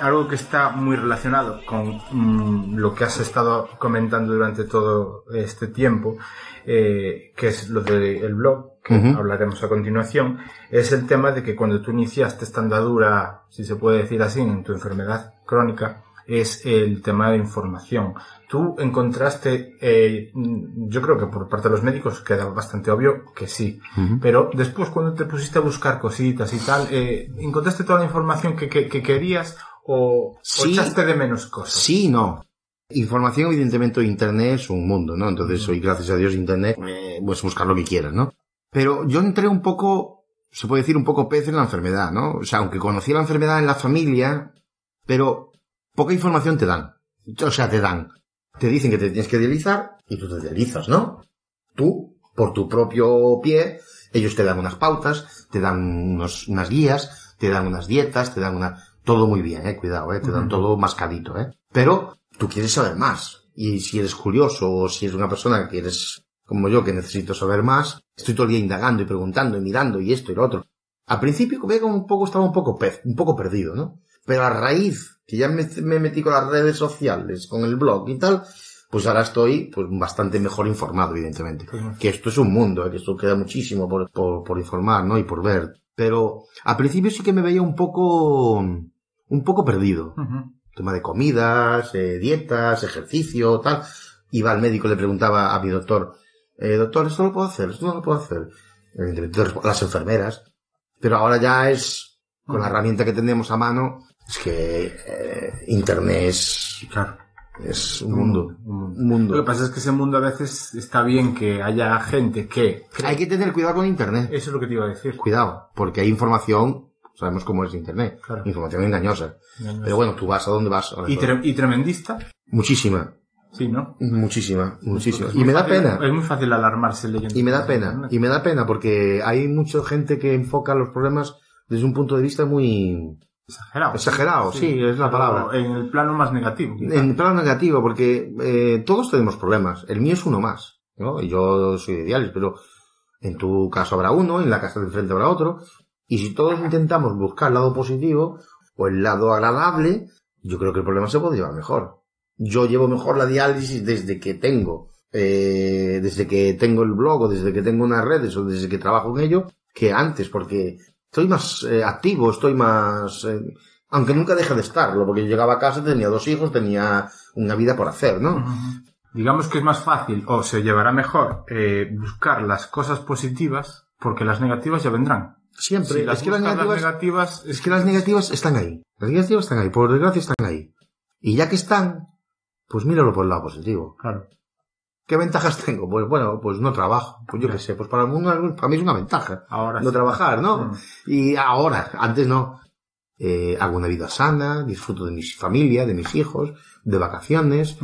Algo que está muy relacionado con mm, lo que has estado comentando durante todo este tiempo, eh, que es lo del blog, que hablaremos a continuación, es el tema de que cuando tú iniciaste esta andadura, si se puede decir así, en tu enfermedad crónica, es el tema de información. Tú encontraste, eh, yo creo que por parte de los médicos queda bastante obvio que sí, pero después cuando te pusiste a buscar cositas y tal, eh, ¿encontraste toda la información que, que- que querías o, echaste de menos cosas? Sí no. Información, evidentemente, Internet es un mundo, ¿no? Entonces, hoy, gracias a Dios, Internet, eh, puedes buscar lo que quieras, ¿no? Pero yo entré un poco, se puede decir un poco pez en la enfermedad, ¿no? O sea, aunque conocí la enfermedad en la familia, pero poca información te dan. O sea, te dan. Te dicen que te tienes que dializar y tú te dializas, ¿no? Tú, por tu propio pie, ellos te dan unas pautas, te dan unos, unas guías, te dan unas dietas, te dan una... Todo muy bien, eh, cuidado, eh, te dan Ujú. todo mascadito, eh. Pero tú quieres saber más. Y si eres curioso o si eres una persona que eres como yo, que necesito saber más, estoy todo el día indagando y preguntando y mirando y esto y lo otro. Al principio como un poco, estaba un poco pez, un poco perdido, ¿no? Pero a raíz que ya me, me metí con las redes sociales, con el blog y tal, pues ahora estoy pues bastante mejor informado, evidentemente. Que esto es un mundo, ¿eh? que esto queda muchísimo por, por, por informar, ¿no? Y por ver. Pero al principio sí que me veía un poco, un poco perdido. Ujú. Tema de comidas, eh, dietas, ejercicio, tal. Iba al médico y le preguntaba a mi doctor, eh, doctor, ¿esto lo puedo hacer? ¿Esto no lo puedo hacer? Las enfermeras. Pero ahora ya es, con la herramienta que tenemos a mano, es que eh, Internet es, Claro. es un mundo. Un mundo. Un mundo. Lo que pasa es que ese mundo a veces está bien que haya gente que... Hay que tener cuidado con Internet. Eso es lo que te iba a decir. Cuidado, porque hay información, sabemos cómo es Internet, Claro. información engañosa. Engañosa. Pero bueno, tú vas a dónde vas. Y, tre- y tremendista, Muchísima, sí, ¿no? muchísima, muchísima. Y me da fácil- pena. Es muy fácil alarmarse leyendo. Y me da pena, y me da pena porque hay mucha gente que enfoca los problemas desde un punto de vista muy Exagerado. exagerado, sí, es la palabra. En el plano más negativo. quizá. En plano negativo, porque eh, todos tenemos problemas. El mío es uno más, ¿no? Y yo soy de diálisis, pero en tu caso habrá uno, en la casa de enfrente habrá otro. Y si todos intentamos buscar el lado positivo o el lado agradable, yo creo que el problema se puede llevar mejor. Yo llevo mejor la diálisis desde que tengo, eh, desde que tengo el blog o desde que tengo unas redes o desde que trabajo en ello, que antes, porque estoy más eh, activo, estoy más, eh, Aunque nunca deja de estarlo, porque yo llegaba a casa, tenía dos hijos, tenía una vida por hacer, ¿no? Digamos que es más fácil o se llevará mejor eh, buscar las cosas positivas porque las negativas ya vendrán. Siempre. Si las es que las negativas, negativas, es que las negativas están ahí. Las negativas están ahí, por desgracia están ahí. Y ya que están, pues míralo por el lado positivo. Claro. ¿Qué ventajas tengo? Pues bueno, pues no trabajo. Pues yo qué sé, pues para, una- para mí es una ventaja. Ahora no sí. trabajar, ¿no? Mm. Y ahora, antes no. Eh, hago una vida sana, disfruto de mi familia, de mis hijos, de vacaciones,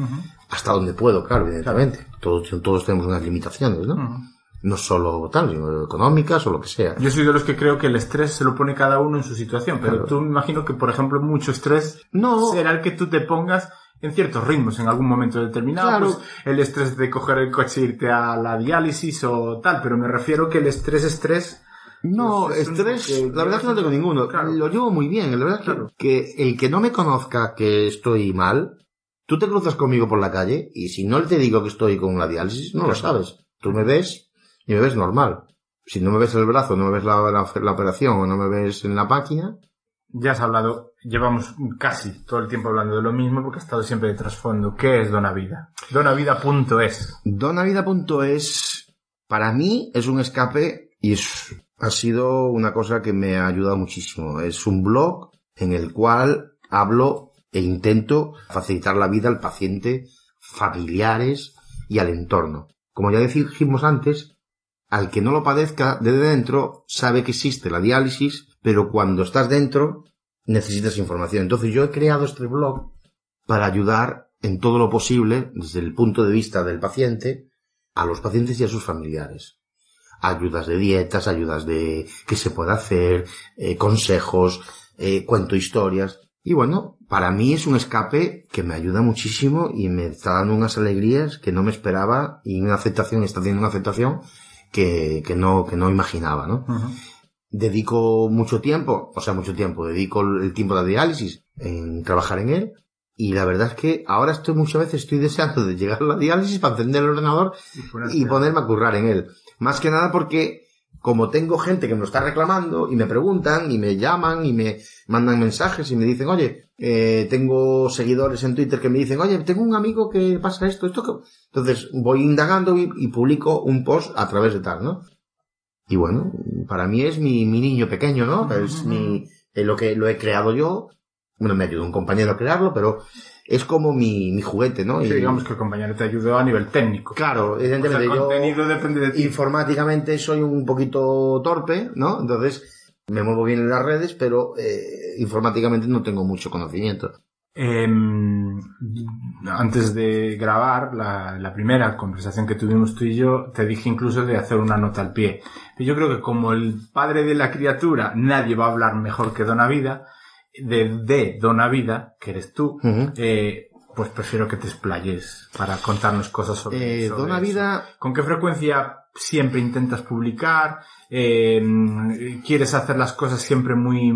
hasta donde puedo, claro, evidentemente. Todos, todos tenemos unas limitaciones, ¿no? No solo tal, sino económicas o lo que sea. Yo soy de los que creo que el estrés se lo pone cada uno en su situación, pero Claro. tú me imagino que, por ejemplo, mucho estrés No. será el que tú te pongas en ciertos ritmos en algún momento determinado. Claro. Pues el estrés de coger el coche e irte a la diálisis o tal, pero me refiero que el estrés, estrés, No, Pues estrés, que- la verdad es que no tengo ninguno. Claro. Lo llevo muy bien. La verdad es que- Claro. que, el que no me conozca que estoy mal, tú te cruzas conmigo por la calle y si no te digo que estoy con la diálisis, no lo sabes. Tú me ves y me ves normal. Si no me ves el brazo, no me ves la, la- la operación o no me ves en la máquina, ya has hablado, llevamos casi todo el tiempo hablando de lo mismo porque ha estado siempre de trasfondo. ¿Qué es Donavida? Donavida.es. Donavida.es para mí es un escape y es- ha sido una cosa que me ha ayudado muchísimo. Es un blog en el cual hablo e intento facilitar la vida al paciente, familiares y al entorno. Como ya dijimos antes, al que no lo padezca desde dentro sabe que existe la diálisis, pero cuando estás dentro necesitas información. Entonces yo he creado este blog para ayudar en todo lo posible, desde el punto de vista del paciente, a los pacientes y a sus familiares. Ayudas de dietas, ayudas de qué se puede hacer, eh, consejos, eh, cuento historias. Y bueno, para mí es un escape que me ayuda muchísimo y me está dando unas alegrías que no me esperaba y una aceptación, está haciendo una aceptación que, que no, que no imaginaba, ¿no? Dedico mucho tiempo, o sea, mucho tiempo, dedico el tiempo de la diálisis en trabajar en él. Y la verdad es que ahora estoy muchas veces estoy deseando de llegar a la diálisis para encender el ordenador y ponerme a currar en él. Más que nada porque como tengo gente que me lo está reclamando y me preguntan y me llaman y me mandan mensajes y me dicen, oye, eh, tengo seguidores en Twitter que me dicen, oye, tengo un amigo que pasa esto, esto que... Entonces voy indagando y, y publico un post a través de tal, ¿no? Y bueno, para mí es mi, mi niño pequeño, ¿no? Es mi, eh, lo que lo he creado yo. Bueno, me ayudó un compañero a crearlo, pero es como mi, mi juguete, ¿no? Sí, Y- digamos que el compañero te ayudó a nivel técnico. Claro, O sea, evidentemente el yo contenido depende de ti. informáticamente soy un poquito torpe, ¿no? Entonces me muevo bien en las redes, pero eh, informáticamente no tengo mucho conocimiento. Em, antes de grabar la, la primera conversación que tuvimos tú y yo, te dije incluso de hacer una nota al pie. Yo creo que como el padre de la criatura, nadie va a hablar mejor que Dona Vida, de, de Dona Vida, que eres tú, eh, pues prefiero que te explayes para contarnos cosas sobre, Eh, sobre Dona eso. Vida, ¿Con qué frecuencia siempre intentas publicar? Eh, ¿Quieres hacer las cosas siempre muy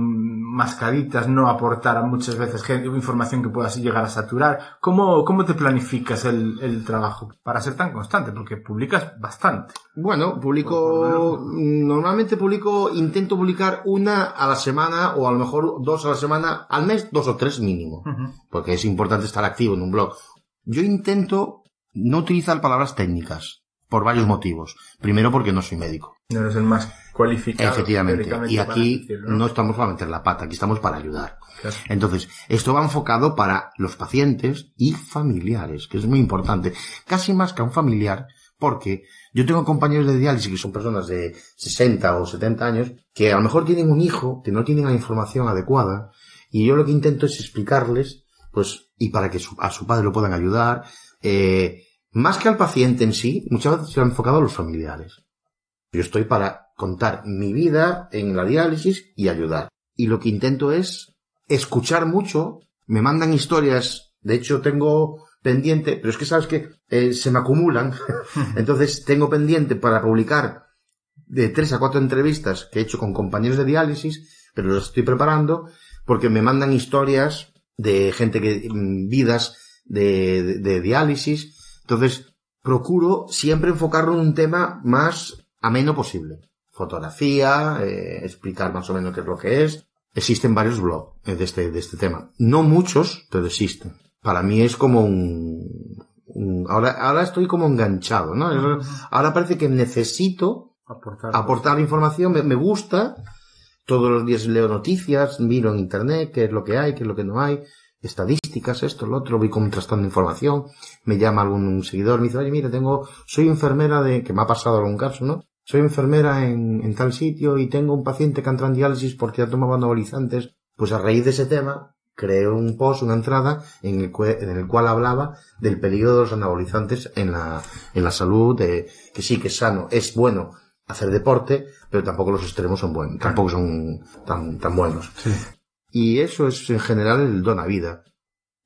mascaditas, no aportar muchas veces información que puedas llegar a saturar? ¿Cómo, cómo te planificas el, el trabajo para ser tan constante? Porque publicas bastante. bueno, publico, normalmente publico, intento publicar una a la semana o a lo mejor dos a la semana, al mes dos o tres mínimo. porque es importante estar activo en un blog. Yo intento no utilizar palabras técnicas por varios motivos. Primero porque no soy médico. No eres el más cualificado. Efectivamente. Y aquí no estamos para meter la pata, aquí estamos para ayudar. Claro. Entonces, esto va enfocado para los pacientes y familiares, que es muy importante. Casi más que a un familiar, porque yo tengo compañeros de diálisis que son personas de 60 o 70 años, que a lo mejor tienen un hijo, que no tienen la información adecuada, y yo lo que intento es explicarles, pues, y para que su- a su padre lo puedan ayudar, eh, más que al paciente en sí, muchas veces se ha enfocado a los familiares. Yo estoy para contar mi vida en la diálisis y ayudar. Y lo que intento es escuchar mucho. Me mandan historias. De hecho, tengo pendiente, pero es que sabes que eh, se me acumulan. Entonces, tengo pendiente para publicar de tres a cuatro entrevistas que he hecho con compañeros de diálisis, pero los estoy preparando porque me mandan historias de gente que, mm, vidas de, de- de diálisis. Entonces, procuro siempre enfocarlo en un tema más ameno posible. Fotografía, eh, explicar más o menos qué es lo que es. existen varios blogs eh, de este, de este tema. No muchos, pero existen. Para mí es como un, un- ahora, ahora estoy como enganchado, ¿no? Ahora parece que necesito Aportar. aportar información, me, me gusta. Todos los días leo noticias, miro en internet qué es lo que hay, qué es lo que no hay, estadísticas, esto, lo otro, voy contrastando información, me llama algún seguidor, me dice, oye, mira, tengo, soy enfermera de, que me ha pasado algún caso, ¿no? Soy enfermera en, en tal sitio y tengo un paciente que entra en diálisis porque ha tomado anabolizantes. Pues a raíz de ese tema, creé un post, una entrada, en el, cue- en el cual hablaba del peligro de los anabolizantes en la, en la salud, de, que sí que es sano, es bueno hacer deporte, pero tampoco los extremos son buenos, tampoco son tan, tan buenos. Y eso es en general el don a vida.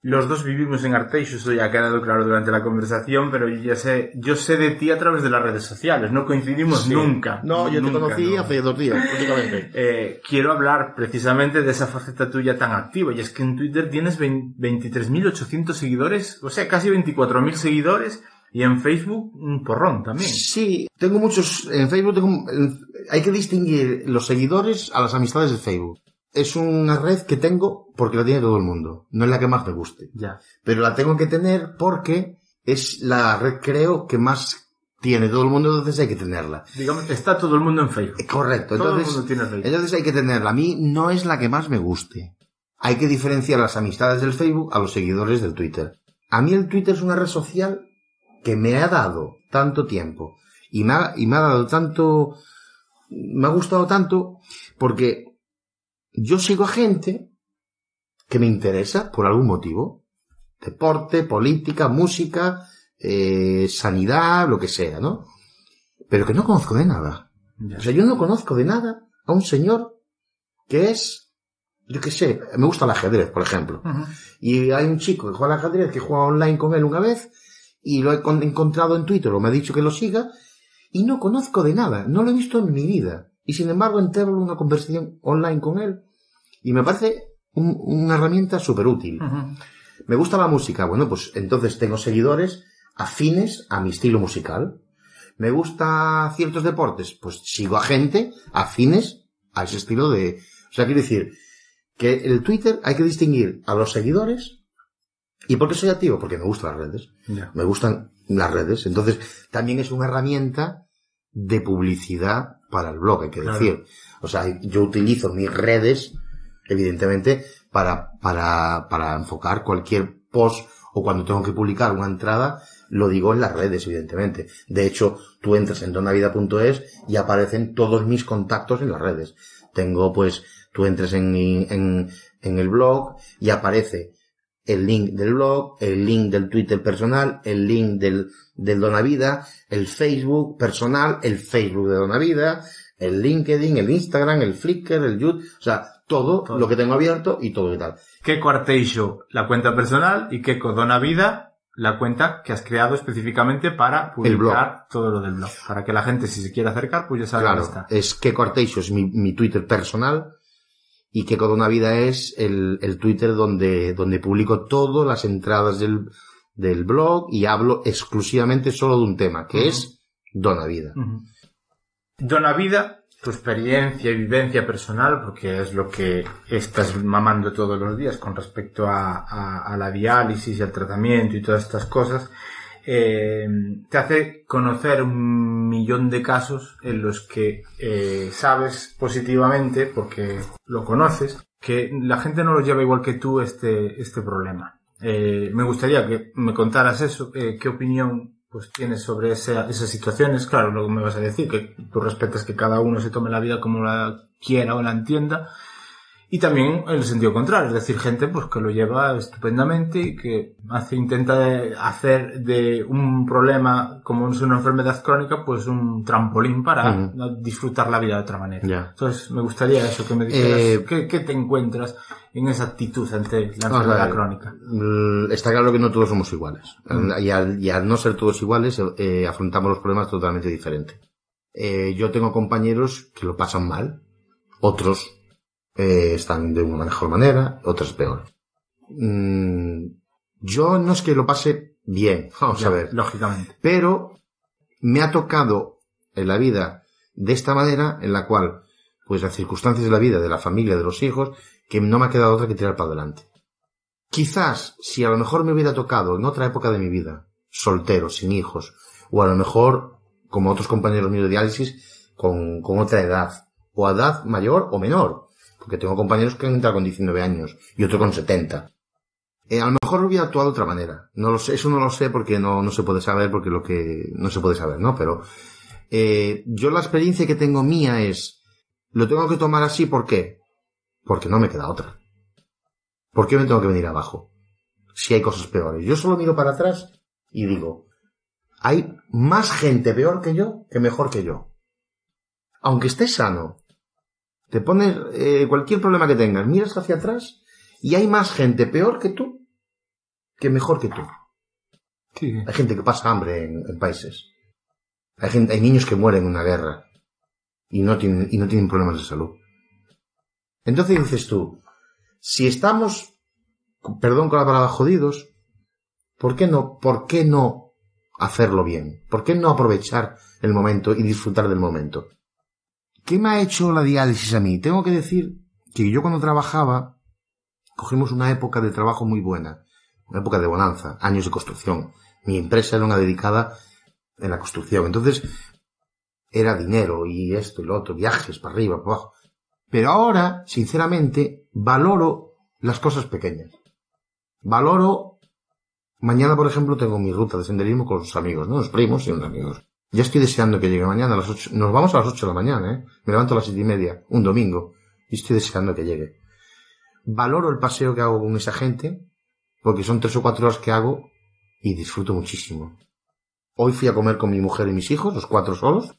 Los dos vivimos en Arteixo, eso ya ha quedado claro durante la conversación, pero yo ya sé, yo sé de ti a través de las redes sociales, no coincidimos Sí. nunca. No, yo te conocí no. hace dos días, prácticamente. Eh, quiero hablar precisamente de esa faceta tuya tan activa, y es que en Twitter tienes vein- 23.800 seguidores, o sea, casi 24.000 seguidores, y en Facebook un porrón también. Sí, tengo muchos, en Facebook tengo, en- hay que distinguir los seguidores a las amistades de Facebook. Es una red que tengo porque la tiene todo el mundo, no es la que más me guste. Ya. Pero la tengo que tener porque es la red, creo, que más tiene todo el mundo, entonces hay que tenerla. Digamos, está todo el mundo en Facebook. Eh, Correcto, Todo el entonces, mundo tiene Facebook. entonces hay que tenerla. A mí no es la que más me guste. Hay que diferenciar las amistades del Facebook a los seguidores del Twitter. A mí el Twitter es una red social que me ha dado tanto tiempo y me ha, y me ha dado tanto, me ha gustado tanto porque yo sigo a gente que me interesa por algún motivo. Deporte, política, música, eh, sanidad, lo que sea, ¿no? Pero que no conozco de nada. O sea, yo no conozco de nada a un señor que es, yo qué sé, me gusta el ajedrez, por ejemplo. Y hay un chico que juega al ajedrez, que juega online con él una vez, y lo he con- encontrado en Twitter, o me ha dicho que lo siga, y no conozco de nada, no lo he visto en mi vida. Y sin embargo entablo una conversación online con él, y me parece un- una herramienta súper útil. Me gusta la música, bueno, pues entonces tengo seguidores afines a mi estilo musical. Me gusta ciertos deportes, pues sigo a gente afines a ese estilo de... O sea, quiero decir que el Twitter hay que distinguir a los seguidores. ¿Y por qué soy activo? Porque me gustan las redes. Me gustan las redes. Entonces, también es una herramienta de publicidad para el blog, hay que Claro. decir. O sea, yo utilizo mis redes, evidentemente, para, para, para enfocar cualquier post o cuando tengo que publicar una entrada, lo digo en las redes, evidentemente. De hecho, tú entras en donavida.es y aparecen todos mis contactos en las redes. Tengo, pues, tú entras en, en, en el blog y aparece el link del blog, el link del Twitter personal, el link del, del Donavida, el Facebook personal, el Facebook de Donavida, el LinkedIn, el Instagram, el Flickr, el YouTube, o sea, todo, Todo. lo que tengo abierto y todo y tal. Keiko Arteixo, la cuenta personal, y Keiko Dona Vida, la cuenta que has creado específicamente para publicar todo lo del blog. Para que la gente, si se quiere acercar, pues ya sabe Claro, dónde está. es que Corteixo es mi, mi Twitter personal y que una vida es el, el Twitter donde, donde publico todas las entradas del, del blog y hablo exclusivamente solo de un tema, que es Dona Vida. Dona Vida, tu experiencia y vivencia personal, porque es lo que estás mamando todos los días con respecto a, la diálisis y al tratamiento y todas estas cosas, eh, te hace conocer un millón de casos en los que eh, sabes positivamente, porque lo conoces, que la gente no lo lleva igual que tú este, este problema. Eh, me gustaría que me contaras eso, qué opinión pues tienes sobre esa- esas situaciones. Claro, luego me vas a decir que tú respetas que cada uno se tome la vida como la quiera o la entienda. Y también el sentido contrario, es decir, gente pues que lo lleva estupendamente y que hace, intenta hacer de un problema como es una enfermedad crónica, pues un trampolín para disfrutar la vida de otra manera. Entonces, me gustaría eso, que me dijeras Eh, ¿qué, qué te encuentras en esa actitud ante la enfermedad crónica. Mm, Está claro que no todos somos iguales. Y, al, y al no ser todos iguales, eh, afrontamos los problemas totalmente diferentes. Eh, yo tengo compañeros que lo pasan mal, otros eh, están de una mejor manera, otros peor. Mm, yo no es que lo pase bien, vamos Ya, a ver, Lógicamente. pero me ha tocado en la vida de esta manera en la cual pues las circunstancias de la vida, de la familia, de los hijos, que no me ha quedado otra que tirar para adelante. Quizás, si a lo mejor me hubiera tocado en otra época de mi vida, soltero, sin hijos, o a lo mejor, como otros compañeros míos de diálisis, con, con otra edad, o a edad mayor o menor, porque tengo compañeros que han entrado con 19 años y otro con 70. Eh, a lo mejor hubiera actuado de otra manera. No lo sé, eso no lo sé porque no, no se puede saber, porque lo que no se puede saber, ¿no? Pero eh, yo la experiencia que tengo mía es, lo tengo que tomar así, ¿por qué? Porque no me queda otra. ¿Por qué me tengo que venir abajo? Si hay cosas peores. Yo solo miro para atrás y digo, hay más gente peor que yo que mejor que yo. Aunque estés sano, te pones eh, cualquier problema que tengas, miras hacia atrás y hay más gente peor que tú que mejor que tú. Sí. Hay gente que pasa hambre en, en países. Hay, gente, hay niños que mueren en una guerra y no, tienen, y no tienen problemas de salud. Entonces dices tú, si estamos, perdón con la palabra jodidos, ¿por qué no, por qué no hacerlo bien? ¿Por qué no aprovechar el momento y disfrutar del momento? ¿Qué me ha hecho la diálisis a mí? Tengo que decir que yo cuando trabajaba, cogimos una época de trabajo muy buena, una época de bonanza, años de construcción. Mi empresa era una dedicada en la construcción. Entonces, era dinero y esto y lo otro, viajes para arriba, para abajo. Pero ahora, sinceramente, valoro las cosas pequeñas. Valoro, mañana por ejemplo tengo mi ruta de senderismo con los amigos, ¿no? Los primos y unos amigos. Ya estoy deseando que llegue mañana a las ocho. Nos vamos a las ocho de la mañana, ¿eh? Me levanto a las siete y media, un domingo. Y estoy deseando que llegue. Valoro el paseo que hago con esa gente, porque son tres o cuatro horas que hago y disfruto muchísimo. Hoy fui a comer con mi mujer y mis hijos, los cuatro solos,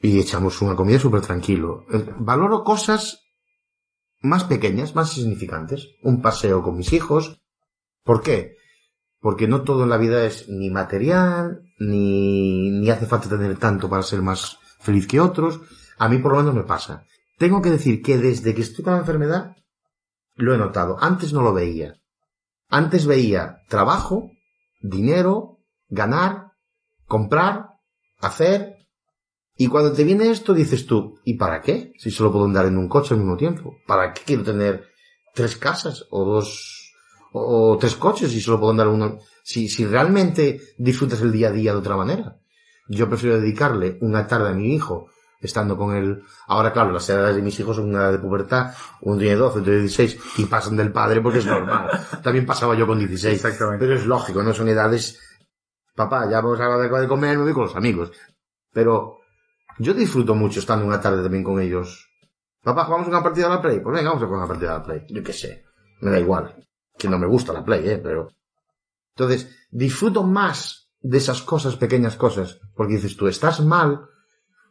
y echamos una comida súper tranquilo. Eh, Valoro cosas más pequeñas, más insignificantes. Un paseo con mis hijos. ¿Por qué? Porque no todo en la vida es ni material, ni, ni hace falta tener tanto para ser más feliz que otros. A mí por lo menos me pasa. Tengo que decir que desde que estoy con la enfermedad, lo he notado. Antes no lo veía. Antes veía trabajo, dinero, ganar, comprar, hacer. Y cuando te viene esto dices tú, ¿y para qué? Si solo puedo andar en un coche al mismo tiempo. ¿Para qué quiero tener tres casas o dos o, o tres coches si solo puedo andar uno? Si, si realmente disfrutas el día a día de otra manera. Yo prefiero dedicarle una tarde a mi hijo estando con él. Ahora, claro, las edades de mis hijos son una edad de pubertad, uno tiene 12, otro tiene 16, y pasan del padre porque es normal. También pasaba yo con 16. Exactamente. Pero es lógico, no son edades, papá, ya vamos a de comer, me voy con los amigos. Pero yo disfruto mucho estando una tarde también con ellos. Papá, ¿jugamos una partida a la Play? Pues venga, vamos a jugar una partida a la Play. Yo qué sé. Me da igual. Que no me gusta la Play, eh, pero... Entonces, disfruto más de esas cosas, pequeñas cosas. Porque dices tú, estás mal,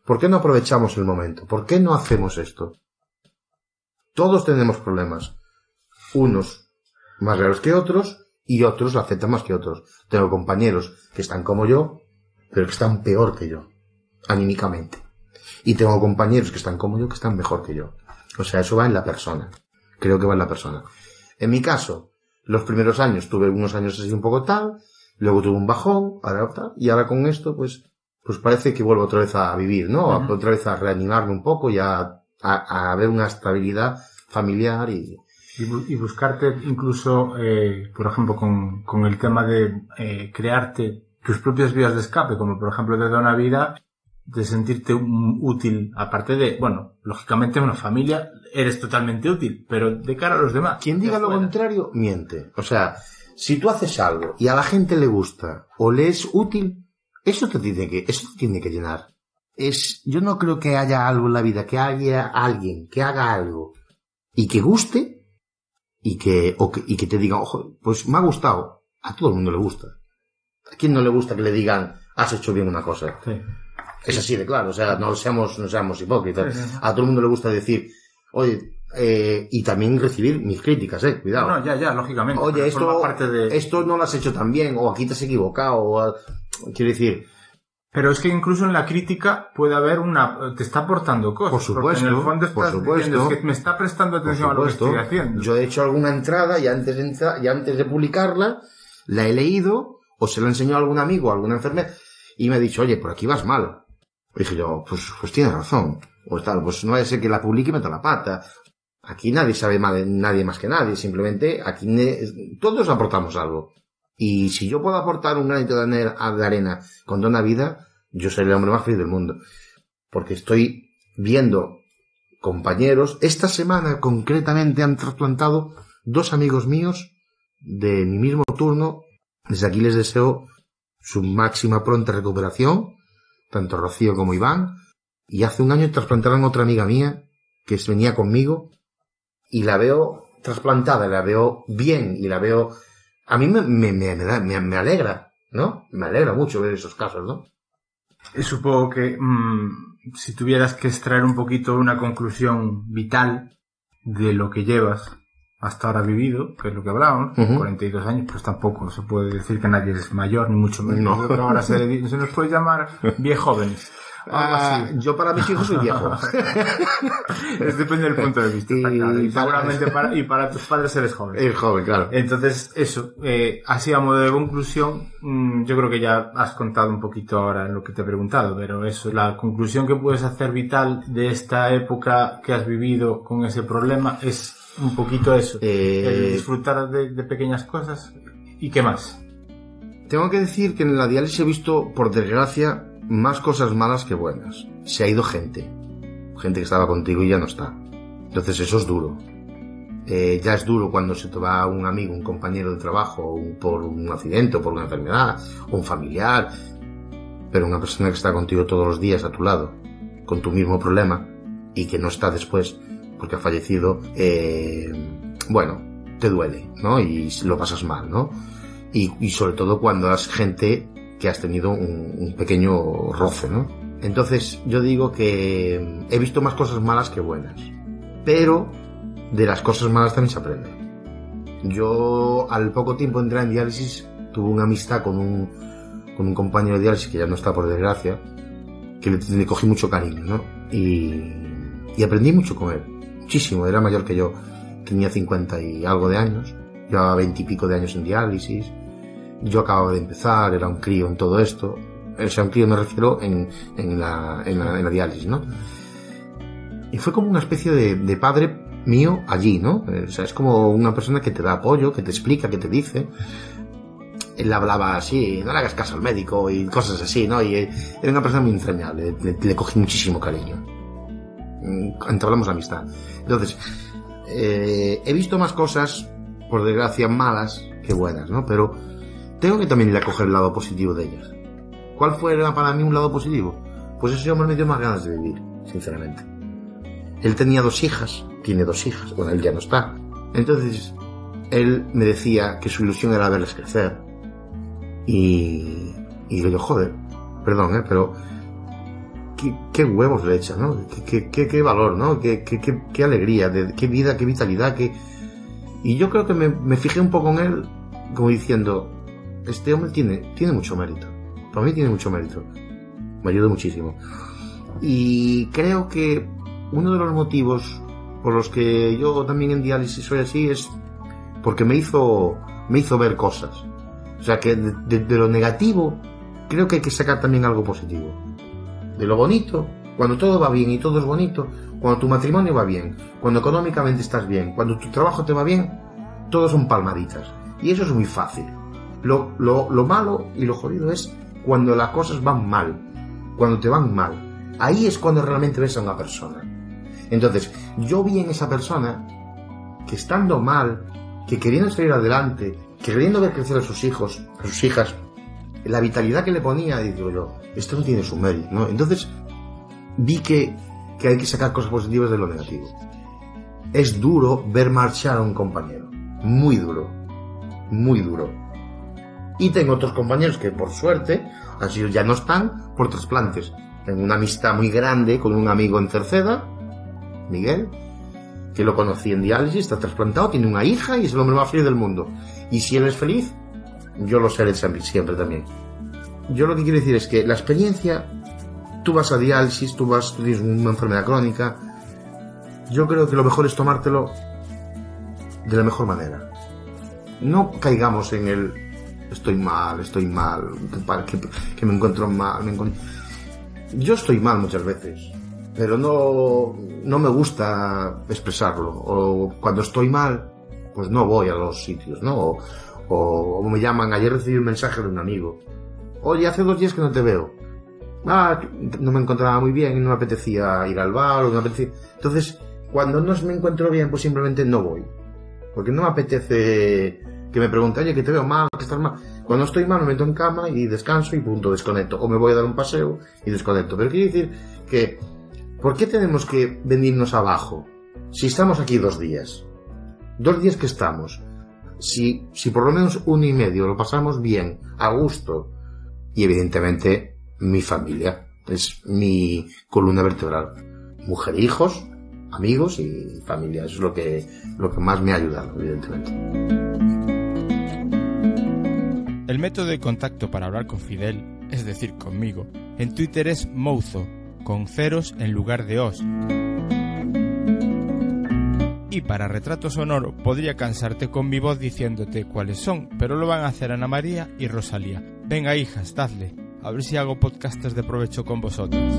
¿por qué no aprovechamos el momento? ¿Por qué no hacemos esto? Todos tenemos problemas. Unos más graves que otros y otros lo aceptan más que otros. Tengo compañeros que están como yo, pero que están peor que yo, anímicamente. Y tengo compañeros que están como yo, que están mejor que yo. O sea, eso va en la persona. Creo que va en la persona. En mi caso, los primeros años tuve unos años así un poco tal, luego tuve un bajón, ahora tal, y ahora con esto, pues, pues parece que vuelvo otra vez a vivir, ¿no? Otra vez a reanimarme un poco y a, a, a ver una estabilidad familiar y, Y, bu- y buscarte incluso, eh, por ejemplo, con, con el tema de eh, crearte tus propias vías de escape, como por ejemplo de una vida, de sentirte un- útil, aparte de, bueno, lógicamente en una familia eres totalmente útil, pero de cara a los demás. Quien diga lo contrario, miente. O sea, si tú haces algo y a la gente le gusta o le es útil, eso te tiene que, eso te tiene que llenar. Es, yo no creo que haya algo en la vida, que haya alguien que haga algo y que guste y que, o que, y que te diga, ojo, pues me ha gustado. A todo el mundo le gusta. ¿A quién no le gusta que le digan, has hecho bien una cosa? Sí. Es así de claro, o sea, no seamos, no seamos hipócritas. A todo el mundo le gusta decir, oye, eh, y también recibir mis críticas, eh, cuidado. No, ya, ya, lógicamente. Oye, esto, forma parte de... esto no lo has hecho tan bien, o aquí te has equivocado, o quiero decir, Pero es que incluso en la crítica puede haber una... te está aportando cosas. Por supuesto, en el fondo por estás supuesto. diciendo, es que me está prestando por atención a lo que supuesto, estoy haciendo. yo he hecho alguna entrada y antes de, entra- y antes de publicarla, la he leído, o se la he enseñado a algún amigo, a alguna enfermera, y me ha dicho, oye, por aquí vas mal. Dije yo, pues, pues tienes razón. o tal, pues no vaya a ser que la publique y meta la pata. Aquí nadie sabe más nadie más que nadie, simplemente aquí todos aportamos algo. Y si yo puedo aportar un granito de arena con toda vida, yo seré el hombre más feliz del mundo. Porque estoy viendo compañeros. Esta semana concretamente han trasplantado dos amigos míos de mi mismo turno. Desde aquí les deseo su máxima pronta recuperación, tanto Rocío como Iván. Y hace un año trasplantaron otra amiga mía que venía conmigo y la veo trasplantada, la veo bien y la veo... A mí me, me, me, me alegra, ¿no? Me alegra mucho ver esos casos, ¿no? Y supongo que mm, si tuvieras que extraer un poquito una conclusión vital de lo que llevas hasta ahora vivido, que es lo que hablábamos, Ujú. 42 años, pues tampoco se puede decir que nadie es mayor, ni mucho menos. No. Que ahora se, nos puede llamar viejóvenes. Algo Ah, yo para mis hijos soy viejo. Es depende del punto de vista, Y claro. Y para- seguramente para, y para tus padres eres joven. Es joven, claro. Entonces, eso, eh, así a modo de conclusión, mm, yo creo que ya has contado un poquito ahora en lo que te he preguntado, pero eso, la conclusión que puedes hacer vital de esta época que has vivido con ese problema es un poquito eso, Eh, el disfrutar de, de pequeñas cosas y qué más. Tengo que decir que en la diálisis he visto, por desgracia, más cosas malas que buenas. Se ha ido gente. Gente que estaba contigo y ya no está. Entonces eso es duro. Eh, ya es duro cuando se te va un amigo, un compañero de trabajo, un- por un accidente, o por una enfermedad, o un familiar. Pero una persona que está contigo todos los días a tu lado, con tu mismo problema, y que no está después porque ha fallecido, eh, bueno, te duele, ¿no? Y lo pasas mal, ¿no? y, y sobre todo cuando has gente que has tenido un, un pequeño roce, ¿no? Entonces yo digo que he visto más cosas malas que buenas, pero de las cosas malas también se aprende. Yo al poco tiempo de entrar en diálisis tuve una amistad con un, con un compañero de diálisis que ya no está por desgracia, que le, le cogí mucho cariño, ¿no? Y, y aprendí mucho con él, muchísimo, era mayor que yo, tenía 50 y algo de años, llevaba 20 y pico de años en diálisis, yo acababa de empezar, era un crío en todo esto. O sea, un crío me refiero en, en, la, en, la, diálisis, ¿no? Y fue como una especie de, padre mío allí, ¿no? O sea, es como una persona que te da apoyo, que te explica, que te dice. Él hablaba así, no le hagas caso al médico y cosas así, ¿no? Y eh, era una persona muy entrañable, le, cogí muchísimo cariño. Mm, Entablamos la amistad. Entonces, eh, he visto más cosas, por desgracia, malas que buenas, ¿no? Pero tengo que también ir a coger el lado positivo de ellas. ¿Cuál fue para mí un lado positivo? Pues ese hombre me dio más ganas de vivir, sinceramente. Él tenía dos hijas, tiene dos hijas, bueno, él ya no está. Entonces, él me decía que su ilusión era verles crecer. Y, y yo, joder, perdón, ¿eh? pero qué, huevos le echa, ¿no? Qué, valor, ¿no? Qué, alegría, qué vida, qué vitalidad, qué... Y yo creo que me, fijé un poco en él como diciendo, este hombre tiene, tiene mucho mérito. Para mí tiene mucho mérito. Me ayudó muchísimo. Y creo que uno de los motivos por los que yo también en diálisis soy así es porque me hizo, me hizo ver cosas. O sea que de- de lo negativo creo que hay que sacar también algo positivo. De lo bonito, cuando todo va bien y todo es bonito, cuando tu matrimonio va bien, cuando económicamente estás bien, cuando tu trabajo te va bien, todos son palmaditas. Y eso es muy fácil. Lo, lo, lo malo y lo jodido es cuando las cosas van mal, cuando te van mal. Ahí es cuando realmente ves a una persona. Entonces, yo vi en esa persona que estando mal, que queriendo salir adelante, que queriendo ver crecer a sus hijos, a sus hijas, la vitalidad que le ponía, digo yo, esto no tiene su mérito, ¿no? Entonces, vi que, que hay que sacar cosas positivas de lo negativo. Es duro ver marchar a un compañero. Muy duro. Muy duro. Y tengo otros compañeros que por suerte han ya no están por trasplantes. Tengo una amistad muy grande con un amigo en Cerceda, Miguel, que lo conocí en diálisis, está trasplantado, tiene una hija y es el hombre más feliz del mundo. Y si él es feliz, yo lo seré siempre, también. Yo lo que quiero decir es que la experiencia, tú vas a diálisis, tú vas, tú tienes una enfermedad crónica, yo creo que lo mejor es tomártelo de la mejor manera. No caigamos en el estoy mal, estoy mal, que, me encuentro mal. Yo estoy mal muchas veces, pero no, no me gusta expresarlo. O cuando estoy mal, pues no voy a los sitios, ¿no? O- me llaman, ayer recibí un mensaje de un amigo. Oye, hace dos días que no te veo. Ah, no me encontraba muy bien y no me apetecía ir al bar no me apetecía... Entonces, cuando no me encuentro bien, pues simplemente no voy. Porque no me apetece que me pregunte, oye, que te veo mal, que estás mal. Cuando estoy mal me meto en cama y descanso y punto, desconecto. O me voy a dar un paseo y desconecto. Pero quiero decir que, ¿por qué tenemos que venirnos abajo? Si estamos aquí dos días. Dos días que estamos. Si, si por lo menos uno y medio lo pasamos bien, a gusto. Y evidentemente mi familia. Es mi columna vertebral. Mujer, e hijos, amigos y familia. Eso es lo que, lo que más me ha ayudado, evidentemente. El método de contacto para hablar con Fidel, es decir, conmigo, en Twitter es Mouzo, con ceros en lugar de os. Y para retrato sonoro podría cansarte con mi voz diciéndote cuáles son, pero lo van a hacer Ana María y Rosalía. Venga, hijas, dadle. A ver si hago podcastes de provecho con vosotras.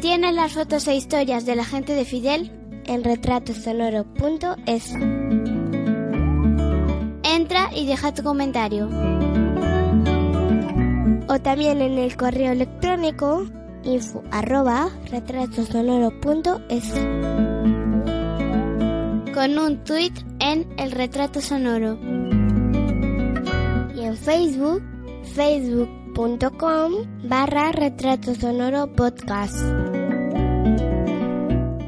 Tienes las fotos e historias de la gente de Fidel en retratosonoro.es. Entra y deja tu comentario. O también en el correo electrónico info arroba retratosonoro.es con un tweet en el retrato sonoro. Y en Facebook, facebook.com barra retrato sonoro podcast.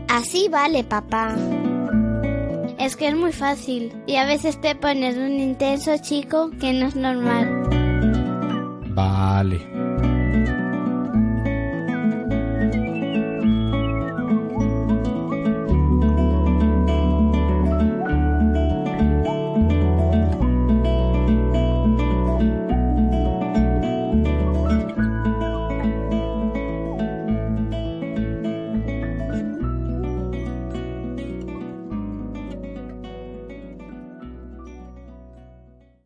Así vale, papá. Es que es muy fácil y a veces te pones un intenso chico que no es normal. Vale.